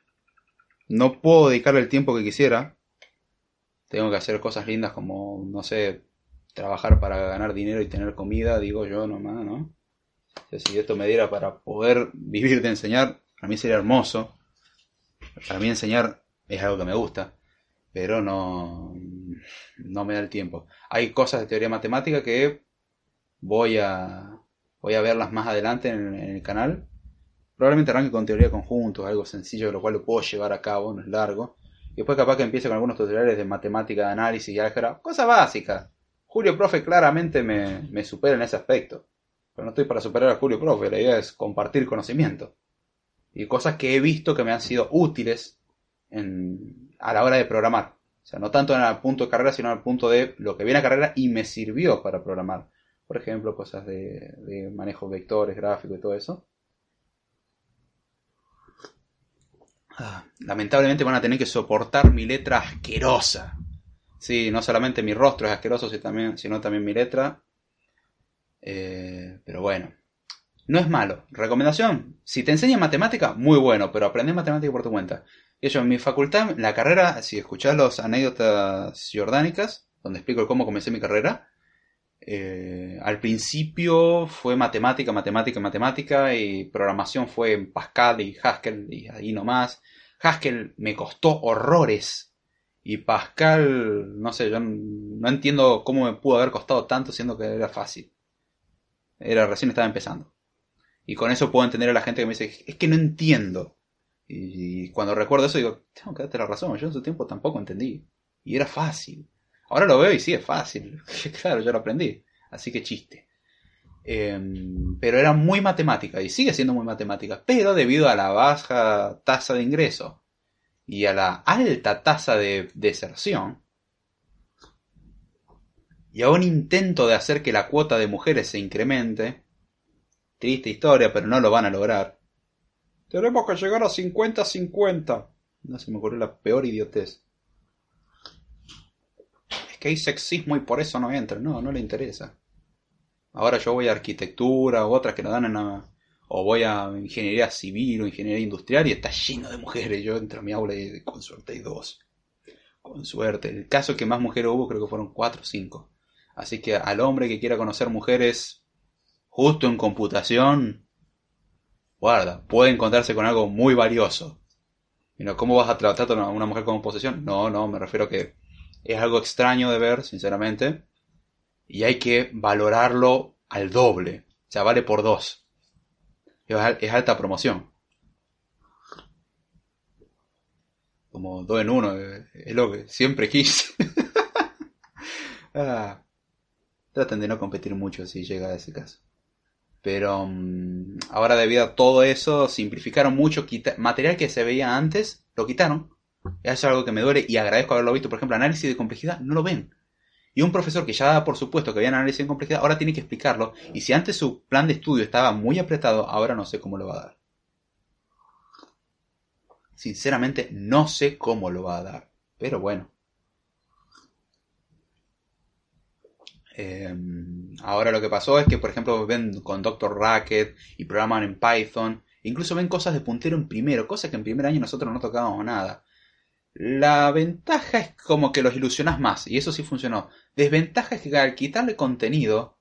no puedo dedicarle el tiempo que quisiera. Tengo que hacer cosas lindas como, no sé, trabajar para ganar dinero y tener comida, digo yo nomás, ¿no? si esto me diera para poder vivir de enseñar, a mí sería hermoso. Para mí enseñar es algo que me gusta, pero no, no me da el tiempo. Hay cosas de teoría matemática que voy a, voy a verlas más adelante en, el canal. Probablemente arranque con teoría de conjuntos, algo sencillo, lo cual lo puedo llevar a cabo, no es largo. Y después capaz que empiece con algunos tutoriales de matemática, de análisis y álgebra, cosa básica. Julio Profe claramente me, me supera en ese aspecto. Pero no estoy para superar a Julio Profe, la idea es compartir conocimiento. Y cosas que he visto que me han sido útiles a la hora de programar. O sea, no tanto en el punto de carrera, sino en el punto de lo que viene a carrera y me sirvió para programar. Por ejemplo, cosas de, manejo de vectores, gráficos y todo eso. Ah, lamentablemente van a tener que soportar mi letra asquerosa. Sí, no solamente mi rostro es asqueroso, sino también, mi letra. Eh, pero bueno, no es malo. Recomendación, si te enseñan matemática, muy bueno, pero aprende matemática por tu cuenta. Eso, en mi facultad, la carrera, si escuchás las anécdotas jordánicas, donde explico cómo comencé mi carrera, eh, al principio fue matemática, matemática, matemática, y programación fue en Pascal y Haskell, y ahí nomás. Haskell me costó horrores. Y Pascal, no sé, yo no entiendo cómo me pudo haber costado tanto siendo que era fácil. Era recién estaba empezando. Y con eso puedo entender a la gente que me dice, es que no entiendo. Y cuando recuerdo eso digo, tengo que darte la razón, yo en su tiempo tampoco entendí. Y era fácil. Ahora lo veo y sí es fácil. claro, yo lo aprendí. Así que chiste. Em, pero era muy matemática y sigue siendo muy matemática. Pero debido a la baja tasa de ingreso y a la alta tasa de deserción, y a un intento de hacer que la cuota de mujeres se incremente, Triste historia, pero no lo van a lograr. Tenemos que llegar a 50-50. No se me ocurrió la peor idiotez. Que hay sexismo y por eso no entra. No, no le interesa. Ahora yo voy a arquitectura o otras que nos dan en o voy a ingeniería civil o ingeniería industrial y está lleno de mujeres. Yo entro a mi aula y con suerte hay dos. Con suerte. El caso que más mujeres hubo creo que fueron cuatro o cinco. Así que al hombre que quiera conocer mujeres justo en computación, guarda, puede encontrarse con algo muy valioso. ¿Cómo vas a tratar a una mujer como posesión? No, no, me refiero a que es algo extraño de ver, sinceramente, y hay que valorarlo al doble, o sea, vale por dos. Es alta promoción. Como dos en uno, es lo que siempre quise. ah, traten de no competir mucho si llega a ese caso. Pero mm, ahora debido a todo eso, simplificaron mucho. material que se veía antes, lo quitaron. Es algo que me duele y agradezco haberlo visto. Por ejemplo, análisis de complejidad, no lo ven. Y un profesor que ya por supuesto que había análisis de complejidad, ahora tiene que explicarlo. Y si antes su plan de estudio estaba muy apretado, ahora no sé cómo lo va a dar. Sinceramente, no sé cómo lo va a dar. Pero bueno. Em, ahora lo que pasó es que, por ejemplo, ven con Doctor Racket y programan en Python. Incluso ven cosas de puntero en primero, cosas que en primer año nosotros no tocábamos nada. La ventaja es como que los ilusionas más, y eso sí funcionó. Desventaja es que al quitarle contenido,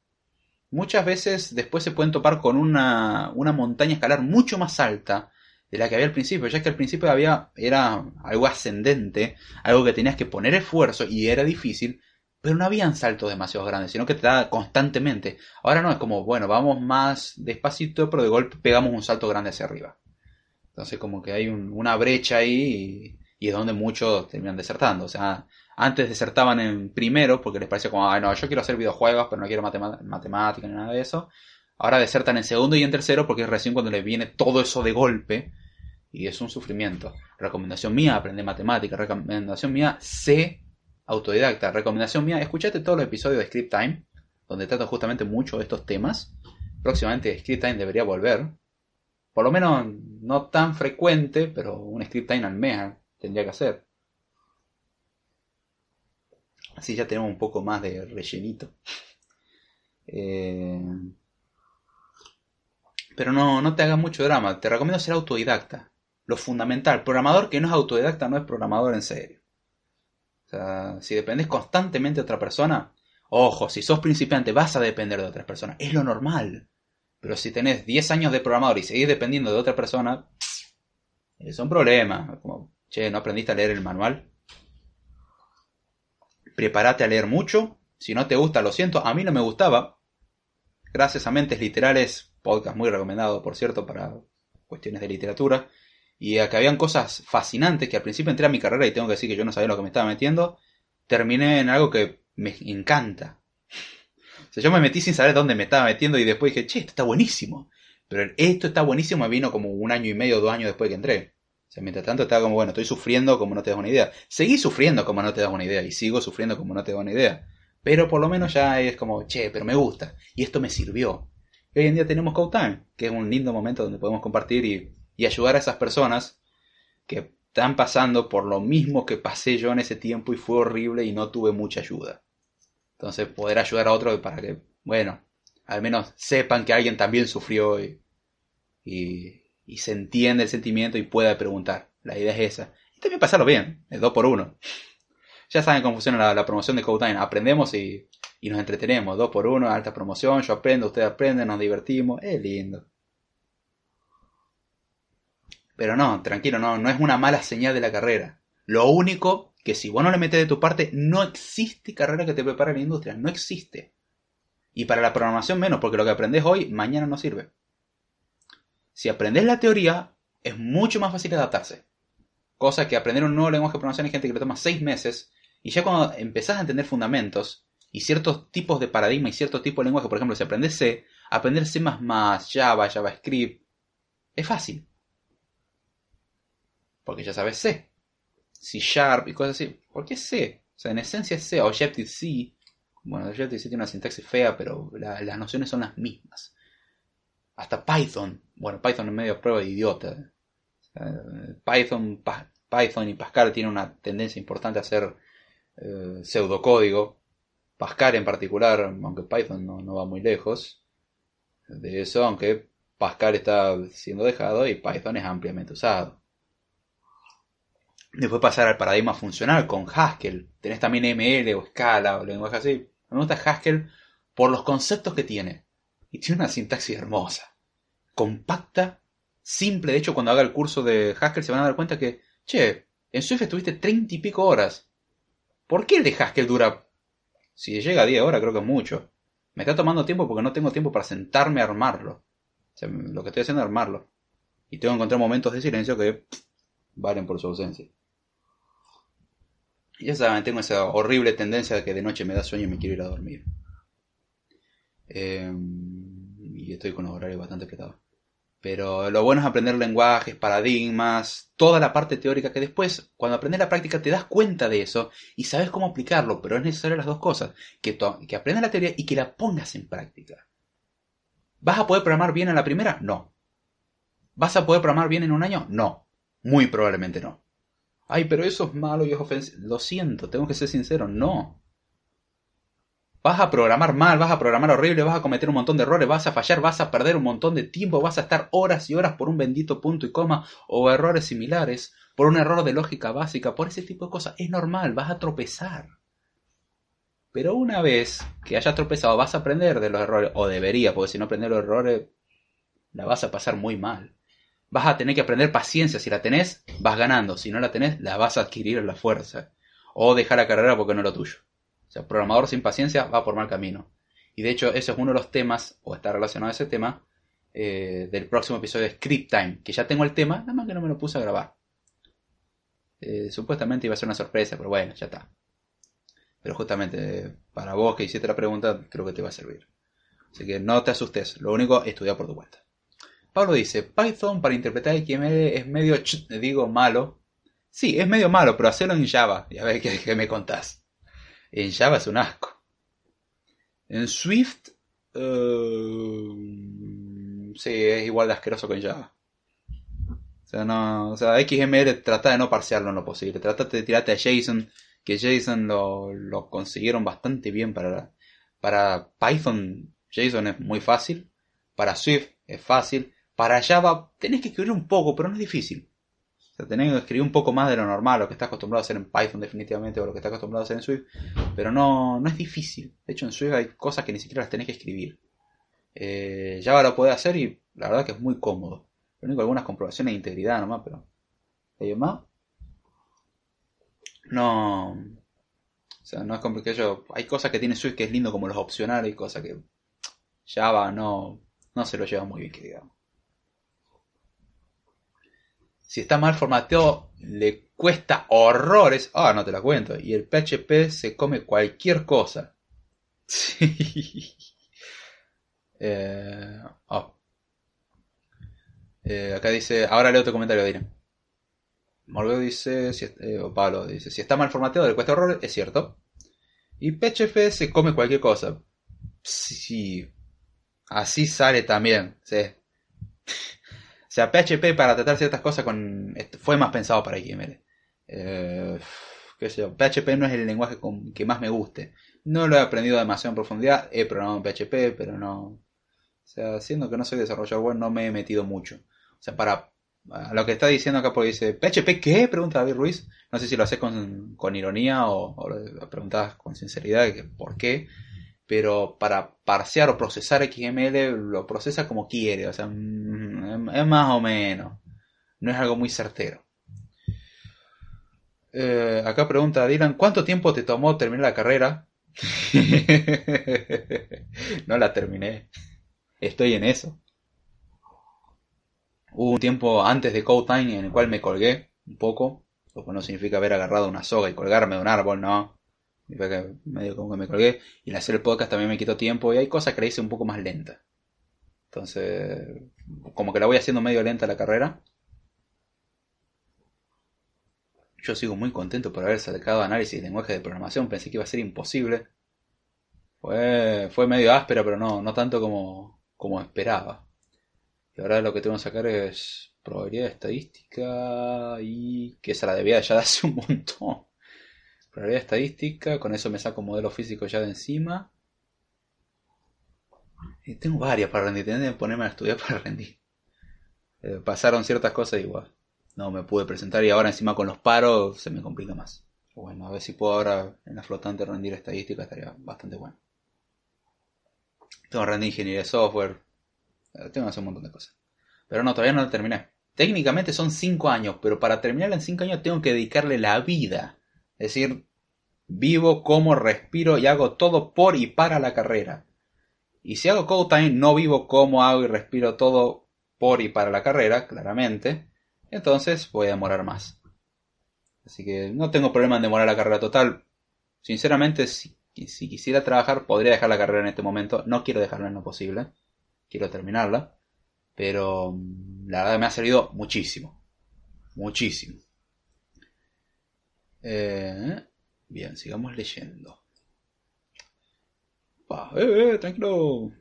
muchas veces después se pueden topar con una, una montaña escalar mucho más alta de la que había al principio, ya que al principio había, era algo ascendente, algo que tenías que poner esfuerzo y era difícil, pero no habían saltos demasiado grandes, sino que te daba constantemente. Ahora no, es como, bueno, vamos más despacito, pero de golpe pegamos un salto grande hacia arriba. Entonces como que hay una brecha ahí y, es donde muchos terminan desertando. O sea, antes desertaban en primero porque les parecía como, ay no, yo quiero hacer videojuegos, pero no quiero matemática ni nada de eso. Ahora desertan en segundo y en tercero porque es recién cuando les viene todo eso de golpe y es un sufrimiento. Recomendación mía, aprende matemática. Recomendación mía, sé autodidacta. Recomendación mía, escuchate todos los episodios de Script Time, donde trato justamente mucho de estos temas. Próximamente Script Time debería volver. Por lo menos no tan frecuente, pero un Script Time al mes tendría que hacer. Así ya tenemos un poco más de rellenito. Eh, pero no, no te hagas mucho drama. Te recomiendo ser autodidacta lo fundamental. Programador que no es autodidacta no es programador en serio. O sea, si dependes constantemente de otra persona, ojo, si sos principiante vas a depender de otras personas. Es lo normal. Pero si tenés 10 años de programador y seguís dependiendo de otra persona, es un problema. Che, ¿no aprendiste a leer el manual? Prepárate a leer mucho. Si no te gusta, lo siento. A mí no me gustaba. Gracias a Mentes Literales, podcast muy recomendado, por cierto, para cuestiones de literatura y a que habían cosas fascinantes que al principio entré a mi carrera y tengo que decir que yo no sabía lo que me estaba metiendo, terminé en algo que me encanta. O sea, yo me metí sin saber dónde me estaba metiendo y después dije, che, esto está buenísimo. Pero esto está buenísimo me vino como un año y medio, dos años después que entré. Sea, mientras tanto estaba como, bueno, estoy sufriendo como no te das una idea. Seguí sufriendo como no te das una idea y sigo sufriendo como no te das una idea. Pero por lo menos ya es como, che, pero me gusta. Y esto me sirvió. hoy en día tenemos Code que es un lindo momento donde podemos compartir y y ayudar a esas personas que están pasando por lo mismo que pasé yo en ese tiempo y fue horrible y no tuve mucha ayuda. Entonces poder ayudar a otro para que, bueno, al menos sepan que alguien también sufrió y, y, se entiende el sentimiento y pueda preguntar. La idea es esa. Y también pasarlo bien, es dos por uno. Ya saben cómo funciona la, promoción de Code Aprendemos y, y nos entretenemos. Dos por uno, alta promoción, yo aprendo, ustedes aprenden, nos divertimos. Es lindo. Pero no, tranquilo, no, no es una mala señal de la carrera. Lo único que si vos no le metes de tu parte, no existe carrera que te prepare la industria, no existe. Y para la programación menos, porque lo que aprendes hoy, mañana no sirve. Si aprendes la teoría, es mucho más fácil adaptarse. Cosa que aprender un nuevo lenguaje de programación hay gente que le toma seis meses, y ya cuando empezás a entender fundamentos, y ciertos tipos de paradigma y ciertos tipos de lenguaje, por ejemplo, si aprendes C, aprender C++, Java, JavaScript, es fácil porque ya sabes C. C Sharp y cosas así. ¿Por qué C? O sea, en esencia es C, Objective-C. Bueno, Objective-C tiene una sintaxis fea, pero las nociones son las mismas. Hasta Python. Bueno, Python es medio prueba de idiota. Python, Python y Pascal tienen una tendencia importante a hacer eh, pseudocódigo. Pascal en particular, aunque Python no, no va muy lejos de eso, aunque Pascal está siendo dejado y Python es ampliamente usado. Después pasar al paradigma funcional con Haskell. Tenés también ML o Scala o lenguaje así. Me gusta Haskell por los conceptos que tiene. Y tiene una sintaxis hermosa. Compacta, simple. De hecho, cuando haga el curso de Haskell se van a dar cuenta que, che, en Swift estuviste treinta y pico horas. ¿Por qué el de Haskell dura... Si llega a 10 horas creo que es mucho. Me está tomando tiempo porque no tengo tiempo para sentarme a armarlo. lo que estoy haciendo es armarlo. Y tengo que encontrar momentos de silencio que valen por su ausencia ya saben, tengo esa horrible tendencia de que de noche me da sueño y me quiero ir a dormir. Em, y estoy con los horarios bastante apretados. Pero lo bueno es aprender lenguajes, paradigmas, toda la parte teórica que después, cuando aprendes la práctica, te das cuenta de eso y sabes cómo aplicarlo, pero es necesario las dos cosas, que, que aprendas la teoría y que la pongas en práctica. ¿Vas a poder programar bien en la primera? No. ¿Vas a poder programar bien en un año? No. Muy probablemente no. Ay, pero eso es malo y es ofensivo. Lo siento, tengo que ser sincero, no. Vas a programar mal, vas a programar horrible, vas a cometer un montón de errores, vas a fallar, vas a perder un montón de tiempo, vas a estar horas y horas por un bendito punto y coma o errores similares, por un error de lógica básica, por ese tipo de cosas. Es normal, vas a tropezar. Pero una vez que hayas tropezado, vas a aprender de los errores, o debería, porque si no aprendes los errores, la vas a pasar muy mal. vas a tener que aprender paciencia. Si la tenés, vas ganando. Si no la tenés, la vas a adquirir a la fuerza. O dejar la carrera porque no es lo tuyo. O sea, programador sin paciencia va por mal camino. Y de hecho, ese es uno de los temas, o está relacionado a ese tema, eh, del próximo episodio de Script Time. Que ya tengo el tema, nada más que no me lo puse a grabar. Eh, supuestamente iba a ser una sorpresa, pero bueno, ya está. Pero justamente para vos que hiciste la pregunta, creo que te va a servir. Así que no te asustes, lo único, estudia por tu cuenta. Pablo dice, Python para interpretar XML es medio, digo, malo. Sí, es medio malo, pero hacerlo en Java. Ya ves que, me contás. En Java es un asco. En Swift, uh, sí, es igual de asqueroso que en Java. O sea, no, o sea, XML trata de no parsearlo en lo posible. Trata de tirarte a JSON, que JSON lo, lo consiguieron bastante bien para, para Python. JSON es muy fácil. Para Swift es fácil. Para Java tenés que escribir un poco, pero no es difícil. Sea, tenés que escribir un poco más de lo normal, lo que estás acostumbrado a hacer en Python definitivamente, o lo que estás acostumbrado a hacer en Swift, pero no, no es difícil. De hecho, en Swift hay cosas que ni siquiera las tenés que escribir. Eh, Java lo puede hacer y la verdad que es muy cómodo. Lo único, algunas comprobaciones de integridad nomás, pero... ¿Hay más? No... O sea, no es complicado. Hay cosas que tiene Swift que es lindo como los opcionales y cosas que Java no, no se lo lleva muy bien, que digamos si está mal formateado, le cuesta horrores. Ah, no te la cuento. Y el PHP se come cualquier cosa. Sí. Eh, oh. eh, acá dice, ahora leo tu comentario, Dina. Morgado dice, si, eh, o Pablo dice, si está mal formateado, le cuesta horrores, es cierto. Y PHP se come cualquier cosa. Sí. Así sale también, sí. Sea, PHP para tratar ciertas cosas con fue más pensado para XML. Eh, sé yo, PHP no es el lenguaje que más me guste. No lo he aprendido demasiado en profundidad. He programado en PHP, pero no. O sea, siendo que no soy desarrollador web, no me he metido mucho. O sea, para lo que está diciendo acá, porque dice, ¿PHP qué? Pregunta David Ruiz. No sé si lo haces con, con ironía o, o, lo preguntas con sinceridad, ¿por qué? Pero para parsear o procesar XML lo procesa como quiere, o sea, mm, es más o menos, no es algo muy certero. Eh, acá pregunta Dylan, ¿cuánto tiempo te tomó terminar la carrera? no la terminé, estoy en eso. Hubo un tiempo antes de Code Time en el cual me colgué un poco, lo no significa haber agarrado una soga y colgarme de un árbol, no medio como que me colgué. Y en hacer el podcast también me quitó tiempo y hay cosas que la hice un poco más lenta. Entonces, como que la voy haciendo medio lenta la carrera. Yo sigo muy contento por haber sacado análisis de lenguaje de programación. Pensé que iba a ser imposible. Fue, fue medio áspera, pero no, no tanto como, como esperaba. Y ahora lo que tengo que sacar es probabilidad estadística y que se la debía ya de hace un montón. Probabilidad estadística, con eso me saco modelo físico ya de encima. Y tengo varias para rendir, tengo que ponerme a estudiar para rendir. Eh, pasaron ciertas cosas igual. No me pude presentar y ahora encima con los paros se me complica más. Bueno, a ver si puedo ahora en la flotante rendir estadística, estaría bastante bueno. Tengo que rendir ingeniería de software. Eh, tengo que hacer un montón de cosas. Pero no, todavía no lo terminé. Técnicamente son 5 años, pero para terminar en 5 años tengo que dedicarle la vida es decir, vivo, como, respiro y hago todo por y para la carrera. Y si hago code time, no vivo, como, hago y respiro todo por y para la carrera, claramente. Entonces voy a demorar más. Así que no tengo problema en demorar la carrera total. Sinceramente, si, si quisiera trabajar, podría dejar la carrera en este momento. No quiero dejarla en lo posible. Quiero terminarla. Pero mm, la verdad me ha servido muchísimo. Muchísimo. Eh, bien, sigamos leyendo. eh, eh, tranquilo.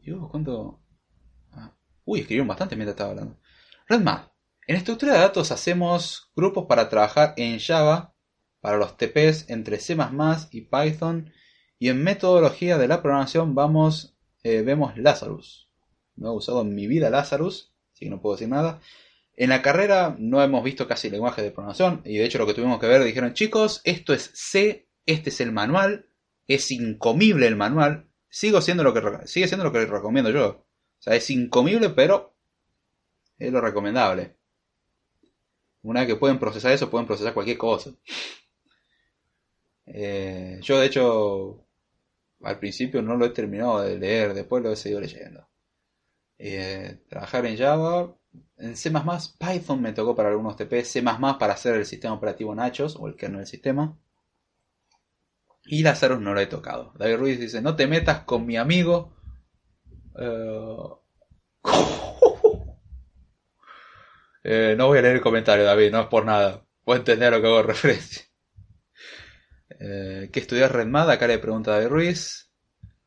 Dios, ¿cuánto? Ah, uy, escribieron bastante mientras estaba hablando. Redmap. En estructura de datos hacemos grupos para trabajar en Java para los TPs entre C++ y Python y en metodología de la programación vamos eh, vemos Lazarus. No he usado en mi vida Lazarus, así que no puedo decir nada. En la carrera no hemos visto casi lenguaje de programación y de hecho lo que tuvimos que ver dijeron chicos, esto es C, este es el manual, es incomible el manual, sigo siendo lo que sigue siendo lo que recomiendo yo. O sea, es incomible pero Es lo recomendable. Una vez que pueden procesar eso, pueden procesar cualquier cosa. Eh, yo, de hecho, al principio no lo he terminado de leer, después lo he seguido leyendo. Eh, trabajar en Java, en C++, Python me tocó para algunos TP, C++ para hacer el sistema operativo Nachos o el kernel del sistema. Y Lazarus no lo he tocado. David Ruiz dice, no te metas con mi amigo. Eh, eh, no voy a leer el comentario, David, no es por nada. Puedo entender a lo que hago referencia. Eh, ¿Qué estudias Redmad? Acá le pregunta David Ruiz.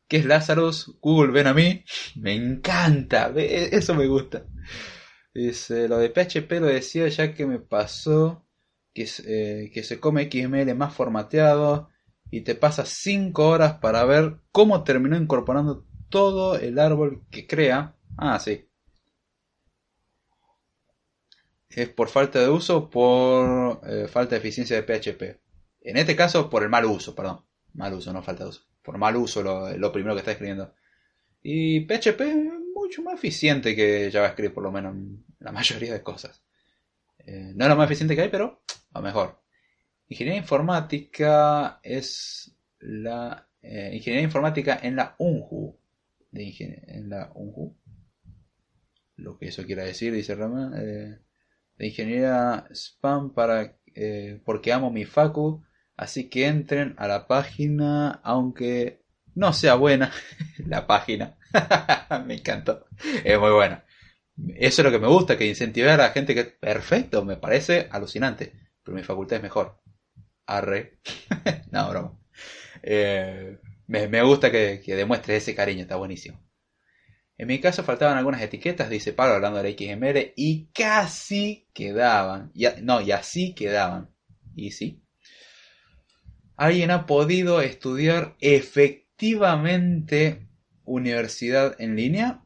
¿Qué es Lazarus? Google, ven a mí. Me encanta, eso me gusta. Dice, lo de PHP lo decía ya que me pasó que, que se come XML más formateado y te pasas 5 horas para ver cómo terminó incorporando todo el árbol que crea. Ah, sí. Es por falta de uso o por eh, falta de eficiencia de PHP. En este caso, por el mal uso, perdón. Mal uso, no falta de uso. Por mal uso, lo, primero que está escribiendo. Y PHP mucho más eficiente que JavaScript, por lo menos en la mayoría de cosas. Eh, no es lo más eficiente que hay, pero lo mejor. Ingeniería informática es la eh, ingeniería informática en la UNJU. De en la UNJU. Lo que eso quiera decir, dice Ramón. Eh, de ingeniería spam para eh, porque amo mi facu. Así que entren a la página, aunque no sea buena la página. me encantó. Es muy buena. Eso es lo que me gusta, que incentivar a la gente que perfecto, me parece alucinante. Pero mi facultad es mejor. Arre. no, broma. Eh, me, gusta que, que demuestres ese cariño, está buenísimo. En mi caso faltaban algunas etiquetas, dice Pablo hablando de XML, y casi quedaban. no, y así quedaban. Y sí. ¿Alguien ha podido estudiar efectivamente universidad en línea?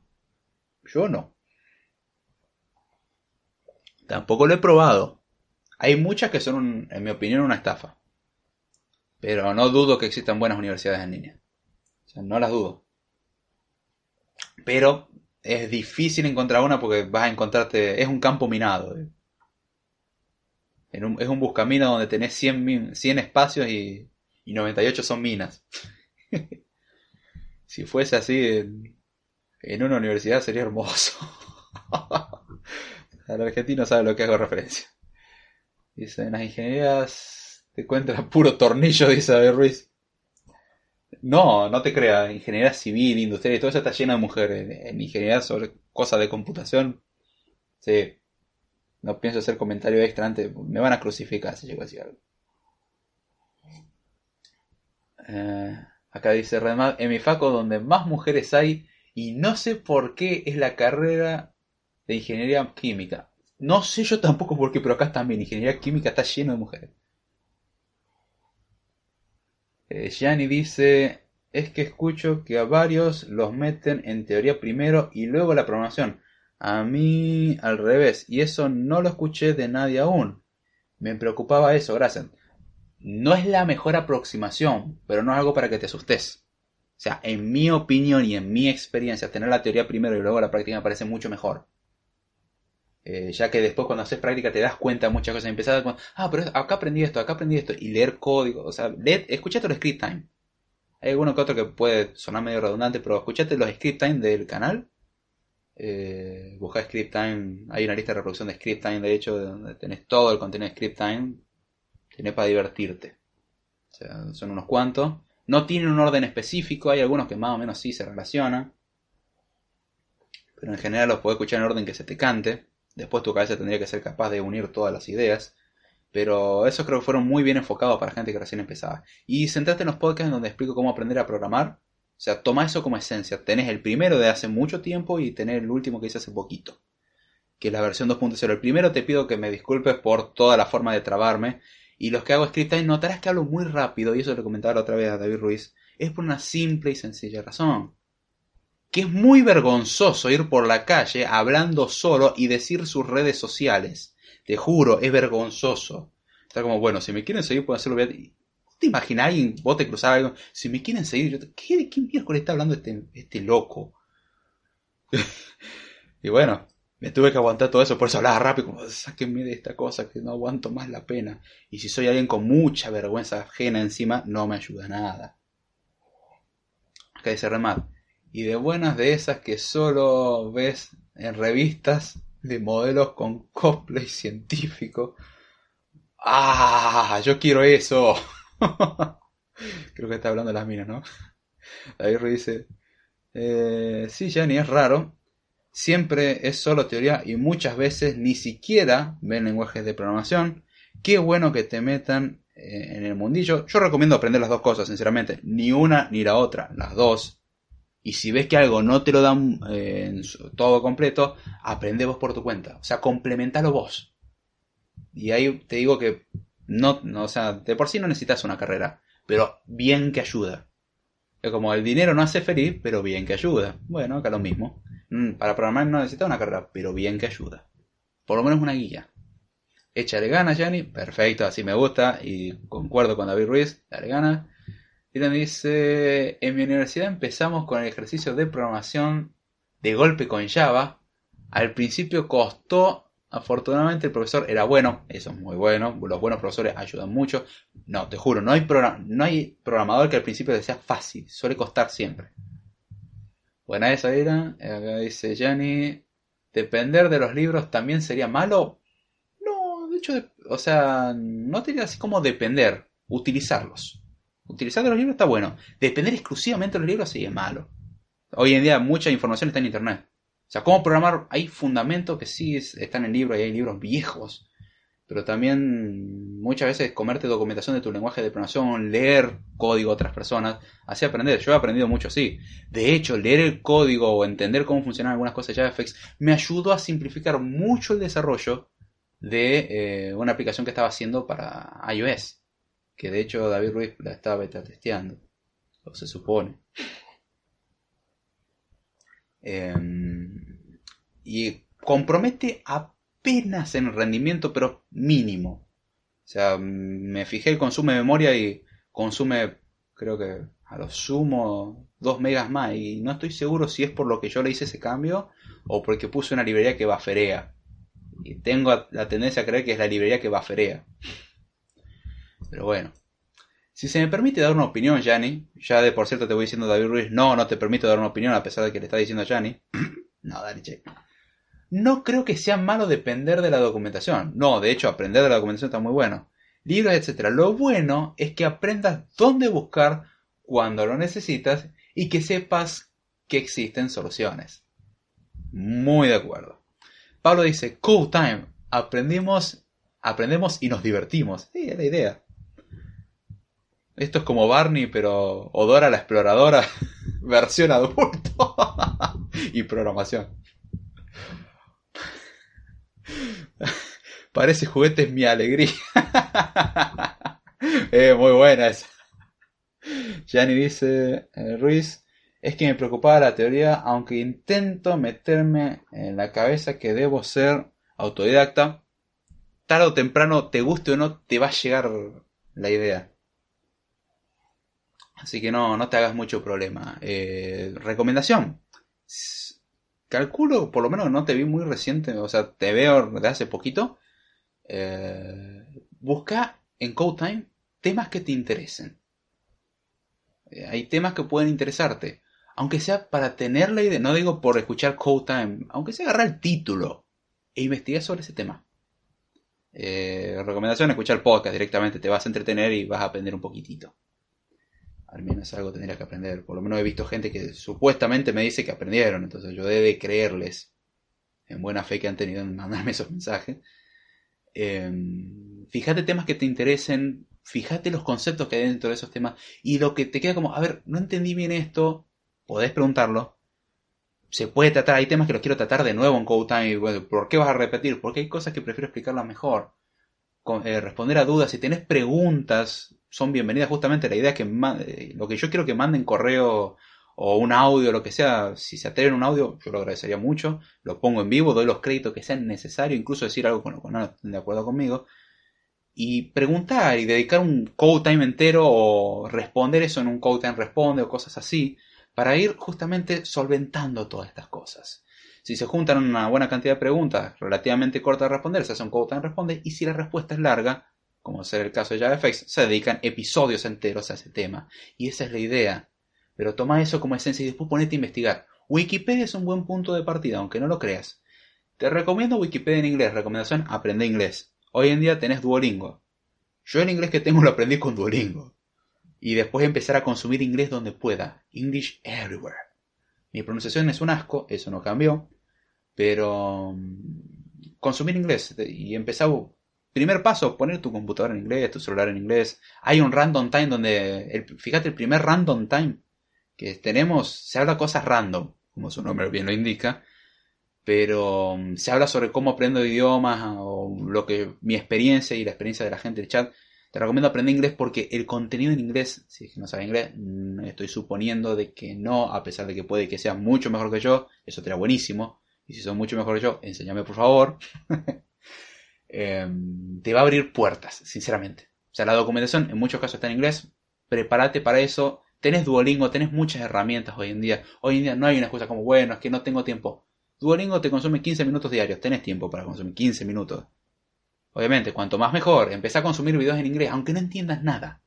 Yo no. Tampoco lo he probado. Hay muchas que son, en mi opinión, una estafa. Pero no dudo que existan buenas universidades en línea. O sea, no las dudo. Pero es difícil encontrar una porque vas a encontrarte. Es un campo minado. Eh. es un buscamino donde tenés 100, 100 espacios y, y 98 son minas. si fuese así en, en, una universidad sería hermoso. El argentino sabe lo que hago referencia. Dice, en las ingenierías te encuentras puro tornillo, dice David Ruiz. No, no te creas. Ingeniería civil, industrial y todo eso está lleno de mujeres. En ingeniería sobre cosas de computación. Sí. No pienso hacer comentario extra antes. Me van a crucificar si llego a decir algo. Eh, acá dice en mi faco donde más mujeres hay y no sé por qué es la carrera de ingeniería química. No sé yo tampoco por qué, pero acá también ingeniería química está lleno de mujeres. Eh, Gianni dice, es que escucho que a varios los meten en teoría primero y luego la programación. A mí al revés, y eso no lo escuché de nadie aún. Me preocupaba eso, gracias. No es la mejor aproximación, pero no es algo para que te asustes. O sea, en mi opinión y en mi experiencia, tener la teoría primero y luego la práctica me parece mucho mejor. Eh, ya que después cuando haces práctica te das cuenta de muchas cosas. Empezar con, ah, pero acá aprendí esto, acá aprendí esto, y leer código. O sea, leer, escuchate los script time. Hay alguno que otro que puede sonar medio redundante, pero escuchate los script time del canal. Eh, busca script time, hay una lista de reproducción de script time, de hecho, donde tenés todo el contenido de script time. Tenés para divertirte. O sea, son unos cuantos. No tienen un orden específico, hay algunos que más o menos sí se relacionan. Pero en general los puedes escuchar en orden que se te cante. Después tu cabeza tendría que ser capaz de unir todas las ideas. Pero esos creo que fueron muy bien enfocados para gente que recién empezaba. Y centrate en los podcasts donde explico cómo aprender a programar. O sea, toma eso como esencia. Tenés el primero de hace mucho tiempo y tenés el último que hice hace poquito. Que es la versión 2.0. El primero te pido que me disculpes por toda la forma de trabarme. Y los que hago script notarás que hablo muy rápido. Y eso lo comentaba la otra vez a David Ruiz. Es por una simple y sencilla razón que es muy vergonzoso ir por la calle hablando solo y decir sus redes sociales. Te juro, es vergonzoso. Está como, bueno, si me quieren seguir, pueden hacerlo. ¿Te imaginas alguien, vos te cruzás algo? Si me quieren seguir, yo, ¿qué, ¿de qué miércoles está hablando este, este loco? y bueno, me tuve que aguantar todo eso, por eso hablaba rápido, como sáquenme de esta cosa que no aguanto más la pena. Y si soy alguien con mucha vergüenza ajena encima, no me ayuda nada. Acá dice Remar. Y de buenas de esas que solo ves en revistas de modelos con cosplay científico. ¡Ah! Yo quiero eso. Creo que está hablando de las minas, ¿no? David dice, eh, sí, Jenny, es raro. Siempre es solo teoría y muchas veces ni siquiera ven lenguajes de programación. Qué bueno que te metan eh, en el mundillo. Yo recomiendo aprender las dos cosas, sinceramente. Ni una ni la otra, las dos. Y si ves que algo no te lo dan eh, todo completo, aprende vos por tu cuenta. O sea, complementalo vos. Y ahí te digo que no, no, o sea, de por sí no necesitas una carrera, pero bien que ayuda. Es como el dinero no hace feliz, pero bien que ayuda. Bueno, acá lo mismo. Mm, para programar no necesita una carrera, pero bien que ayuda. Por lo menos una guía. Échale ganas, Yanni. Perfecto, así me gusta. Y concuerdo con David Ruiz. Dale ganas. Y también dice, en mi universidad empezamos con el ejercicio de programación de golpe con Java. Al principio costó Afortunadamente el profesor era bueno, eso es muy bueno, los buenos profesores ayudan mucho. No, te juro, no hay, no hay programador que al principio sea fácil, suele costar siempre. Buena esa era, acá dice Jenny, ¿depender de los libros también sería malo? No, de hecho, o sea, no tenía así como depender, utilizarlos. Utilizar de los libros está bueno, depender exclusivamente de los libros sí es malo. Hoy en día mucha información está en internet. O sea, cómo programar, hay fundamentos que sí están en el libro y hay libros viejos, pero también muchas veces comerte documentación de tu lenguaje de programación, leer código de otras personas, así aprender. Yo he aprendido mucho así. De hecho, leer el código o entender cómo funcionan algunas cosas de JavaFX me ayudó a simplificar mucho el desarrollo de eh, una aplicación que estaba haciendo para iOS. Que de hecho David Ruiz la estaba beta testeando. O se supone. Em, y compromete apenas en rendimiento, pero mínimo. O sea, me fijé el consumo de memoria y consume, creo que a lo sumo, 2 megas más. Y no estoy seguro si es por lo que yo le hice ese cambio o porque puse una librería que baferea. Y tengo la tendencia a creer que es la librería que baferea. Pero bueno. Si se me permite dar una opinión, Yanni, ya de por cierto te voy diciendo David Ruiz, no, no te permito dar una opinión a pesar de que le está diciendo a Yanni. no, dale, che. No creo que sea malo depender de la documentación. No, de hecho, aprender de la documentación está muy bueno. Libros, etc. Lo bueno es que aprendas dónde buscar cuando lo necesitas y que sepas que existen soluciones. Muy de acuerdo. Pablo dice, cool time. Aprendimos, aprendemos y nos divertimos. Sí, es la idea. Esto es como Barney, pero Odora la exploradora, versión adulto y programación. Parece juguete es mi alegría. eh, muy buena esa. Gianni dice, eh, Ruiz, es que me preocupaba la teoría, aunque intento meterme en la cabeza que debo ser autodidacta, tarde o temprano, te guste o no, te va a llegar la idea. Así que no, no te hagas mucho problema. Eh, recomendación. Calculo, por lo menos no te vi muy reciente, o sea, te veo de hace poquito. Eh, busca en CodeTime temas que te interesen. Eh, hay temas que pueden interesarte. Aunque sea para tener la idea, no digo por escuchar CodeTime, aunque sea agarrar el título e investigar sobre ese tema. recomendación, escuchar podcast directamente, te vas a entretener y vas a aprender un poquitito al menos algo tendría que aprender. Por lo menos he visto gente que supuestamente me dice que aprendieron, entonces yo debe creerles en buena fe que han tenido en mandarme esos mensajes. Em, fíjate temas que te interesen, fíjate los conceptos que hay dentro de esos temas y lo que te queda como, a ver, no entendí bien esto, podés preguntarlo. Se puede tratar, hay temas que los quiero tratar de nuevo en Code Time. ¿Por qué vas a repetir? Porque hay cosas que prefiero explicarlas mejor. Eh, responder a dudas, si tenés preguntas, son bienvenidas. Justamente la idea es que eh, lo que yo quiero que manden correo o un audio, lo que sea, si se atreven un audio, yo lo agradecería mucho. Lo pongo en vivo, doy los créditos que sean necesarios, incluso decir algo con lo que no estén de acuerdo conmigo. Y preguntar y dedicar un code time entero o responder eso en un code time responde o cosas así, para ir justamente solventando todas estas cosas. Si se juntan una buena cantidad de preguntas relativamente cortas de responder, se hace un Code Time Responde. Y si la respuesta es larga, como ser el caso de JavaFX, se dedican episodios enteros a ese tema. Y esa es la idea. Pero toma eso como esencia y después ponete a investigar. Wikipedia es un buen punto de partida, aunque no lo creas. Te recomiendo Wikipedia en inglés. Recomendación, aprende inglés. Hoy en día tenés Duolingo. Yo el inglés que tengo lo aprendí con Duolingo. Y después empezar a consumir inglés donde pueda. English everywhere. Mi pronunciación es un asco, eso no cambió. Pero mm, consumir inglés y empezar primer paso, poner tu computadora en inglés, tu celular en inglés. Hay un random time donde, fíjate, el primer random time que tenemos, se habla cosas random, como su nombre bien lo indica, pero mm, se habla sobre cómo aprendo idiomas o lo que mi experiencia y la experiencia de la gente del chat. Te recomiendo aprender inglés porque el contenido en inglés, si es que no sabes inglés, mm, estoy suponiendo de que no, a pesar de que puede que sea mucho mejor que yo, eso te buenísimo. Y si son mucho mejor que yo, enséñame por favor. Em, te va a abrir puertas, sinceramente. O sea, la documentación en muchos casos está en inglés. Prepárate para eso. Tenés Duolingo, tenés muchas herramientas hoy en día. Hoy en día no hay una excusa como, bueno, es que no tengo tiempo. Duolingo te consume 15 minutos diarios. Tenés tiempo para consumir 15 minutos. Obviamente, cuanto más mejor. Empezá a consumir videos en inglés, aunque no entiendas nada.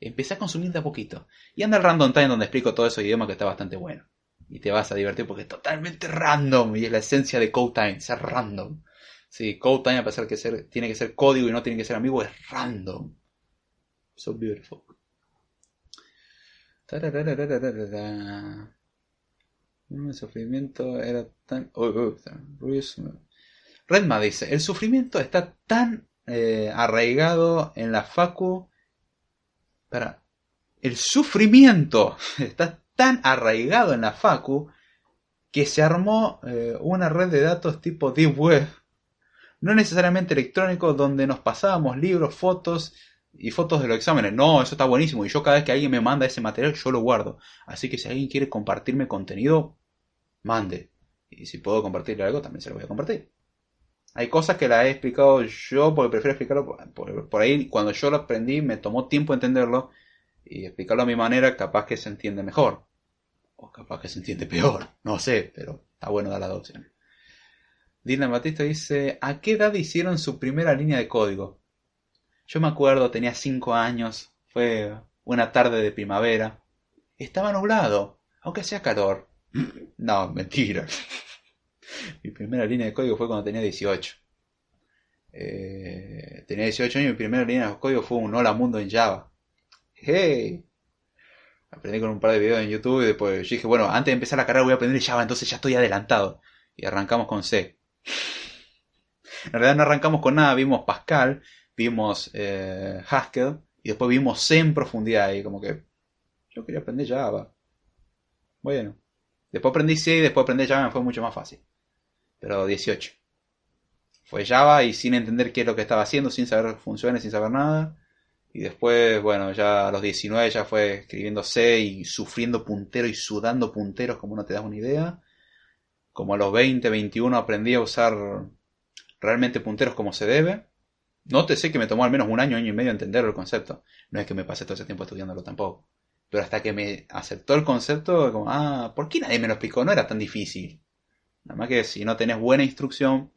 Empezá a consumir de a poquito. Y anda al Random Time donde explico todo eso idioma que está bastante bueno. Y te vas a divertir porque es totalmente random. Y es la esencia de Code Time, ser random. Sí, Code Time, a pesar que ser, tiene que ser código y no tiene que ser amigo, es random. So beautiful. El sufrimiento era tan... Redma dice, el sufrimiento está tan eh, arraigado en la facu... Para... El sufrimiento está tan arraigado en la facu que se armó eh, una red de datos tipo Deep Web no necesariamente electrónico, donde nos pasábamos libros, fotos y fotos de los exámenes. No, eso está buenísimo. Y yo cada vez que alguien me manda ese material, yo lo guardo. Así que si alguien quiere compartirme contenido, mande. Y si puedo compartirle algo, también se lo voy a compartir. Hay cosas que la he explicado yo porque prefiero explicarlo por, ahí. Cuando yo lo aprendí, me tomó tiempo entenderlo. Y explicarlo a mi manera, capaz que se entiende mejor. O capaz que se entiende peor. No sé, pero está bueno dar las dos opciones. Dylan Batista dice, ¿a qué edad hicieron su primera línea de código? Yo me acuerdo, tenía 5 años, fue una tarde de primavera. Estaba nublado, aunque hacía calor. No, mentira. mi primera línea de código fue cuando tenía 18. Eh, tenía 18 años y mi primera línea de código fue un hola mundo en Java. ¡Hey! Aprendí con un par de videos en YouTube y después dije, bueno, antes de empezar la carrera voy a aprender Java, entonces ya estoy adelantado. Y arrancamos con C. En realidad no arrancamos con nada, vimos Pascal, vimos eh, Haskell y después vimos C en profundidad y como que yo quería aprender Java. Bueno, después aprendí C y después aprender Java me fue mucho más fácil. Pero 18. Fue Java y sin entender qué es lo que estaba haciendo, sin saber funciones, sin saber nada. Y después, bueno, ya a los 19 ya fue escribiendo C y sufriendo punteros y sudando punteros como no te das una idea como a los 20, 21 aprendí a usar realmente punteros como se debe. No te sé que me tomó al menos un año, año y medio entender el concepto. No es que me pasé todo ese tiempo estudiándolo tampoco. Pero hasta que me aceptó el concepto, como, ah, ¿por qué nadie me lo explicó? No era tan difícil. Nada más que si no tenés buena instrucción,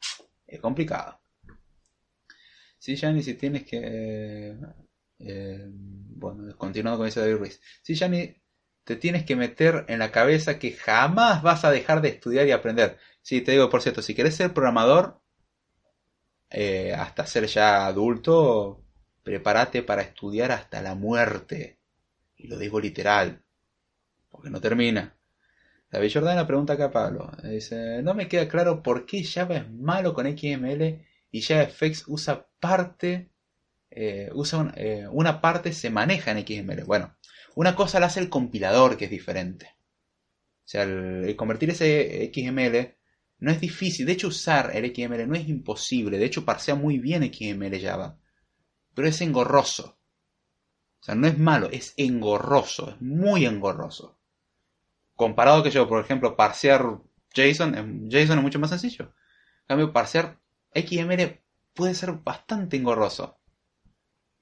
es complicado. Sí, Jani, si tienes que... Eh, bueno, continuando con ese David Ruiz. Sí, Jani, te tienes que meter en la cabeza que jamás vas a dejar de estudiar y aprender. Sí, te digo, por cierto, si querés ser programador, eh, hasta ser ya adulto, prepárate para estudiar hasta la muerte. Y lo digo literal, porque no termina. David Jordana pregunta acá a Pablo. Dice, no me queda claro por qué Java es malo con XML y JavaFX usa parte, eh, usa eh, una parte se maneja en XML. Bueno, una cosa la hace el compilador, que es diferente. O sea, el, convertir ese XML no es difícil. De hecho, usar el XML no es imposible. De hecho, parsea muy bien XML Java. Pero es engorroso. O sea, no es malo, es engorroso. Es muy engorroso. Comparado que yo, por ejemplo, parsear JSON, JSON es mucho más sencillo. En cambio, parsear XML puede ser bastante engorroso.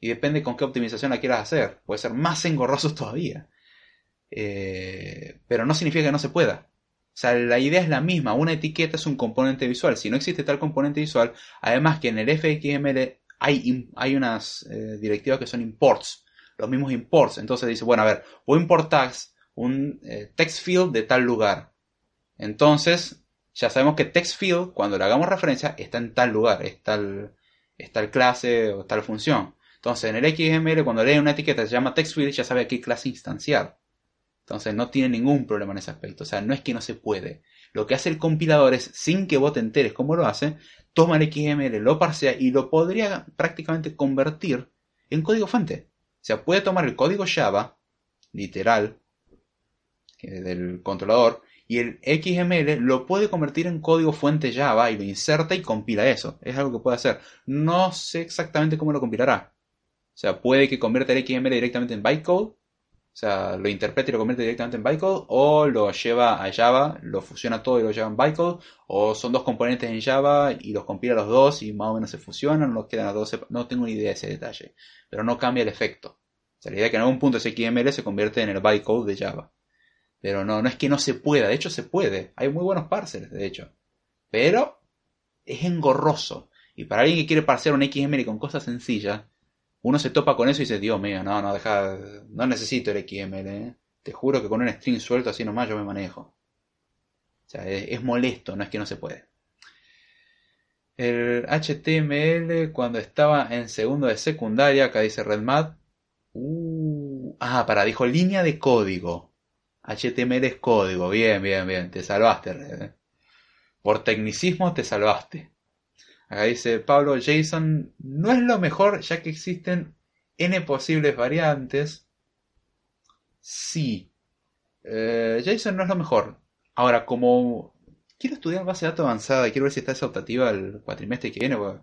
Y depende con qué optimización la quieras hacer. Puede ser más engorroso todavía. Eh, pero no significa que no se pueda. O sea, la idea es la misma. Una etiqueta es un componente visual. Si no existe tal componente visual, además que en el FXML hay, hay unas eh, directivas que son imports. Los mismos imports. Entonces dice, bueno, a ver, voy a importar un eh, text field de tal lugar. Entonces, ya sabemos que text field, cuando le hagamos referencia, está en tal lugar, es es tal clase o tal función. Entonces, en el XML, cuando lee una etiqueta se llama text field, ya sabe a qué clase instanciar. Entonces no tiene ningún problema en ese aspecto. O sea, no es que no se puede. Lo que hace el compilador es, sin que vos te enteres cómo lo hace, toma el XML, lo parsea y lo podría prácticamente convertir en código fuente. O sea, puede tomar el código Java, literal, del controlador, y el XML lo puede convertir en código fuente Java y lo inserta y compila eso. Es algo que puede hacer. No sé exactamente cómo lo compilará. O sea, puede que convierta el XML directamente en bytecode o sea, lo interpreta y lo convierte directamente en bytecode, o lo lleva a Java, lo fusiona todo y lo lleva en bytecode, o son dos componentes en Java y los compila los dos y más o menos se fusionan, los quedan a dos, no tengo ni idea de ese detalle, pero no cambia el efecto. O sea, la idea es que en algún punto ese XML se convierte en el bytecode de Java. Pero no, no es que no se pueda, de hecho se puede, hay muy buenos parsers, de hecho. Pero es engorroso. Y para alguien que quiere parsear un XML con cosas sencillas, uno se topa con eso y dice, Dios mío, no, no, deja, no necesito el XML, ¿eh? te juro que con un string suelto así nomás yo me manejo. O sea, es, molesto, no es que no se puede. El HTML cuando estaba en segundo de secundaria, acá dice RedMat. Uh, ah, para, dijo línea de código. HTML es código, bien, bien, bien, te salvaste, Red. ¿eh? Por tecnicismo te salvaste. Acá dice Pablo, JSON no es lo mejor ya que existen n posibles variantes. Sí, eh, JSON no es lo mejor. Ahora, como quiero estudiar base de datos avanzada quiero ver si está esa optativa el cuatrimestre que viene, pues,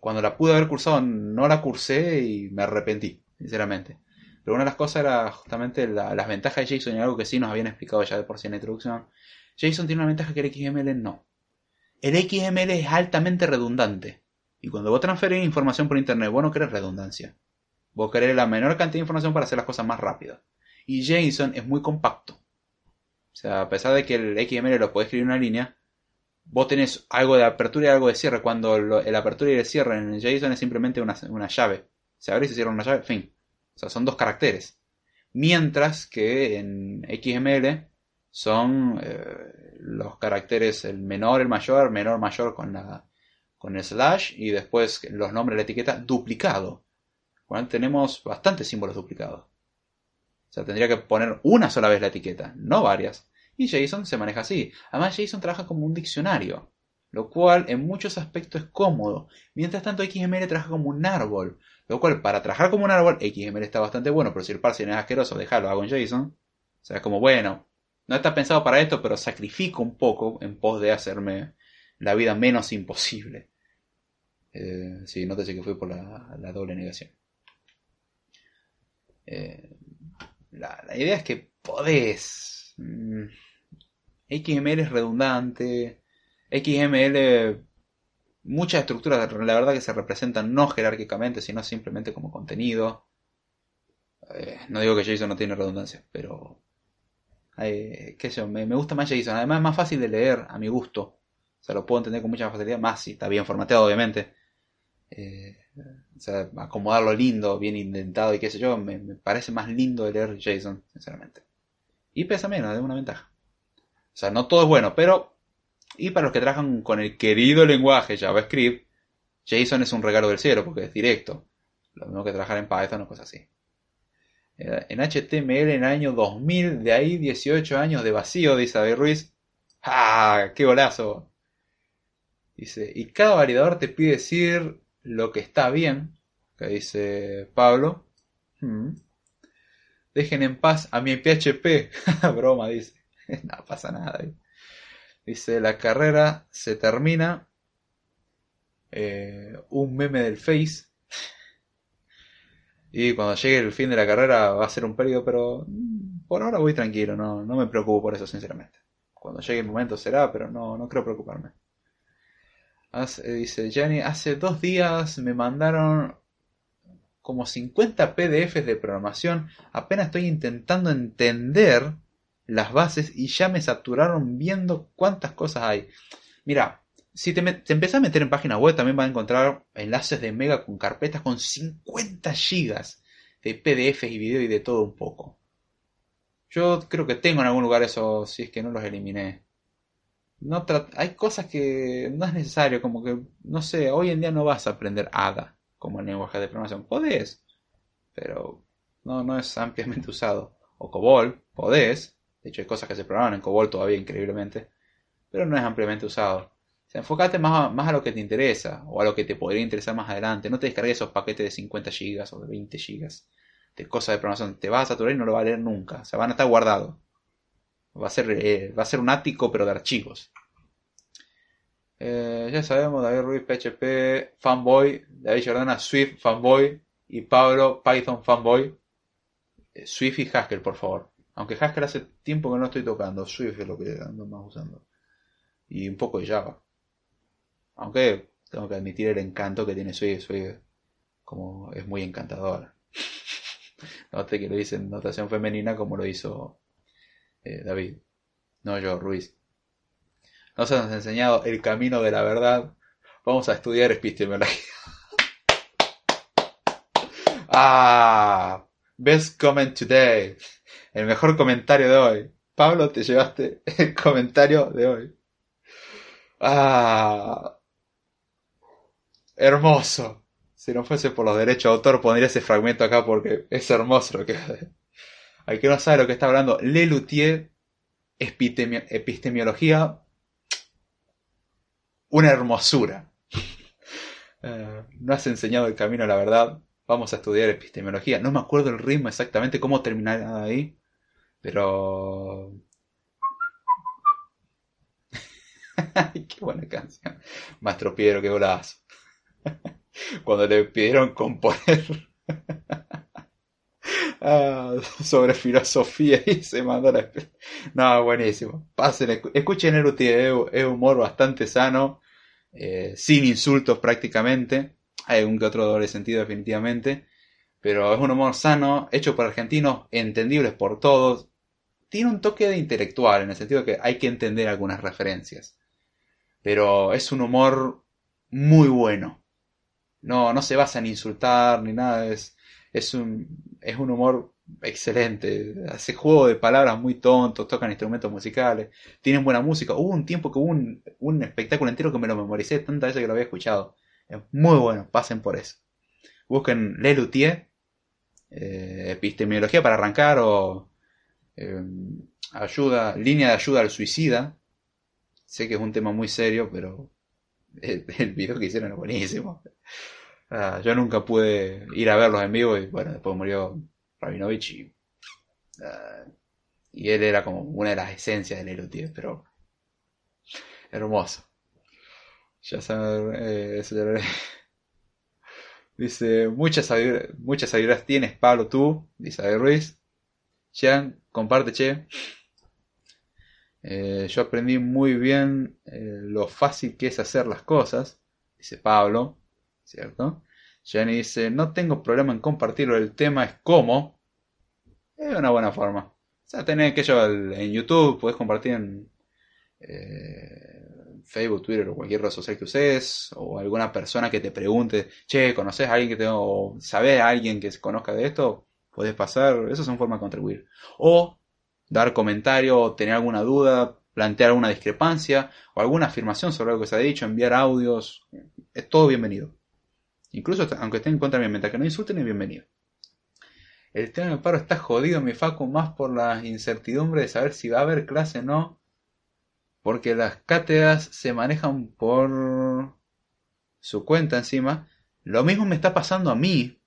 cuando la pude haber cursado no la cursé y me arrepentí, sinceramente. Pero una de las cosas era justamente las ventajas de JSON y algo que sí nos habían explicado ya de por sí en la introducción. JSON tiene una ventaja que el XML no el XML es altamente redundante. Y cuando vos transferís información por internet, vos no querés redundancia. Vos querés la menor cantidad de información para hacer las cosas más rápidas. Y JSON es muy compacto. O sea, a pesar de que el XML lo puede escribir en una línea, vos tenés algo de apertura y algo de cierre. Cuando el apertura y el cierre en JSON es simplemente una, llave. Se abre y se cierra una llave, fin. O sea, son dos caracteres. Mientras que en XML son eh, los caracteres el menor, el mayor, menor, mayor con, la, con el slash y después los nombres de la etiqueta duplicado. Bueno, tenemos bastantes símbolos duplicados. O sea, tendría que poner una sola vez la etiqueta, no varias. Y JSON se maneja así. Además, JSON trabaja como un diccionario, lo cual en muchos aspectos es cómodo. Mientras tanto, XML trabaja como un árbol, lo cual para trabajar como un árbol, XML está bastante bueno, pero si el parsing es asqueroso, déjalo, hago en JSON. O sea, como, bueno, no está pensado para esto, pero sacrifico un poco en pos de hacerme la vida menos imposible. Eh, sí, nótese que fui por la, doble negación. Eh, la, idea es que podés. Mm, XML es redundante. XML, muchas estructuras, la verdad que se representan no jerárquicamente, sino simplemente como contenido. Eh, no digo que JSON no tiene redundancia, pero eh, qué sé yo, me, gusta más JSON. Además es más fácil de leer a mi gusto. O sea, lo puedo entender con mucha facilidad. Más si está bien formateado, obviamente. Eh, o sea, acomodarlo lindo, bien indentado y qué sé yo, me, parece más lindo de leer JSON, sinceramente. Y pesa menos, es una ventaja. O sea, no todo es bueno, pero... Y para los que trabajan con el querido lenguaje JavaScript, JSON es un regalo del cielo porque es directo. Lo mismo que trabajar en Python o cosas así. Eh, en HTML en el año 2000, de ahí 18 años de vacío, dice David Ruiz. ¡Ah! ¡Qué golazo! Dice, y cada validador te pide decir lo que está bien, que dice Pablo. Hmm. Dejen en paz a mi PHP. Broma, dice. no pasa nada. Dice, la carrera se termina. Eh, un meme del Face. Y cuando llegue el fin de la carrera va a ser un periodo, pero mm, por ahora voy tranquilo, no, me preocupo por eso, sinceramente. Cuando llegue el momento será, pero no, no creo preocuparme. dice Jenny, hace dos días me mandaron como 50 PDFs de programación. Apenas estoy intentando entender las bases y ya me saturaron viendo cuántas cosas hay. Mira, si te, te empezás a meter en páginas web también vas a encontrar enlaces de Mega con carpetas con 50 gigas de PDFs y video y de todo un poco. Yo creo que tengo en algún lugar eso, si es que no los eliminé. No hay cosas que no es necesario, como que, no sé, hoy en día no vas a aprender ADA como lenguaje de programación. Podés, pero no, no es ampliamente usado. O COBOL, podés. De hecho, hay cosas que se programan en COBOL todavía increíblemente, pero no es ampliamente usado. O enfócate más a, más a lo que te interesa o a lo que te podría interesar más adelante. No te descargues esos paquetes de 50 GB o de 20 GB de cosas de programación. Te vas a saturar y no lo va a leer nunca. O sea, van a estar guardados. Va a ser, eh, va a ser un ático, pero de archivos. Eh, ya sabemos, David Ruiz, PHP, fanboy, David Jordana, Swift, fanboy, y Pablo, Python, fanboy. Eh, Swift y Haskell, por favor. Aunque Haskell hace tiempo que no estoy tocando, Swift es lo que ando más usando. Y un poco de Java. Aunque tengo que admitir el encanto que tiene Swift. Swift como es muy encantador. Note que lo dice en notación femenina como lo hizo eh, David. No yo, Ruiz. Nos han enseñado el camino de la verdad. Vamos a estudiar epistemología. ah, best comment today. El mejor comentario de hoy. Pablo, te llevaste el comentario de hoy. Ah, hermoso. Si no fuese por los derechos de autor, pondría ese fragmento acá porque es hermoso lo que. Hay que no sabe lo que está hablando. Lelutier, epistemología, una hermosura. Eh, no has enseñado el camino la verdad. Vamos a estudiar epistemología. No me acuerdo el ritmo exactamente cómo terminar ahí. Pero. qué buena canción. Mastro Piedro, qué golazo. Cuando le pidieron componer ah, sobre filosofía y se mandó la... No, buenísimo. Pasen, escuchen el es humor bastante sano, eh, sin insultos prácticamente. Hay un que otro doble sentido definitivamente. Pero es un humor sano, hecho por argentinos, entendibles por todos. Tiene un toque de intelectual, en el sentido que hay que entender algunas referencias. Pero es un humor muy bueno. No, no se basa en insultar ni nada. Es, es, un, es un humor excelente. Hace juego de palabras muy tontos, tocan instrumentos musicales, tienen buena música. Hubo un tiempo que hubo un, un espectáculo entero que me lo memoricé tantas veces que lo había escuchado. Es muy bueno, pasen por eso. Busquen Le Luthier, eh, epistemología para arrancar o eh, ayuda, línea de ayuda al suicida. Sé que es un tema muy serio, pero el, video que hicieron es buenísimo. Ah, yo nunca pude ir a verlos en vivo y bueno, después murió Rabinovich y, ah, él era como una de las esencias del Elutier, pero hermoso. Ya saben, eh, dice, muchas sabidurías, tienes, Pablo, tú, dice Ruiz. Jean, comparte, che. Eh, yo aprendí muy bien eh, lo fácil que es hacer las cosas, dice Pablo. ¿cierto? Jenny dice, no tengo problema en compartirlo, el tema es cómo. Es una buena forma. O sea, tenés aquello en YouTube, puedes compartir en eh, Facebook, Twitter o cualquier red social que uses, o alguna persona que te pregunte, che, ¿conoces a alguien que te, o sabes a alguien que se conozca de esto? Puedes pasar, eso son formas de contribuir. O dar comentario, tener alguna duda, plantear alguna discrepancia, o alguna afirmación sobre algo que se ha dicho, enviar audios, es todo bienvenido. Incluso aunque estén en contra de mi que no insulten, es bienvenido. El tema del paro está jodido, mi facu, más por la incertidumbre de saber si va a haber clase o no. Porque las cátedras se manejan por su cuenta encima. Lo mismo me está pasando a mí.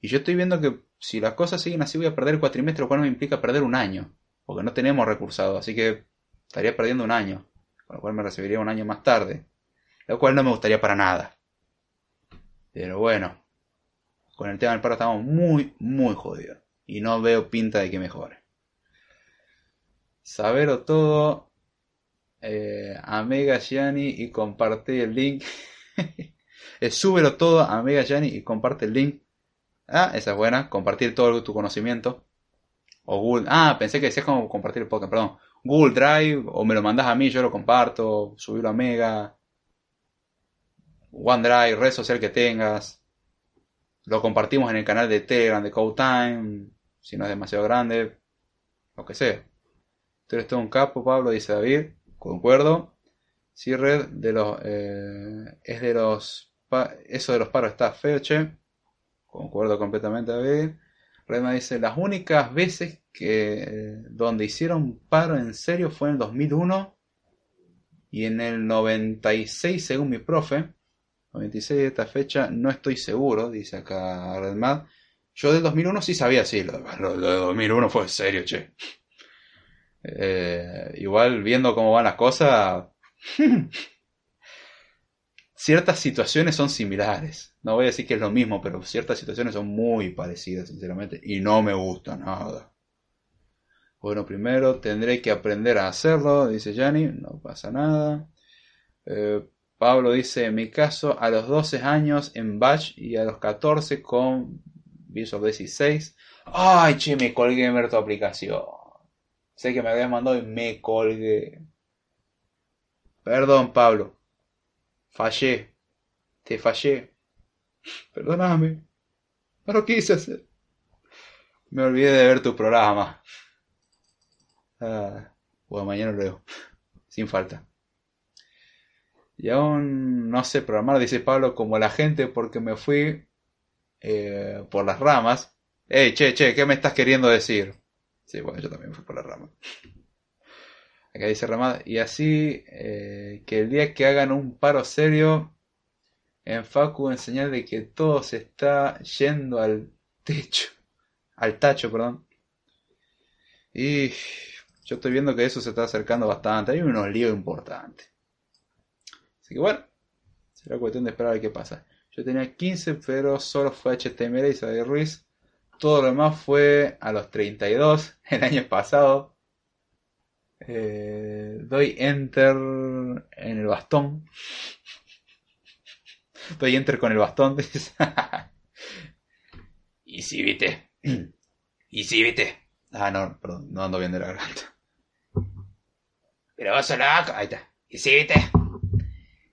Y yo estoy viendo que si las cosas siguen así voy a perder el cuatrimestre, lo cual me implica perder un año. Porque no tenemos recursado, así que estaría perdiendo un año. Con lo cual me recibiría un año más tarde. Lo cual no me gustaría para nada. Pero bueno, con el tema del paro estamos muy, muy jodidos. Y no veo pinta de que mejore. Saberlo todo eh, a Mega Gianni y comparte el link. súbelo todo a Mega Gianni y comparte el link. Ah, esa es buena, compartir todo tu conocimiento. O Google. Ah, pensé que decías como compartir el podcast, perdón. Google Drive, o me lo mandas a mí, yo lo comparto, subirlo a Mega. OneDrive, red social que tengas. Lo compartimos en el canal de Telegram de Code si no es demasiado grande, lo que sea. Tú eres todo un capo, Pablo, dice David. Concuerdo. Sí, Red, de los, eh, es de los... Eso de los paros está feo, che. Concuerdo completamente, David. Redma dice, las únicas veces que donde hicieron paro en serio fue en el 2001 y en el 96 según mi profe. 96 de esta fecha no estoy seguro, dice acá Redmad. Yo del 2001 sí sabía, sí, lo, lo, de 2001 fue en serio, che. Eh, igual viendo cómo van las cosas, ciertas situaciones son similares. No voy a decir que es lo mismo, pero ciertas situaciones son muy parecidas, sinceramente, y no me gusta nada. Bueno, primero tendré que aprender a hacerlo, dice Yanni, no pasa nada. Eh, Pablo dice, en mi caso, a los 12 años en Batch y a los 14 con Visual Basic 6. Ay, che, me colgué de ver tu aplicación. Sé que me habías mandado y me colgué. Perdón, Pablo. Fallé. Te fallé. Perdóname. No lo quise hacer. Me olvidé de ver tu programa. Ah, bueno, mañana lo veo. Sin falta. Y aún no sé programar, dice Pablo, como la gente porque me fui eh, por las ramas. Ey, che, che, ¿qué me estás queriendo decir? Sí, bueno, yo también fui por las ramas. Acá dice Ramada. Y así eh, que el día que hagan un paro serio en Facu en señal de que todo se está yendo al techo. Al tacho, perdón. Y yo estoy viendo que eso se está acercando bastante. Hay unos líos importantes. Así que bueno, será cuestión de esperar a ver qué pasa. Yo tenía 15, pero solo fue HTML y de Ruiz. Todo lo demás fue a los 32 el año pasado. Eh, doy enter en el bastón. Doy enter con el bastón. y si viste. y si viste. Ah, no, perdón, no ando bien de la garganta. Pero vos solo. Ahí está. Y si viste.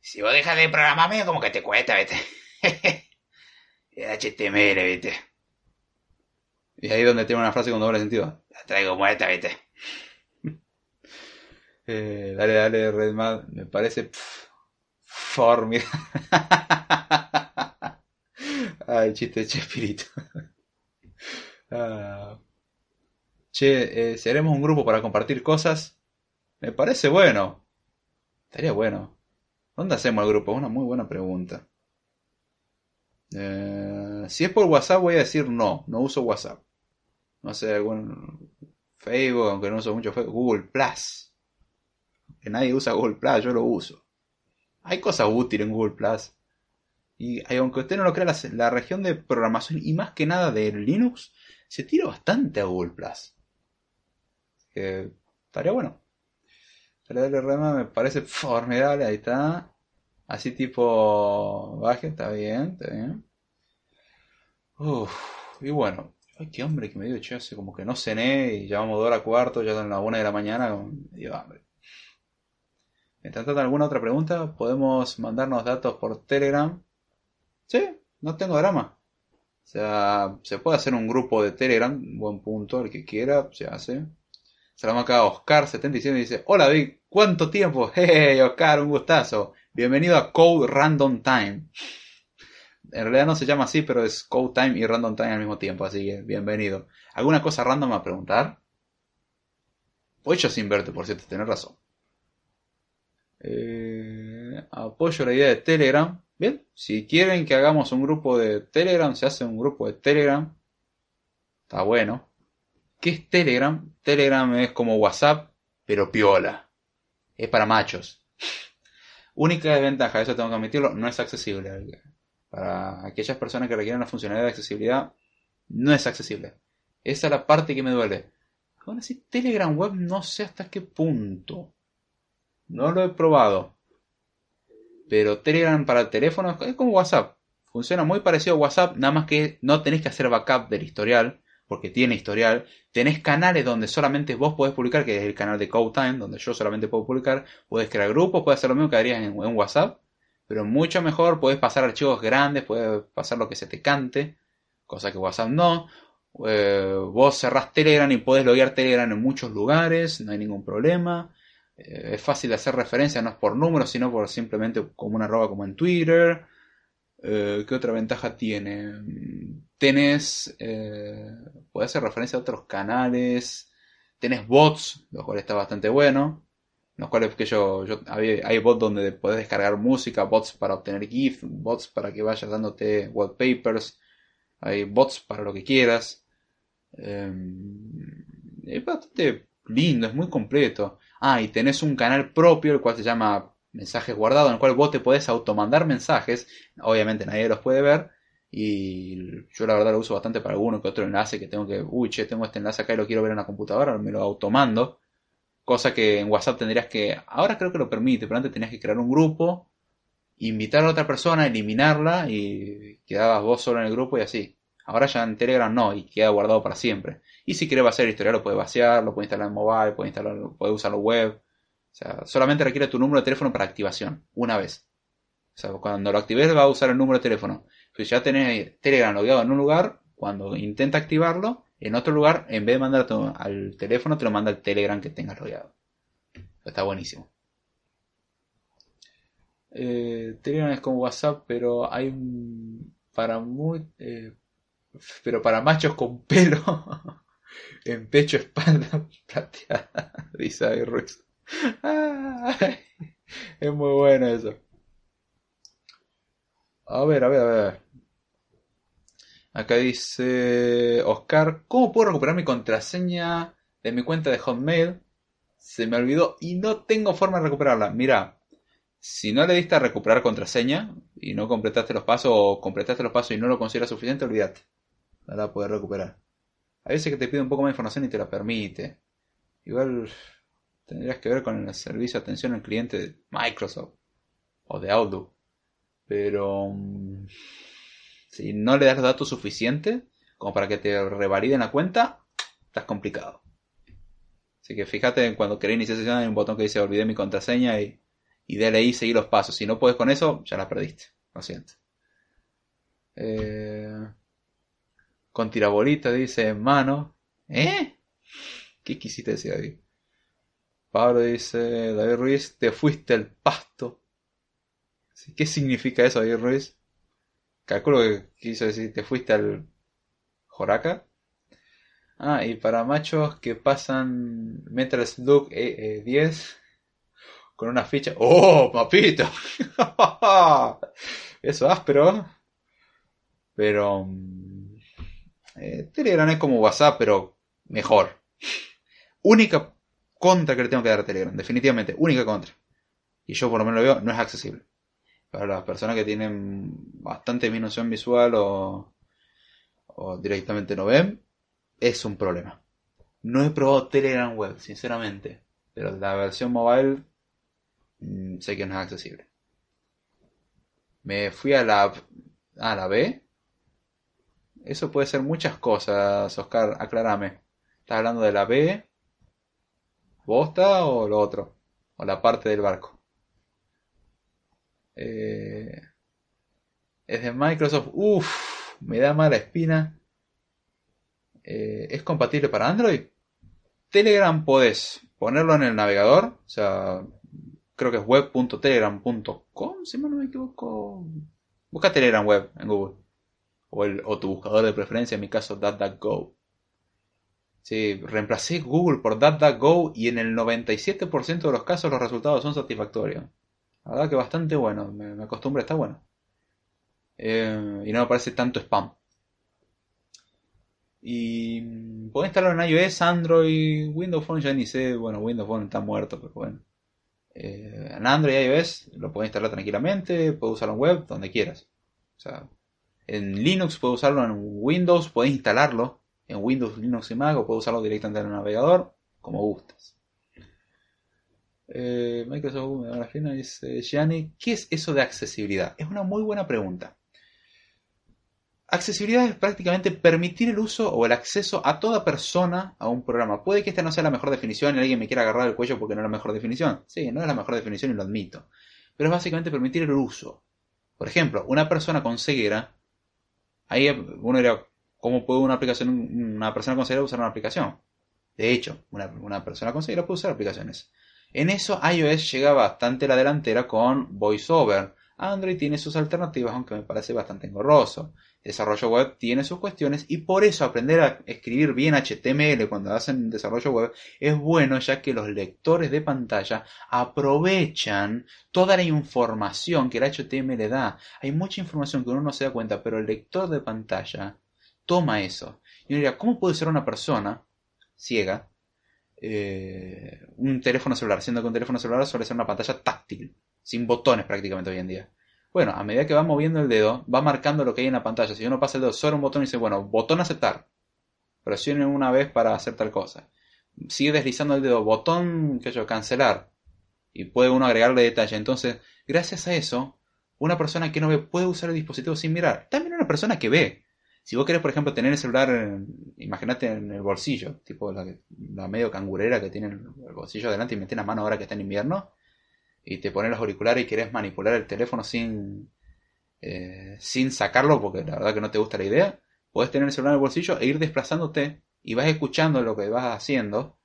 Si vos dejas de programarme, como que te cuesta, viste. HTML, viste. Y ahí donde tengo una frase con doble sentido. La traigo muerta, viste. Eh, dale, dale, Redmad. Me parece formidable. Ay, chiste, che, espíritu. Ah. Che, eh, haremos un grupo para compartir cosas, me parece bueno. Estaría bueno. ¿Dónde hacemos el grupo? Una muy buena pregunta. Eh, si es por WhatsApp, voy a decir no. No uso WhatsApp. No sé, algún Facebook, aunque no uso mucho Facebook. Google Plus que nadie usa Google Plus, yo lo uso. Hay cosas útiles en Google Plus. Y aunque usted no lo crea, la, región de programación y más que nada de Linux se tira bastante a Google Plus. Que estaría bueno. Dale rema me parece formidable, ahí está. Así tipo baje, está bien, está bien. Uf, y bueno, ay, qué hombre que me dio como que no cené y ya vamos dos horas cuarto, ya son las una de la mañana, dio hambre. Mientras tanto, ¿alguna otra pregunta? ¿Podemos mandarnos datos por Telegram? Sí, no tengo drama. O sea, se puede hacer un grupo de Telegram, buen punto, el que quiera, se hace. Saludamos acá a Oscar77 y dice, hola Vic, ¿cuánto tiempo? Hey Oscar, un gustazo. Bienvenido a Code Random Time. En realidad no se llama así, pero es Code Time y Random Time al mismo tiempo, así que bienvenido. ¿Alguna cosa random a preguntar? Pues yo sin verte, por cierto, tenés razón. Eh, apoyo la idea de Telegram. Bien, si quieren que hagamos un grupo de Telegram, se hace un grupo de Telegram. Está bueno. ¿Qué es Telegram? Telegram es como WhatsApp, pero piola. Es para machos. Única desventaja, eso tengo que admitirlo, no es accesible. Para aquellas personas que requieren la funcionalidad de accesibilidad, no es accesible. Esa es la parte que me duele. Aún así, Telegram Web no sé hasta qué punto. No lo he probado. Pero Telegram para el teléfono es como WhatsApp. Funciona muy parecido a WhatsApp, nada más que no tenéis que hacer backup del historial. porque tiene historial. Tenés canales donde solamente vos podés publicar, que es el canal de CodeTime, donde yo solamente puedo publicar. Puedes crear grupos, puedes hacer lo mismo que harías en, en WhatsApp, pero mucho mejor. Puedes pasar archivos grandes, puedes pasar lo que se te cante, cosa que WhatsApp no. Eh, vos cerrás Telegram y podés loguear Telegram en muchos lugares, no hay ningún problema. Eh, es fácil de hacer referencia, no es por números, sino por simplemente como una arroba como en Twitter. Eh, ¿Qué otra ventaja tiene? Tenés, puedes hacer referencia a otros canales. Tenés bots, lo cual está bastante bueno. Los cuales que yo, yo hay bots donde podés descargar música, bots para obtener GIF, bots para que vayas dándote wallpapers, hay bots para lo que quieras. Em, es bastante lindo, es muy completo. Ah, y tenés un canal propio, el cual se llama Mensajes Guardados, en el cual vos te podés automandar mensajes. Obviamente nadie los puede ver. Y yo la verdad lo uso bastante para alguno que otro enlace que tengo que, uy, che, tengo este enlace acá y lo quiero ver en la computadora, me lo automando. Cosa que en WhatsApp tendrías que, ahora creo que lo permite, pero antes tenías que crear un grupo, invitar a otra persona, eliminarla y quedabas vos solo en el grupo y así. Ahora ya en Telegram no, y queda guardado para siempre. Y si quiere vaciar el historial, lo puede vaciar, lo puede instalar en mobile, puede, instalarlo, puede usarlo web. O sea, solamente requiere tu número de teléfono para activación, una vez. O sea, cuando lo actives va a usar el número de teléfono. Si ya tenés Telegram logueado en un lugar, cuando intenta activarlo, en otro lugar, en vez de mandar al teléfono, te lo manda el Telegram que tengas logueado. Está buenísimo. Eh, Telegram es como WhatsApp, pero hay un, para muy, eh, pero para machos con pelo en pecho, espalda plateada, dice David Ruiz. es muy bueno eso. A ver, a ver, a ver. Acá dice Oscar, ¿cómo puedo recuperar mi contraseña de mi cuenta de Hotmail? Se me olvidó y no tengo forma de recuperarla. Mira, si no le diste a recuperar contraseña y no completaste los pasos o completaste los pasos y no lo consideras suficiente, olvídate la va a poder recuperar. A veces que te pide un poco más de información y te la permite. Igual tendrías que ver con el servicio de atención al cliente de Microsoft o de Outlook. Pero mm, si no le das datos suficientes como para que te revaliden la cuenta, estás complicado. Así que fíjate cuando querés iniciar sesión hay un botón que dice olvidé mi contraseña y, y dale ahí seguir los pasos. Si no puedes con eso, ya la perdiste. Lo siento. Eh, con tirabolita, dice en mano. ¿Eh? ¿Qué quisiste decir ahí? Pablo dice, David Ruiz, te fuiste al pasto. ¿Qué significa eso, David Ruiz? Calculo que quiso decir, te fuiste al Joraca. Ah, y para machos que pasan Metal Slug 10 eh, con una ficha. ¡Oh, papito! eso áspero. Pero mm, eh, Telegram es como WhatsApp, pero mejor. Única contra que le tengo que dar a Telegram, definitivamente, única contra. Y yo por lo menos lo veo, no es accesible. Para las personas que tienen bastante disminución visual o, o directamente no ven, es un problema. No he probado Telegram Web, sinceramente. Pero la versión mobile mm, sé que no es accesible. Me fui a la, a la B eso puede ser muchas cosas, Oscar, aclárame. ¿Estás hablando de la B, bosta o lo otro? O la parte del barco. Eh, es de Microsoft. Uff, me da mala espina. Eh, ¿Es compatible para Android? Telegram podés ponerlo en el navegador. O sea, creo que es web.telegram.com, si no me equivoco. Busca Telegram Web en Google o, el, tu buscador de preferencia, en mi caso DuckDuckGo. Sí, reemplacé Google por DuckDuckGo y en el 97% de los casos los resultados son satisfactorios. La verdad que bastante bueno, me, me acostumbro, está bueno. Eh, y no me parece tanto spam. Y mm, puedo instalarlo en iOS, Android, Windows Phone, ya ni sé, bueno, Windows Phone está muerto, pero bueno. Eh, en Android y iOS lo puedo instalar tranquilamente, puedo usarlo en web, donde quieras. O sea, en Linux puedo usarlo en Windows, puedes instalarlo en Windows, Linux y Mac o puedo usarlo directamente en el navegador, como gustes. Eh, Microsoft final dice Gianni, ¿qué es eso de accesibilidad? Es una muy buena pregunta. Accesibilidad es prácticamente permitir el uso o el acceso a toda persona a un programa. Puede que esta no sea la mejor definición y alguien me quiera agarrar el cuello porque no es la mejor definición. Sí, no es la mejor definición y lo admito. Pero es básicamente permitir el uso. Por ejemplo, una persona con ceguera, ahí uno dirá, ¿cómo puede una, aplicación, una persona con ceguera usar una aplicación? De hecho, una, una persona con ceguera puede usar aplicaciones. En eso iOS llega bastante a la delantera con VoiceOver. Android tiene sus alternativas, aunque me parece bastante engorroso desarrollo web tiene sus cuestiones y por eso aprender a escribir bien HTML cuando hacen desarrollo web es bueno ya que los lectores de pantalla aprovechan toda la información que el HTML da. Hay mucha información que uno no se da cuenta, pero el lector de pantalla toma eso. Y uno diría, ¿cómo puede ser una persona ciega eh, un teléfono celular, siendo que un teléfono celular suele ser una pantalla táctil, sin botones prácticamente hoy en día? Bueno, a medida que va moviendo el dedo, va marcando lo que hay en la pantalla. Si uno pasa el dedo sobre un botón y dice, bueno, botón aceptar. Presione una vez para hacer tal cosa. Sigue deslizando el dedo, botón, que yo, cancelar. Y puede uno agregarle detalle. Entonces, gracias a eso, una persona que no ve puede usar el dispositivo sin mirar. También una persona que ve. Si vos querés, por ejemplo, tener el celular, imagínate en el bolsillo, tipo la, la medio cangurera que tiene el bolsillo adelante y mete la mano ahora que está en invierno y te pones los auriculares y querés manipular el teléfono sin, eh, sin sacarlo porque la verdad que no te gusta la idea, puedes tener el celular en el bolsillo e ir desplazándote y vas escuchando lo que vas haciendo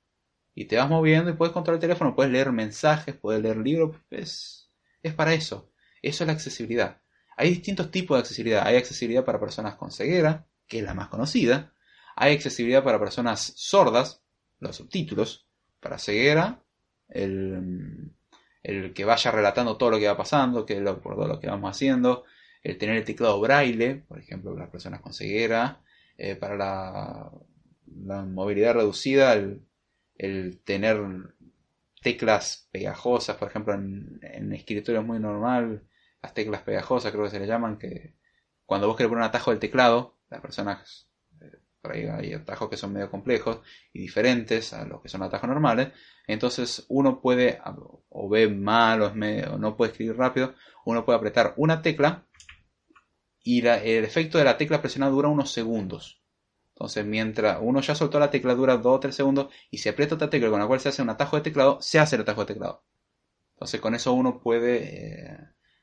y te vas moviendo y puedes controlar el teléfono, puedes leer mensajes, puedes leer libros, es, es para eso. Eso es la accesibilidad. Hay distintos tipos de accesibilidad. Hay accesibilidad para personas con ceguera, que es la más conocida. Hay accesibilidad para personas sordas, los subtítulos. Para ceguera, el, el que vaya relatando todo lo que va pasando, que lo, por todo lo que vamos haciendo, el tener el teclado braille, por ejemplo, para las personas con ceguera, eh, para la, movilidad reducida, el, tener teclas pegajosas, por ejemplo, en, en escritorio es muy normal, las teclas pegajosas creo que se le llaman, que cuando vos querés poner un atajo del teclado, las personas hay atajos que son medio complejos y diferentes a los que son atajos normales. Entonces uno puede, o ve mal o, no puede escribir rápido, uno puede apretar una tecla y el efecto de la tecla presionada dura unos segundos. Entonces, mientras uno ya soltó la tecla, dura 2 o 3 segundos, y si aprieta otra tecla con la cual se hace un atajo de teclado, se hace el atajo de teclado. Entonces, con eso uno puede eh,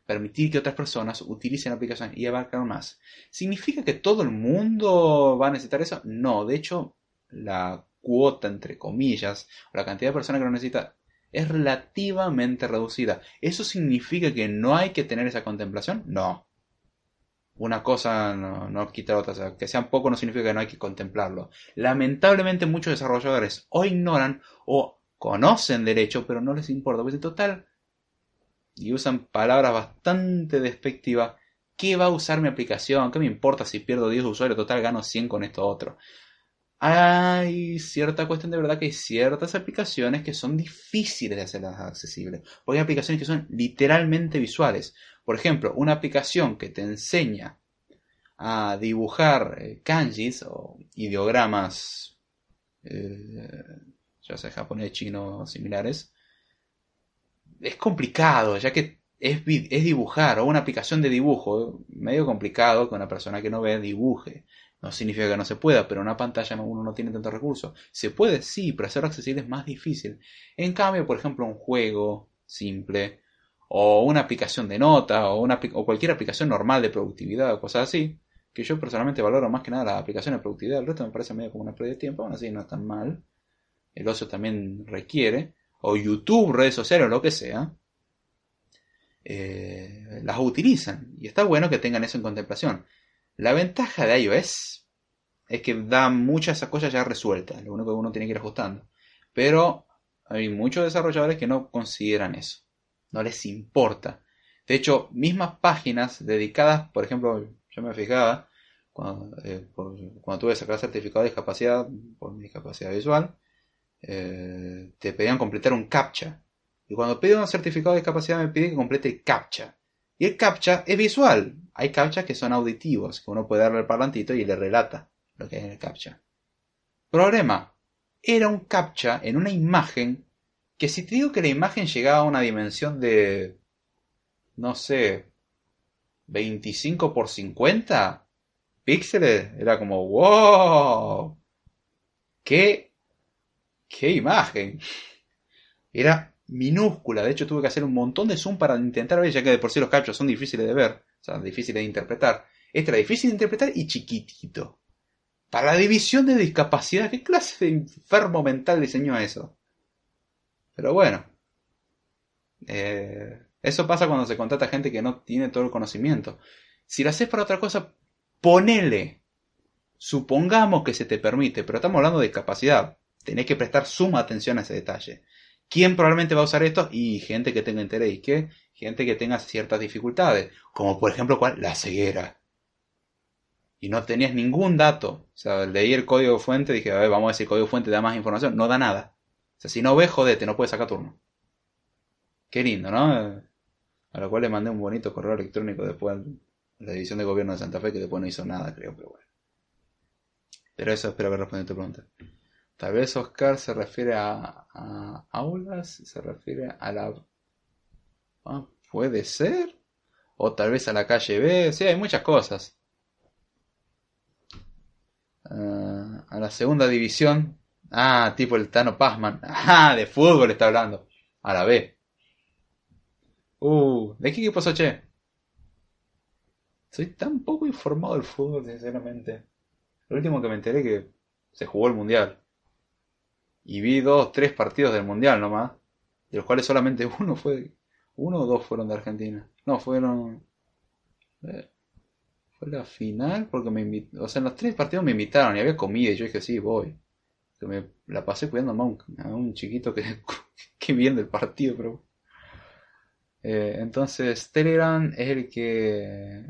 permitir que otras personas utilicen la aplicación y abarcar más. ¿Significa que todo el mundo va a necesitar eso? No, de hecho, la cuota, entre comillas, o la cantidad de personas que lo necesita es relativamente reducida. ¿Eso significa que no hay que tener esa contemplación? No. Una cosa no, quita la otra. Sea, que sean poco no significa que no hay que contemplarlo. Lamentablemente muchos desarrolladores o ignoran o conocen derecho, pero no les importa. Pues en total, y usan palabras bastante despectivas. ¿Qué va a usar mi aplicación? ¿Qué me importa si pierdo 10 usuarios? Total, gano 100 con esto otro. Hay cierta cuestión de verdad que hay ciertas aplicaciones que son difíciles de hacerlas accesibles. Porque hay aplicaciones que son literalmente visuales. Por ejemplo, una aplicación que te enseña a dibujar eh, kanjis o ideogramas, eh, ya sea japonés, chino, similares, es complicado, ya que es, es, dibujar o una aplicación de dibujo, medio complicado que una persona que no ve dibuje. No significa que no se pueda, pero una pantalla uno no tiene tantos recursos. Se puede, sí, pero hacerlo accesible es más difícil. En cambio, por ejemplo, un juego simple, o una aplicación de nota, o, una, o cualquier aplicación normal de productividad, o cosas así, que yo personalmente valoro más que nada la aplicación de productividad, el resto me parece medio como una pérdida de tiempo, aún así no es tan mal. El ocio también requiere, o YouTube, redes sociales o lo que sea, eh, las utilizan. Y está bueno que tengan eso en contemplación. La ventaja de iOS es que da muchas esas cosas ya resueltas, lo único que uno tiene que ir ajustando. Pero hay muchos desarrolladores que no consideran eso, no les importa. De hecho, mismas páginas dedicadas, por ejemplo, yo me fijaba cuando, eh, cuando tuve que sacar certificado de discapacidad por discapacidad visual, eh, te pedían completar un CAPTCHA. Y cuando pido un certificado de discapacidad me pide que complete el CAPTCHA. Y el CAPTCHA es visual. Hay CAPTCHAs que son auditivos, que uno puede darle el parlantito y le relata lo que hay en el CAPTCHA. Problema. Era un CAPTCHA en una imagen que si te digo que la imagen llegaba a una dimensión de, no sé, 25 por 50, píxeles, era como, wow, qué, qué imagen. Era minúscula, de hecho tuve que hacer un montón de zoom para intentar ver, ya que de por sí los captchas son difíciles de ver, o sea, difíciles de interpretar. Este era difícil de interpretar y chiquitito. Para la división de discapacidad, ¿qué clase de enfermo mental diseñó eso? Pero bueno. Eh, eso pasa cuando se contrata gente que no tiene todo el conocimiento. Si lo haces para otra cosa, ponele. Supongamos que se te permite, pero estamos hablando de discapacidad. Tenés que prestar suma atención a ese detalle. ¿Quién probablemente va a usar esto? Y gente que tenga interés. ¿Y qué? Gente que tenga ciertas dificultades. Como por ejemplo, ¿cuál? La ceguera y no tenías ningún dato. O sea, leí el código fuente, dije, a ver, vamos a ver si el código fuente da más información. No da nada. O sea, si no ves, jodete, no puedes sacar turno. Qué lindo, ¿no? A lo cual le mandé un bonito correo electrónico después a la división de gobierno de Santa Fe, que después no hizo nada, creo, pero bueno. Pero eso espero haber respondido tu pregunta. Tal vez Oscar se refiere a, aulas, se refiere a la... Ah, puede ser. O tal vez a la calle B. Sí, hay muchas cosas. Eh, a la segunda división. Ah, tipo el Tano Pazman. Ah, de fútbol está hablando. A la B. Uh, ¿de qué equipo sos, che? Soy tan poco informado del fútbol, sinceramente. Lo último que me enteré que se jugó el Mundial. Y vi dos, tres partidos del Mundial nomás. De los cuales solamente uno fue... Uno o dos fueron de Argentina. No, fueron... Eh, la final porque me invitaron. O sea, en los tres partidos me invitaron y había comida y yo dije, sí, voy. me la pasé cuidando a un, chiquito que, que viene del partido, pero. Eh, entonces, Telegram es el que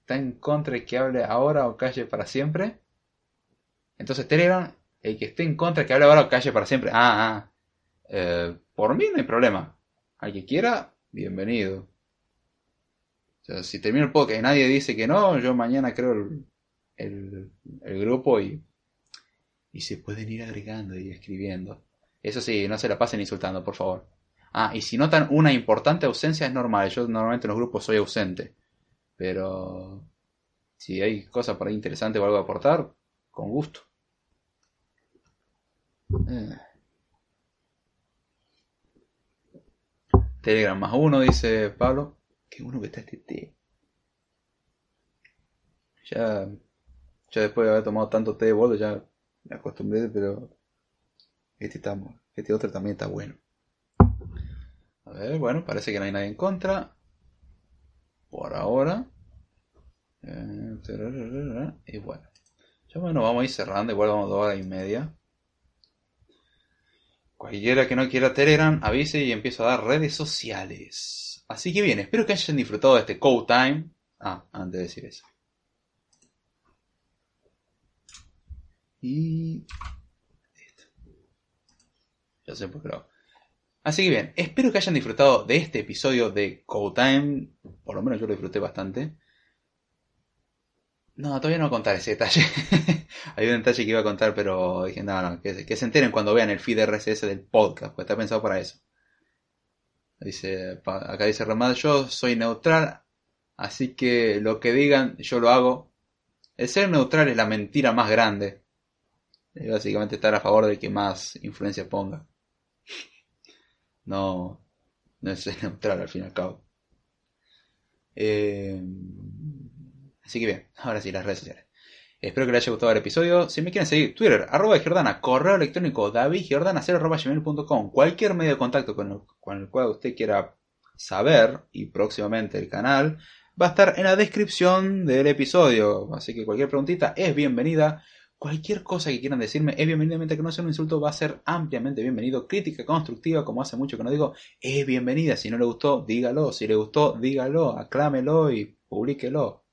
está en contra de que hable ahora o calle para siempre. Entonces, Telegram, el que esté en contra que hable ahora calle para siempre. Ah, ah. Eh, por mí no hay problema. Al que quiera, bienvenido. O sea, si termino el podcast y nadie dice que no, yo mañana creo el, el, grupo y, y se pueden ir agregando y escribiendo. Eso sí, no se la pasen insultando, por favor. Ah, y si notan una importante ausencia es normal. Yo normalmente en los grupos soy ausente. Pero si hay cosas por ahí interesantes o algo a aportar, con gusto. Eh. Telegram más uno, dice Pablo. Qué bueno que está este té. Ya, ya después de haber tomado tanto té de bolo, ya me acostumbré, pero este, está, este otro también está bueno. A ver, bueno, parece que no hay nadie en contra. Por ahora. Eh, y bueno. Ya bueno, vamos a ir cerrando, igual vamos dos horas y media. Cualquiera que no quiera Telegram, avise y empiezo a dar redes sociales. Así que bien, espero que hayan disfrutado de este Code Time. Ah, antes de decir eso. Y... Ya sé por qué lo Así que bien, espero que hayan disfrutado de este episodio de Code Time. Por lo menos yo lo disfruté bastante. No, todavía no voy a contar ese detalle. Hay un detalle que iba a contar, pero dije, no, no, que, se enteren cuando vean el feed RSS del podcast, pues está pensado para eso. Dice, acá dice Ramad, yo soy neutral, así que lo que digan yo lo hago. El ser neutral es la mentira más grande. Y básicamente estar a favor de que más influencia ponga. No, no es ser neutral al fin y al cabo. Eh, así que bien, ahora sí, las redes sociales. Espero que les haya gustado el episodio. Si me quieren seguir, Twitter, arroba Jordana, correo electrónico davidjordana0.gmail.com Cualquier medio de contacto con el, cual usted quiera saber, y próximamente el canal, va a estar en la descripción del episodio. Así que cualquier preguntita es bienvenida. Cualquier cosa que quieran decirme es bienvenida, mientras que no sea un insulto, va a ser ampliamente bienvenido. Crítica constructiva, como hace mucho que no digo, es bienvenida. Si no le gustó, dígalo. Si le gustó, dígalo, aclámelo y publíquelo.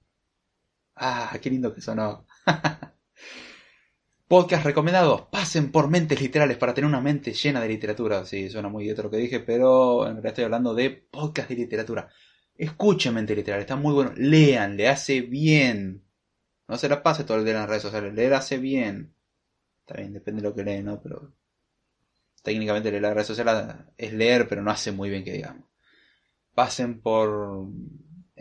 Ah, qué lindo que sonó. Podcast recomendados. Pasen por mentes literales para tener una mente llena de literatura. Sí, suena muy idiota lo que dije, pero en realidad estoy hablando de podcast de literatura. Escuchen mente literal, está muy bueno. Lean, le hace bien. No se la pase todo el día en las redes sociales. Leer hace bien. Está bien, depende de lo que leen, ¿no? Pero técnicamente leer las redes sociales es leer, pero no hace muy bien que digamos. Pasen por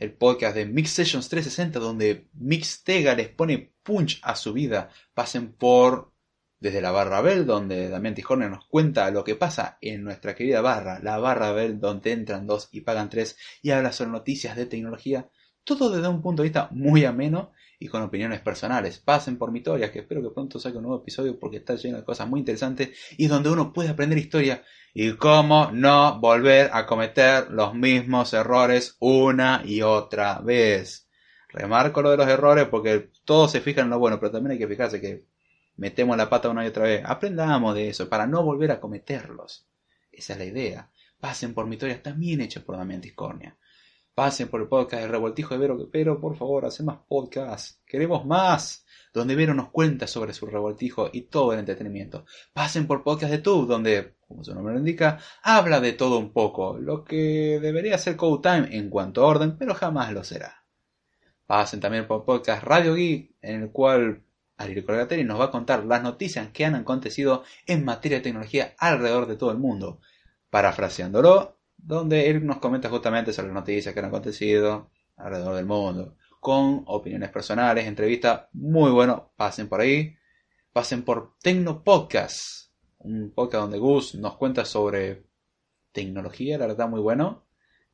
el podcast de Mix Sessions 360, donde Mixtega les pone punch a su vida. Pasen por desde la barra Bell, donde Damián Tijorne nos cuenta lo que pasa en nuestra querida barra, la barra Bell, donde entran dos y pagan tres, y habla sobre noticias de tecnología, todo desde un punto de vista muy ameno y con opiniones personales. Pasen por mi historia, que espero que pronto saque un nuevo episodio porque está lleno de cosas muy interesantes y donde uno puede aprender historia y cómo no volver a cometer los mismos errores una y otra vez. Remarco lo de los errores porque todos se fijan en lo bueno, pero también hay que fijarse que metemos la pata una y otra vez. Aprendamos de eso para no volver a cometerlos. Esa es la idea. Pasen por mi historia también hecha por Damián Discornia. Pasen por el podcast de Revoltijo de Vero, pero por favor, hacen más podcasts. Queremos más. Donde Vero nos cuenta sobre su revoltijo y todo el entretenimiento. Pasen por podcast de Tube, donde, como su nombre lo indica, habla de todo un poco. Lo que debería ser Code Time en cuanto a orden, pero jamás lo será. Pasen también por podcast Radio Geek, en el cual Ariel Colgateri nos va a contar las noticias que han acontecido en materia de tecnología alrededor de todo el mundo. Parafraseándolo, donde él nos comenta justamente sobre las noticias que han acontecido alrededor del mundo, con opiniones personales, entrevistas muy bueno, pasen por ahí, pasen por Tecno Podcast, un podcast donde Gus nos cuenta sobre tecnología, la verdad muy bueno.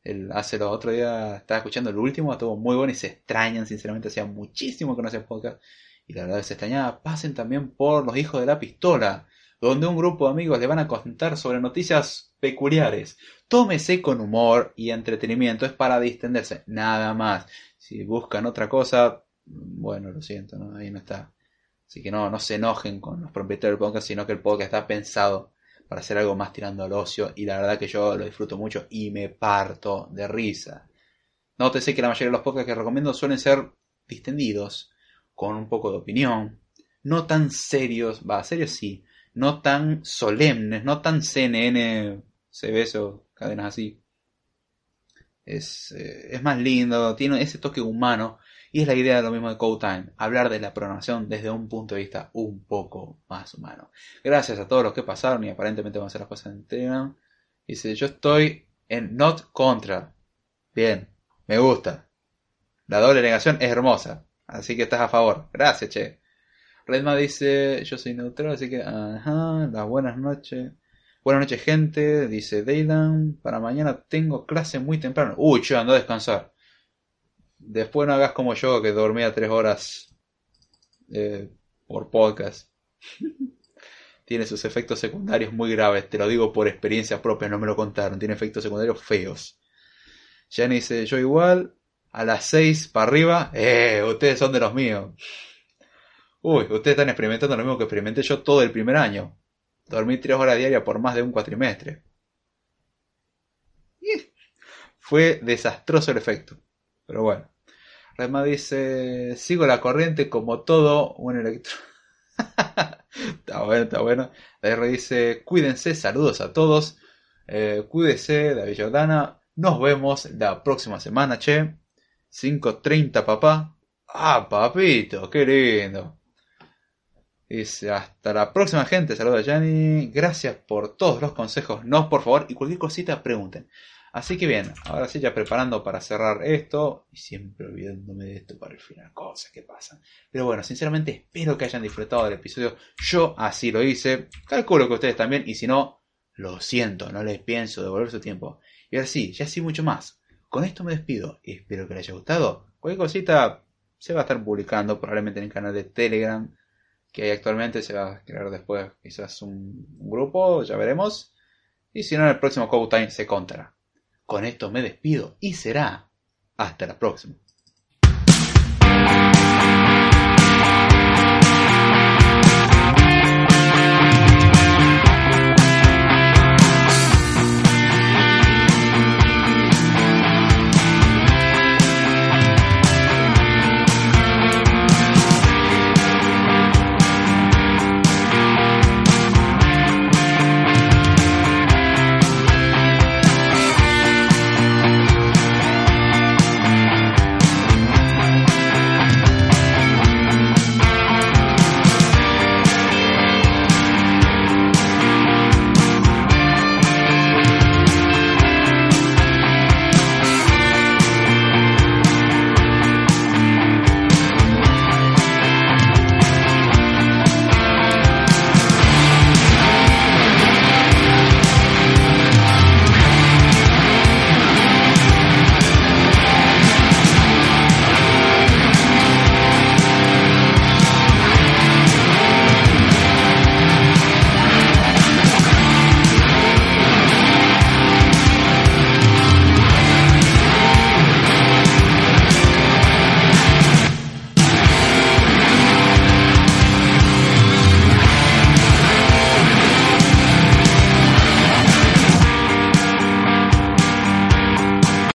Él hace los otros días, estaba escuchando el último, estuvo muy bueno y se extrañan, sinceramente, hacía muchísimo que no hacía podcast y la verdad se extrañaba. Pasen también por Los Hijos de la Pistola, donde un grupo de amigos le van a contar sobre noticias peculiares. Tómese con humor y entretenimiento, es para distenderse, nada más. Si buscan otra cosa, bueno, lo siento, ¿no? ahí no está. Así que no, no se enojen con los propietarios del podcast, sino que el podcast está pensado para hacer algo más tirando al ocio y la verdad que yo lo disfruto mucho y me parto de risa. Nótese que la mayoría de los podcasts que recomiendo suelen ser distendidos, con un poco de opinión, no tan serios, va, serios sí, no tan solemnes, no tan CNN, CBS o cadenas así. Es, eh, es más lindo, tiene ese toque humano y es la idea de lo mismo de Code Time, hablar de la programación desde un punto de vista un poco más humano. Gracias a todos los que pasaron y aparentemente van a hacer las cosas en Telegram. Dice, yo estoy en Not Contra. Bien, me gusta. La doble negación es hermosa. Así que estás a favor. Gracias, che. Redma dice, yo soy neutral, así que, ajá, las buenas noches. Buenas noches, gente, dice Daylan. Para mañana tengo clase muy temprano. Uy, che, ando a descansar. Después no hagas como yo, que dormía tres horas eh, por podcast. Tiene sus efectos secundarios muy graves, te lo digo por experiencia propia, no me lo contaron. Tiene efectos secundarios feos. Jenny dice, yo igual, a las 6 para arriba, eh, ustedes son de los míos. Uy, ustedes están experimentando lo mismo que experimenté yo todo el primer año. Dormí 3 horas diarias por más de un cuatrimestre. fue desastroso el efecto. Pero bueno. Redma dice, sigo la corriente como todo un electro... está bueno, está bueno. R dice, cuídense, saludos a todos. Eh, cuídese, David Jordana. Nos vemos la próxima semana, che. 5.30, papá. Ah, papito, qué lindo. Dice, hasta la próxima gente. Saluda Yanni. Gracias por todos los consejos. No, por favor, y cualquier cosita pregunten. Así que bien, ahora sí ya preparando para cerrar esto. Y siempre olvidándome de esto para el final. Cosas que pasan. Pero bueno, sinceramente espero que hayan disfrutado del episodio. Yo así lo hice. Calculo que ustedes también. Y si no, lo siento, no les pienso devolver su tiempo. Y ahora sí, ya sí mucho más. Con esto me despido espero que les haya gustado. Cualquier cosita se va a estar publicando probablemente en el canal de Telegram que actualmente se va a crear después quizás un, grupo, ya veremos. Y si no, en el próximo Code Time se contará. Con esto me despido y será hasta la próxima.